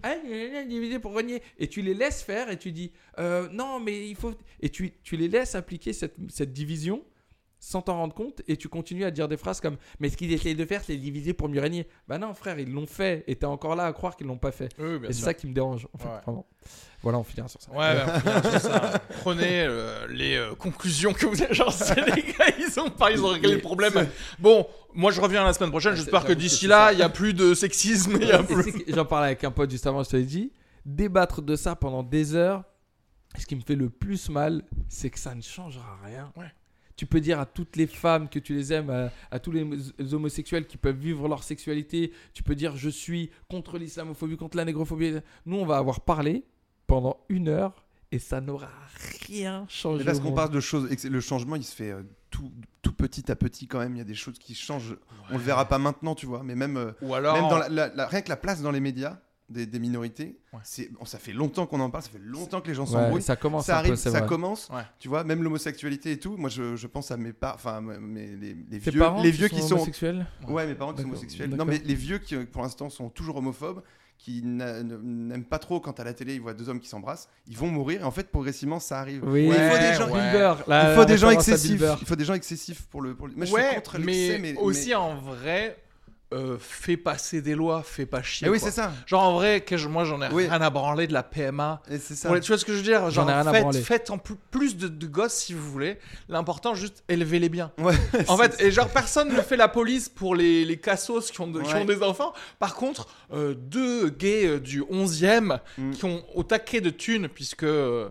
Diviser pour régner. Et tu les laisses faire et tu dis euh, non, mais il faut. Et tu, tu les laisses appliquer cette, cette division sans t'en rendre compte et tu continues à dire des phrases comme mais ce qu'ils essayent de faire c'est diviser pour mieux régner bah non frère ils l'ont fait et t'es encore là à croire qu'ils l'ont pas fait Oui, et c'est ça qui me dérange en fait, Ouais. Voilà, on finira sur ça. Ouais, on finira sur ça. Prenez euh, les euh, conclusions que vous avez. Genre, les gars, ils ont pas, ils ont réglé le problème. Bon, moi je reviens la semaine prochaine. Ouais, J'espère que d'ici là, il y a plus de sexisme. Plus. J'en parlais avec un pote juste avant, je te l'ai dit. Débattre de ça pendant des heures, ce qui me fait le plus mal, c'est que ça ne changera rien. Ouais. Tu peux dire à toutes les femmes que tu les aimes, à, à tous les hom- homosexuels qui peuvent vivre leur sexualité, tu peux dire je suis contre l'islamophobie, contre la négrophobie. Nous, on va avoir parlé pendant une heure et ça n'aura rien changé. Mais parce au qu'on parle de choses, le changement, il se fait euh, tout, tout petit à petit quand même. Il y a des choses qui changent. On le verra pas maintenant, tu vois, mais même, euh, Ou alors. même dans la, la- la- rien que la place dans les médias des, des minorités, Ouais. c'est, bon, ça fait longtemps qu'on en parle, ça fait longtemps que les gens Ouais, s'embrouillent. ça commence Ça arrive, peu, ça vrai. commence. Ouais. Tu vois, même l'homosexualité et tout. Moi, je, je pense à mes parents, enfin, mes- les, vieux, parents les vieux qui sont, homosexuels? Ouais, mes parents qui sont homosexuels. Non, mais les vieux qui, pour l'instant, sont toujours homophobes, qui n'aiment pas trop quand à la télé ils voient deux hommes qui s'embrassent, ils vont mourir. Et en fait, progressivement, ça arrive. Oui, Ouais, il faut des gens. ouais. Il faut des gens excessifs. Il faut des gens excessifs pour le. Pour le... Moi, je suis contre mais, mais aussi en vrai, euh, fais passer des lois, fais pas chier. mais... Eh oui, c'est ça. Genre en vrai, que je- moi j'en ai Oui. rien à branler de la PMA. Et c'est ça. Ouais, tu vois ce que je veux dire? Genre ai rien à faites, branler. faites en plus, plus de, de gosses si vous voulez. L'important juste élevez-les bien. Ouais, <laughs> En fait, et genre personne ne fait la police pour les, les cassos qui ont, de- qui Ouais. ont des enfants. Par contre, euh, deux gays euh, du 11e Mm. qui ont au taquet de thunes, puisque, euh,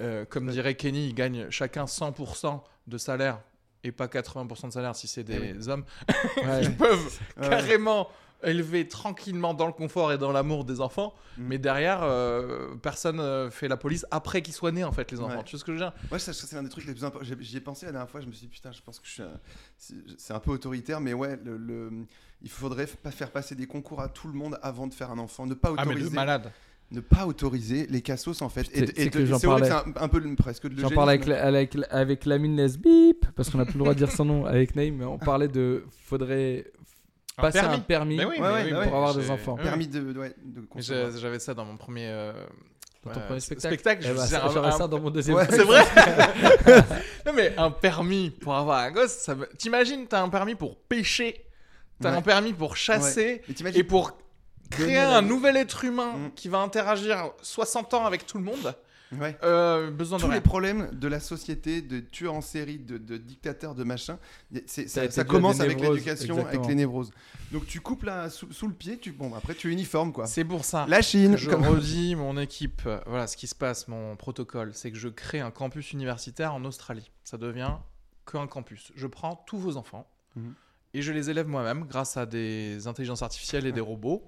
euh, comme dirait Kenny, ils gagnent chacun 100% de salaire et pas 80% de salaire si c'est des Eh hommes. <laughs> Ouais. Ils peuvent Ouais. carrément élever tranquillement dans le confort et dans l'amour des enfants, Mm. mais derrière, euh, personne euh, fait la police après qu'ils soient nés, en fait, les enfants. Ouais. Tu vois ce que je veux dire? Moi, ça, c'est un des trucs les plus importants. J'y ai pensé la dernière fois. Je me suis dit, putain, je pense que je suis. un- C'est un peu autoritaire, mais ouais, le, le- il faudrait pas faire passer des concours à tout le monde avant de faire un enfant. Ne pas Ah, mais autoriser. de malade. Ne pas autoriser les cassos en fait. De- que j'en c'est vrai que parlais. c'est un, un peu presque de J'en parlais avec, avec, avec Lamine Lesbip, parce qu'on n'a plus le droit de dire son nom avec Naïm, mais on parlait de. Faudrait Un passer permis. un permis oui, Ouais, ouais, oui, pour avoir des enfants. permis de, ouais, J'avais ça dans mon premier, euh, Dans ton Ouais, premier spe- spectacle. spectacle, Eh je bah, faisais ça- un- J'aurais un- ça dans mon deuxième. Ouais. C'est vrai <laughs> Non mais un permis pour avoir un gosse, ça me... T'imagines, t'as un permis pour pêcher, t'as Ouais. un permis pour chasser, et pour créer un nouvel être humain Mm. qui va interagir 60 ans avec tout le monde, Ouais. euh, besoin de Tous rien. les problèmes de la société, de tueurs en série, de, de dictateurs, de machin, Ça commence avec l'éducation, avec les névroses. Donc tu coupes là sous, sous le pied, tu bon après tu uniformes quoi. C'est pour ça. La Chine, je comme- redis mon équipe, voilà ce qui se passe, mon protocole, c'est que je crée un campus universitaire en Australie. Ça devient qu'un campus. Je prends tous vos enfants Mhm. et je les élève moi-même grâce à des intelligences artificielles et des robots.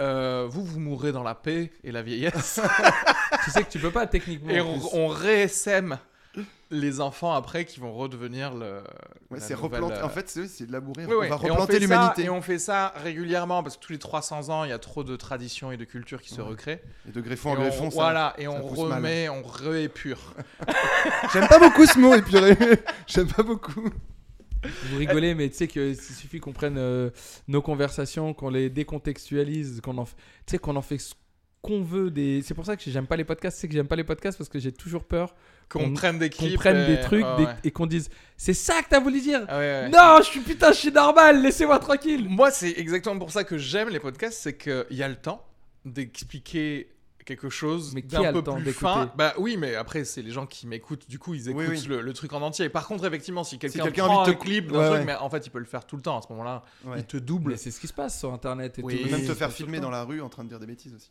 Euh, vous, vous mourrez dans la paix et la vieillesse. <laughs> tu sais que tu peux pas techniquement. et en on, plus. on réessème les enfants après qui vont redevenir le. Ouais, c'est nouvelle, replanter. euh, En fait, c'est de labourer. oui, on oui. va replanter l'humanité Et on fait ça régulièrement parce que tous les 300 ans, il y a trop de traditions et de cultures qui se Ouais. recréent. Et de greffon en on- greffon. ça- voilà, et ça on remet, on réépure. <laughs> J'aime pas beaucoup ce mot épuré. <laughs> J'aime pas beaucoup. Vous rigolez, mais tu sais qu'il suffit qu'on prenne euh, nos conversations, qu'on les décontextualise, qu'on en, f- tu sais, qu'on en fait ce qu'on veut. Des... C'est pour ça que j'aime pas les podcasts. C'est que j'aime pas les podcasts parce que j'ai toujours peur Qu'on Qu'on- prenne des qu'on prenne et- des trucs ouais, des- ouais. et qu'on dise c'est ça que t'as voulu dire. Ah ouais, ouais. Non, je suis putain, je suis normal. Laissez-moi tranquille. Moi, c'est exactement pour ça que j'aime les podcasts, c'est qu'il y a le temps d'expliquer quelque chose Mais qui d'un a peu le temps plus d'écouter fin. Bah oui, mais après, c'est les gens qui m'écoutent, du coup, ils écoutent oui. Le, le truc en entier. Par contre, effectivement, si quelqu'un quelqu'un prend un te- clip d'un Ouais, truc, ouais. mais en fait, il peut le faire tout le temps à ce moment-là. Ouais. Il te double. Mais c'est ce qui se passe sur Internet et Oui. tout. Même te faire filmer dans la rue en train de dire des bêtises aussi.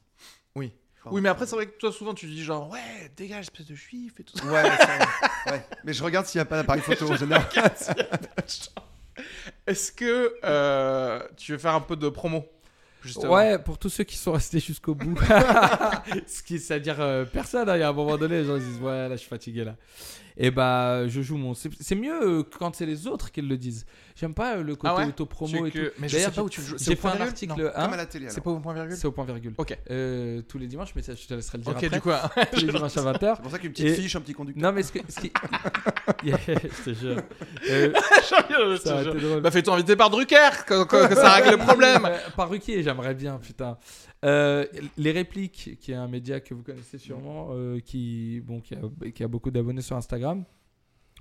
Oui. Oui, mais après, c'est vrai que toi, souvent, tu dis genre, ouais, dégage, espèce de juif et tout ça. Ouais, ça, ouais. Mais je regarde s'il n'y a pas d'appareil <laughs> photo en général. Est-ce que euh, tu veux faire un peu de promo? Justement Ouais, pour tous ceux qui sont restés jusqu'au bout. <laughs> Ce qui, c'est-à-dire euh, personne, hein, il y a un moment donné, les gens ils disent Ouais, là je suis fatigué là. Et bah, je joue mon. C'est mieux euh, quand c'est les autres qui le disent. J'aime pas euh, le côté Ah ouais auto-promo et que- tout. D'ailleurs, pas où tu joues. C'est J'ai fait un article. Hein, Comme à la télé. C'est pas au point virgule c'est au point virgule. Ok. Euh, tous les dimanches, mais ça, je te laisserai le dire Ok, après. du coup, hein. <laughs> tous les dimanches à 20h. C'est pour ça qu'une petite Et- fiche, un petit conducteur. Non, mais ce, que, ce qui. <laughs> Yeah, je te jure. Euh, <laughs> Je te jure. Bah, fais-toi inviter par Drucker, que ça règle le problème. Par Ruquier, j'aimerais bien, putain. Euh, les répliques, qui est un média que vous connaissez sûrement, euh, qui, bon, qui, a, qui a beaucoup d'abonnés sur Instagram,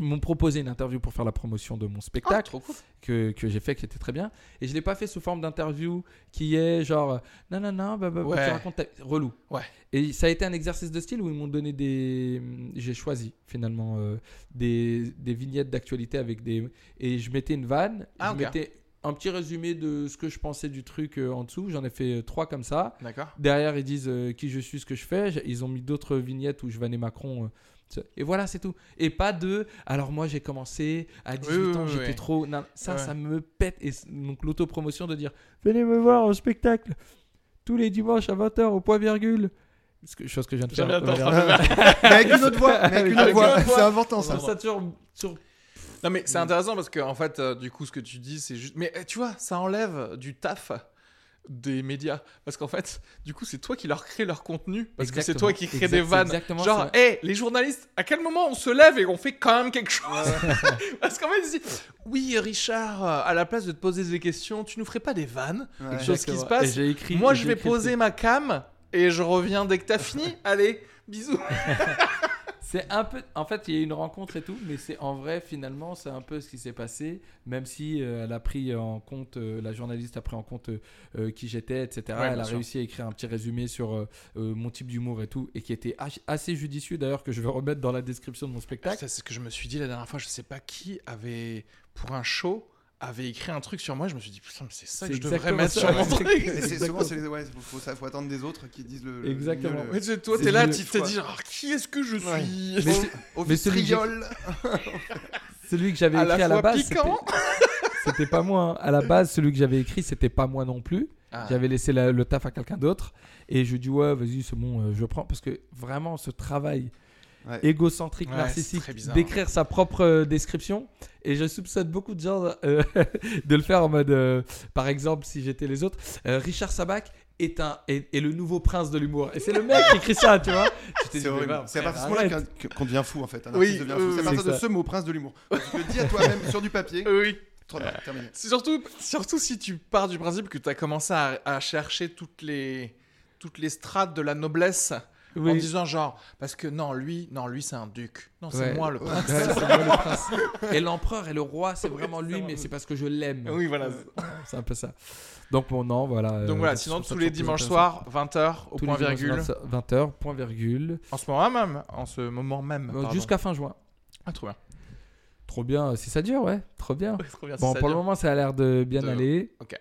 m'ont proposé une interview pour faire la promotion de mon spectacle cool. que, que j'ai fait, qui était très bien. Et je l'ai pas fait sous forme d'interview qui est genre non, non, non, bah, bah, Ouais. tu racontes ta- relou. Ouais. Et ça a été un exercice de style où ils m'ont donné des. J'ai choisi finalement euh, des, des vignettes d'actualité avec des. Et je mettais une vanne, Ah, je mettais un petit résumé de ce que je pensais du truc euh, en dessous. J'en ai fait euh, trois comme ça. D'accord. Derrière, ils disent euh, qui je suis, ce que je fais. Ils ont mis d'autres vignettes où je vannais Macron. ça- et voilà, c'est tout. Et pas de. Alors, moi, j'ai commencé à 18 oui, ans, oui, j'étais oui. trop. Non, ça, ça me pète. Et donc, l'autopromotion de dire Venez me voir au spectacle tous les dimanches à 20h au point virgule. Que- chose que je viens de faire. <laughs> Mais avec une autre voix. Mais avec une Avec autre une voix. autre voix. C'est important ça. trouve ça toujours Non, mais c'est intéressant parce que, en fait, euh, du coup, ce que tu dis, c'est juste. Mais euh, tu vois, ça enlève du taf des médias. Parce qu'en fait, du coup, c'est toi qui leur crée leur contenu. Parce que c'est toi qui crée des vannes. exactement Genre, hé, les journalistes, à quel moment on se lève et on fait quand même quelque chose <laughs> Parce qu'en fait, ils disent Oui, Richard, euh, à la place de te poser des questions, tu nous ferais pas des vannes Ouais. Quelque chose qui se Exactement. passe. Et j'ai écrit- Moi, et je j'ai vais écrit poser ma cam et je reviens dès que t'as fini. <laughs> Allez, bisous. <laughs> C'est un peu. En fait, il y a eu une rencontre et tout, mais c'est en vrai, finalement, c'est un peu ce qui s'est passé, même si euh, elle a pris en compte, euh, la journaliste a pris en compte euh, qui j'étais, etc. Ouais, elle a sûr. réussi à écrire un petit résumé sur mon type d'humour et tout, et qui était assez judicieux d'ailleurs, que je vais remettre dans la description de mon spectacle. C'est ce que je me suis dit la dernière fois. Je sais pas qui avait, pour un show, avait écrit un truc sur moi. Je me suis dit, putain, mais c'est ça que je devrais mettre ça, sur mon truc. Mais c'est souvent, c'est les- ouais, faut, faut, attendre des autres qui disent le. le- Exactement. le- sais, toi, C'est t'es là, le- tu te dis, genre, qui est-ce que je suis? Ouais. Mais c'est- Au mais <laughs> celui que j'avais écrit la à la base, c'était pas moi. hein. À la base, celui que j'avais écrit, c'était pas moi non plus. Ah. J'avais laissé la- le taf à quelqu'un d'autre. Et je dis, ouais, vas-y, c'est bon, euh, je prends. Parce que vraiment, ce travail Ouais. égocentrique, Ouais, narcissique, d'écrire sa propre euh, description. Et je soupçonne beaucoup de gens euh, <laughs> de le faire en mode, euh, par exemple, si j'étais les autres, euh, Richard Sabac est, un, est, est le nouveau prince de l'humour. Et c'est le mec qui écrit ça, tu vois. <laughs> Dit, C'est à frère, partir de ce moment-là qu'on devient fou en fait. Un Oui, devient fou. C'est à partir de ça. ce mot, prince de l'humour. Tu le dis à toi-même sur du papier. <laughs> Oui. Trop bien, terminé. C'est surtout, surtout si tu pars du principe que tu as commencé à, à chercher toutes les, toutes les strates de la noblesse En Oui. disant genre, parce que non, lui, non, lui c'est un duc. Non, c'est Ouais. moi le prince. Ouais, c'est moi le prince. <laughs> Et l'empereur et le roi, c'est vraiment lui, mais c'est parce que je l'aime. Oui, voilà. <laughs> C'est un peu ça. Donc, bon, non, voilà. Donc euh, voilà, je sinon tous les dimanches soirs, 20h, au Tous point virgule. 20h, point virgule. En ce moment même, en ce moment même. Euh. Jusqu'à fin juin. Ah, trop bien. Trop bien, si ça dure, ouais. Trop bien. Oui, trop bien, Bon, pour le moment, ça a l'air de bien De- aller. Ok.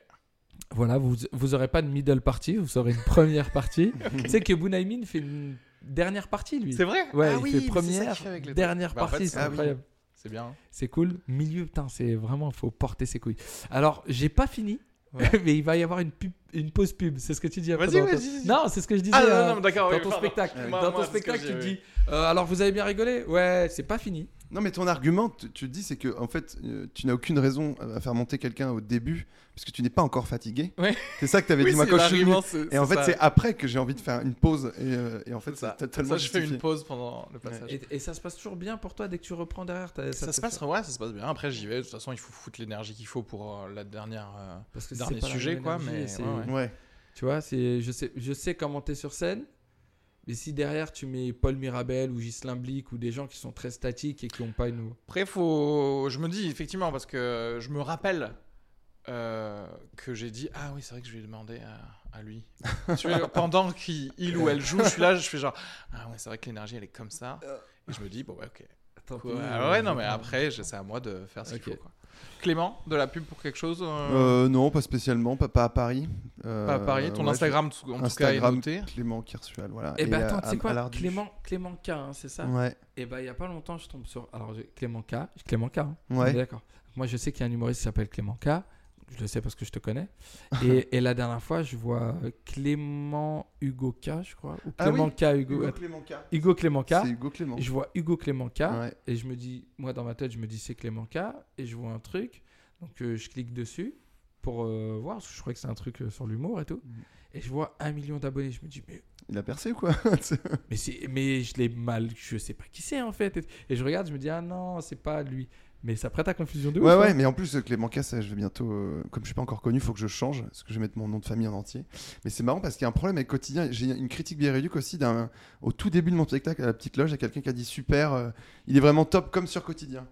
Voilà, vous, vous aurez pas de middle party, vous aurez une première partie. <laughs> tu sais que Bunaimin fait une dernière partie, lui. C'est vrai? Ouais, Ah il oui, fait première, qu'il fait avec les dernière Bah, en fait, partie, c'est- ah oui. incroyable. C'est bien. C'est cool. Milieu, putain, c'est vraiment, faut porter ses couilles. Alors, j'ai pas fini, Ouais. <laughs> mais il va y avoir une, pub, une pause pub. C'est ce que tu dis après. Vas-y, ton- vas-y, vas-y. Non, c'est ce que je disais Ah euh, non, dans oui, ton pardon. spectacle. Dans moi, ton spectacle, tu dis euh, Alors, vous avez bien rigolé? Ouais, c'est pas fini. Non, mais ton argument, tu, tu dis, c'est que en fait, euh, tu n'as aucune raison à faire monter quelqu'un au début, parce que tu n'es pas encore fatigué. Ouais. C'est ça que tu avais Oui, dit moi quand je suis venu. l'argument, c'est- Et en fait, c'est après que j'ai envie de faire une pause. Et, euh, et en fait, C'est totalement Ça, je fais une pause pendant le passage. Et, et ça se passe toujours bien pour toi dès que tu reprends derrière Ça, se passe, ouais, ça se passe bien. Après, j'y vais. De toute façon, il faut foutre l'énergie qu'il faut pour euh, la dernière. euh, Parce que dernier c'est pas la sujet, quoi, mais. Ouais. Tu vois, c'est, je, sais, je sais comment t'es sur scène, mais si derrière tu mets Paul Mirabel ou Ghislain Blic ou des gens qui sont très statiques et qui n'ont pas une. Après, faut. Je me dis effectivement parce que je me rappelle euh, que j'ai dit ah oui c'est vrai que je lui ai demandé à, à lui. Pendant qu'il il ou elle joue, je suis là, je fais genre ah ouais c'est vrai que l'énergie elle est comme ça. Et je me dis bon ouais ok. Attends, Ouais, ouais, non mais après c'est à moi de faire ce qu'il faut. Quoi. Clément, de la pub pour quelque chose euh, Euh, non, pas spécialement, pas, pas à Paris. Euh, Pas à Paris. Ton ouais, Instagram en tout cas est Instagram, noté. Clément Kirsual, voilà. Et ben à- attends, tu sais quoi. Clément, Clément K, hein, c'est ça Ouais, Et ben il y a pas longtemps, je tombe sur. Alors j'ai- Clément K, Clément K, hein, ouais. d'accord. Moi je sais qu'il y a un humoriste qui s'appelle Clément K, je le sais parce que je te connais. et, <laughs> et la dernière fois, je vois Clément Hugo K, je crois. Ou Ah Clément oui, K, Hugo. Hugo Clément K. Hugo Clément K. C'est Hugo Clément. Je vois Hugo Clément K. Ouais. Et je me dis, moi dans ma tête, je me dis c'est Clément K. Et je vois un truc. Donc euh, je clique dessus pour euh, voir. Parce que je crois que c'est un truc euh, sur l'humour et tout. Mhm. Et je vois un million d'abonnés. Je me dis, mais, Il a percé ou quoi? <laughs> Mais, mais je l'ai mal. Je sais pas qui c'est en fait. Et, et je regarde, je me dis, ah non, c'est pas lui. Mais ça prête à confusion de Ouais, ouf. ouais, hein. mais en plus, euh, Clément Casse, je vais bientôt. euh, comme je suis pas encore connu, il faut que je change. Parce que je vais mettre mon nom de famille en entier. Mais c'est marrant parce qu'il y a un problème avec Quotidien. J'ai une critique bien réduite aussi. d'un- Au tout début de mon spectacle, à la petite loge, il y a quelqu'un qui a dit super, euh, il est vraiment top comme sur Quotidien.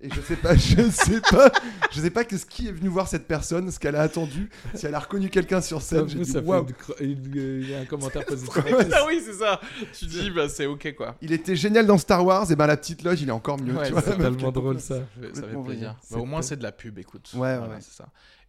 Et <laughs> je sais pas, je sais pas, je sais pas que ce qui est venu voir cette personne, ce qu'elle a attendu, si elle a reconnu quelqu'un sur scène. J'ai dit ça fait une une- un commentaire positif. ah oui c'est ça. Tu dis bah c'est ok quoi. Il était génial dans Star Wars, et ben la petite loge, il est encore mieux. Ouais, tu vois, c'est tellement drôle ça. Ça fait, ça fait Complètement plaisir. Bah, au moins C'est- de la pub écoute. Ouais, Voilà, ouais. c'est ça.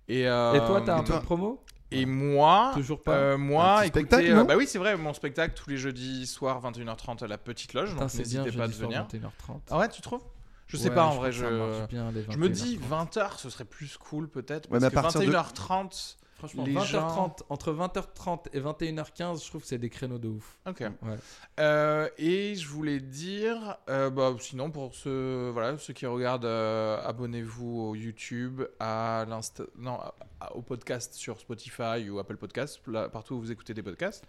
Et, euh, Et toi, t'as un peu de promo? Et moi, Toujours pas euh, moi, écoutez, spectacle, euh, bah oui, c'est vrai, mon spectacle tous les jeudis soir 21h30 à la Petite Loge, Putain, donc n'hésitez pas à venir. 21h30. Ah ouais, tu trouves? Je sais Ouais, pas en je vrai, je bien, je me dis 21h30. 20h ce serait plus cool peut-être Ouais, parce mais à que partir de- 21h30 Franchement, les 20h30, gens- entre 20h30 et 21h15, je trouve que c'est des créneaux de ouf. OK. Ouais. Euh, et je voulais dire, euh, bah, sinon pour ceux, voilà, ceux qui regardent, euh, abonnez-vous au YouTube, à l'insta, non, au podcast sur Spotify ou Apple Podcast, là, partout où vous écoutez des podcasts.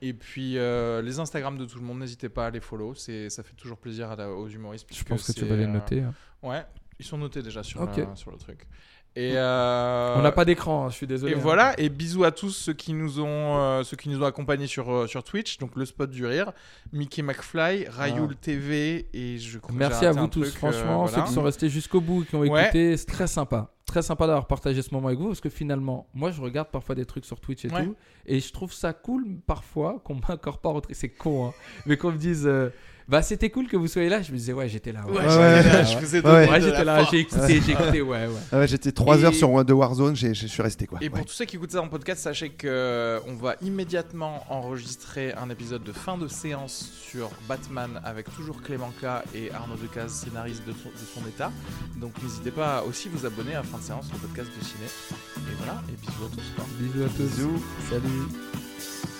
Et puis euh, les Instagram de tout le monde, n'hésitez pas à les follow, c'est, ça fait toujours plaisir à aux humoristes. Je pense que tu vas les noter. hein. ouais, ils sont notés déjà sur, sur le truc. Et <laughs> euh, On n'a pas d'écran, hein, je suis désolé. et hein. voilà, et bisous à tous ceux qui nous ont, euh, ceux qui nous ont accompagnés sur, euh, sur Twitch, donc le spot du rire, Mickey McFly, Rayoul TV, et je crois Merci à vous tous, truc, franchement, euh, ceux voilà. qui sont restés jusqu'au bout, qui ont Ouais. écouté, c'est très sympa. Très sympa d'avoir partagé ce moment avec vous, parce que finalement, moi je regarde parfois des trucs sur Twitch et Ouais. tout, et je trouve ça cool parfois qu'on <laughs> m'incorpore au truc. C'est con, hein, mais qu'on me dise, bah c'était cool que vous soyez là. Je me disais, ouais, j'étais là. Ouais, Ouais, ouais, je ai Ouais, Ouais, j'étais là, j'ai écouté, j'ai <laughs> écouté, ouais, ouais. Ouais, J'étais 3 Et- heures sur de Warzone, j'ai- je suis resté quoi. Et Ouais. pour tous ceux qui écoutent ça en podcast, sachez que euh, on va immédiatement enregistrer un épisode de fin de séance sur Batman avec toujours Clément K et Arnaud Decaze, scénariste de son, de son état. Donc n'hésitez pas à aussi vous abonner à fin de séance, le podcast de ciné. Et voilà, et bisous à tous. quoi. Bisous à tous. Bisous. Salut.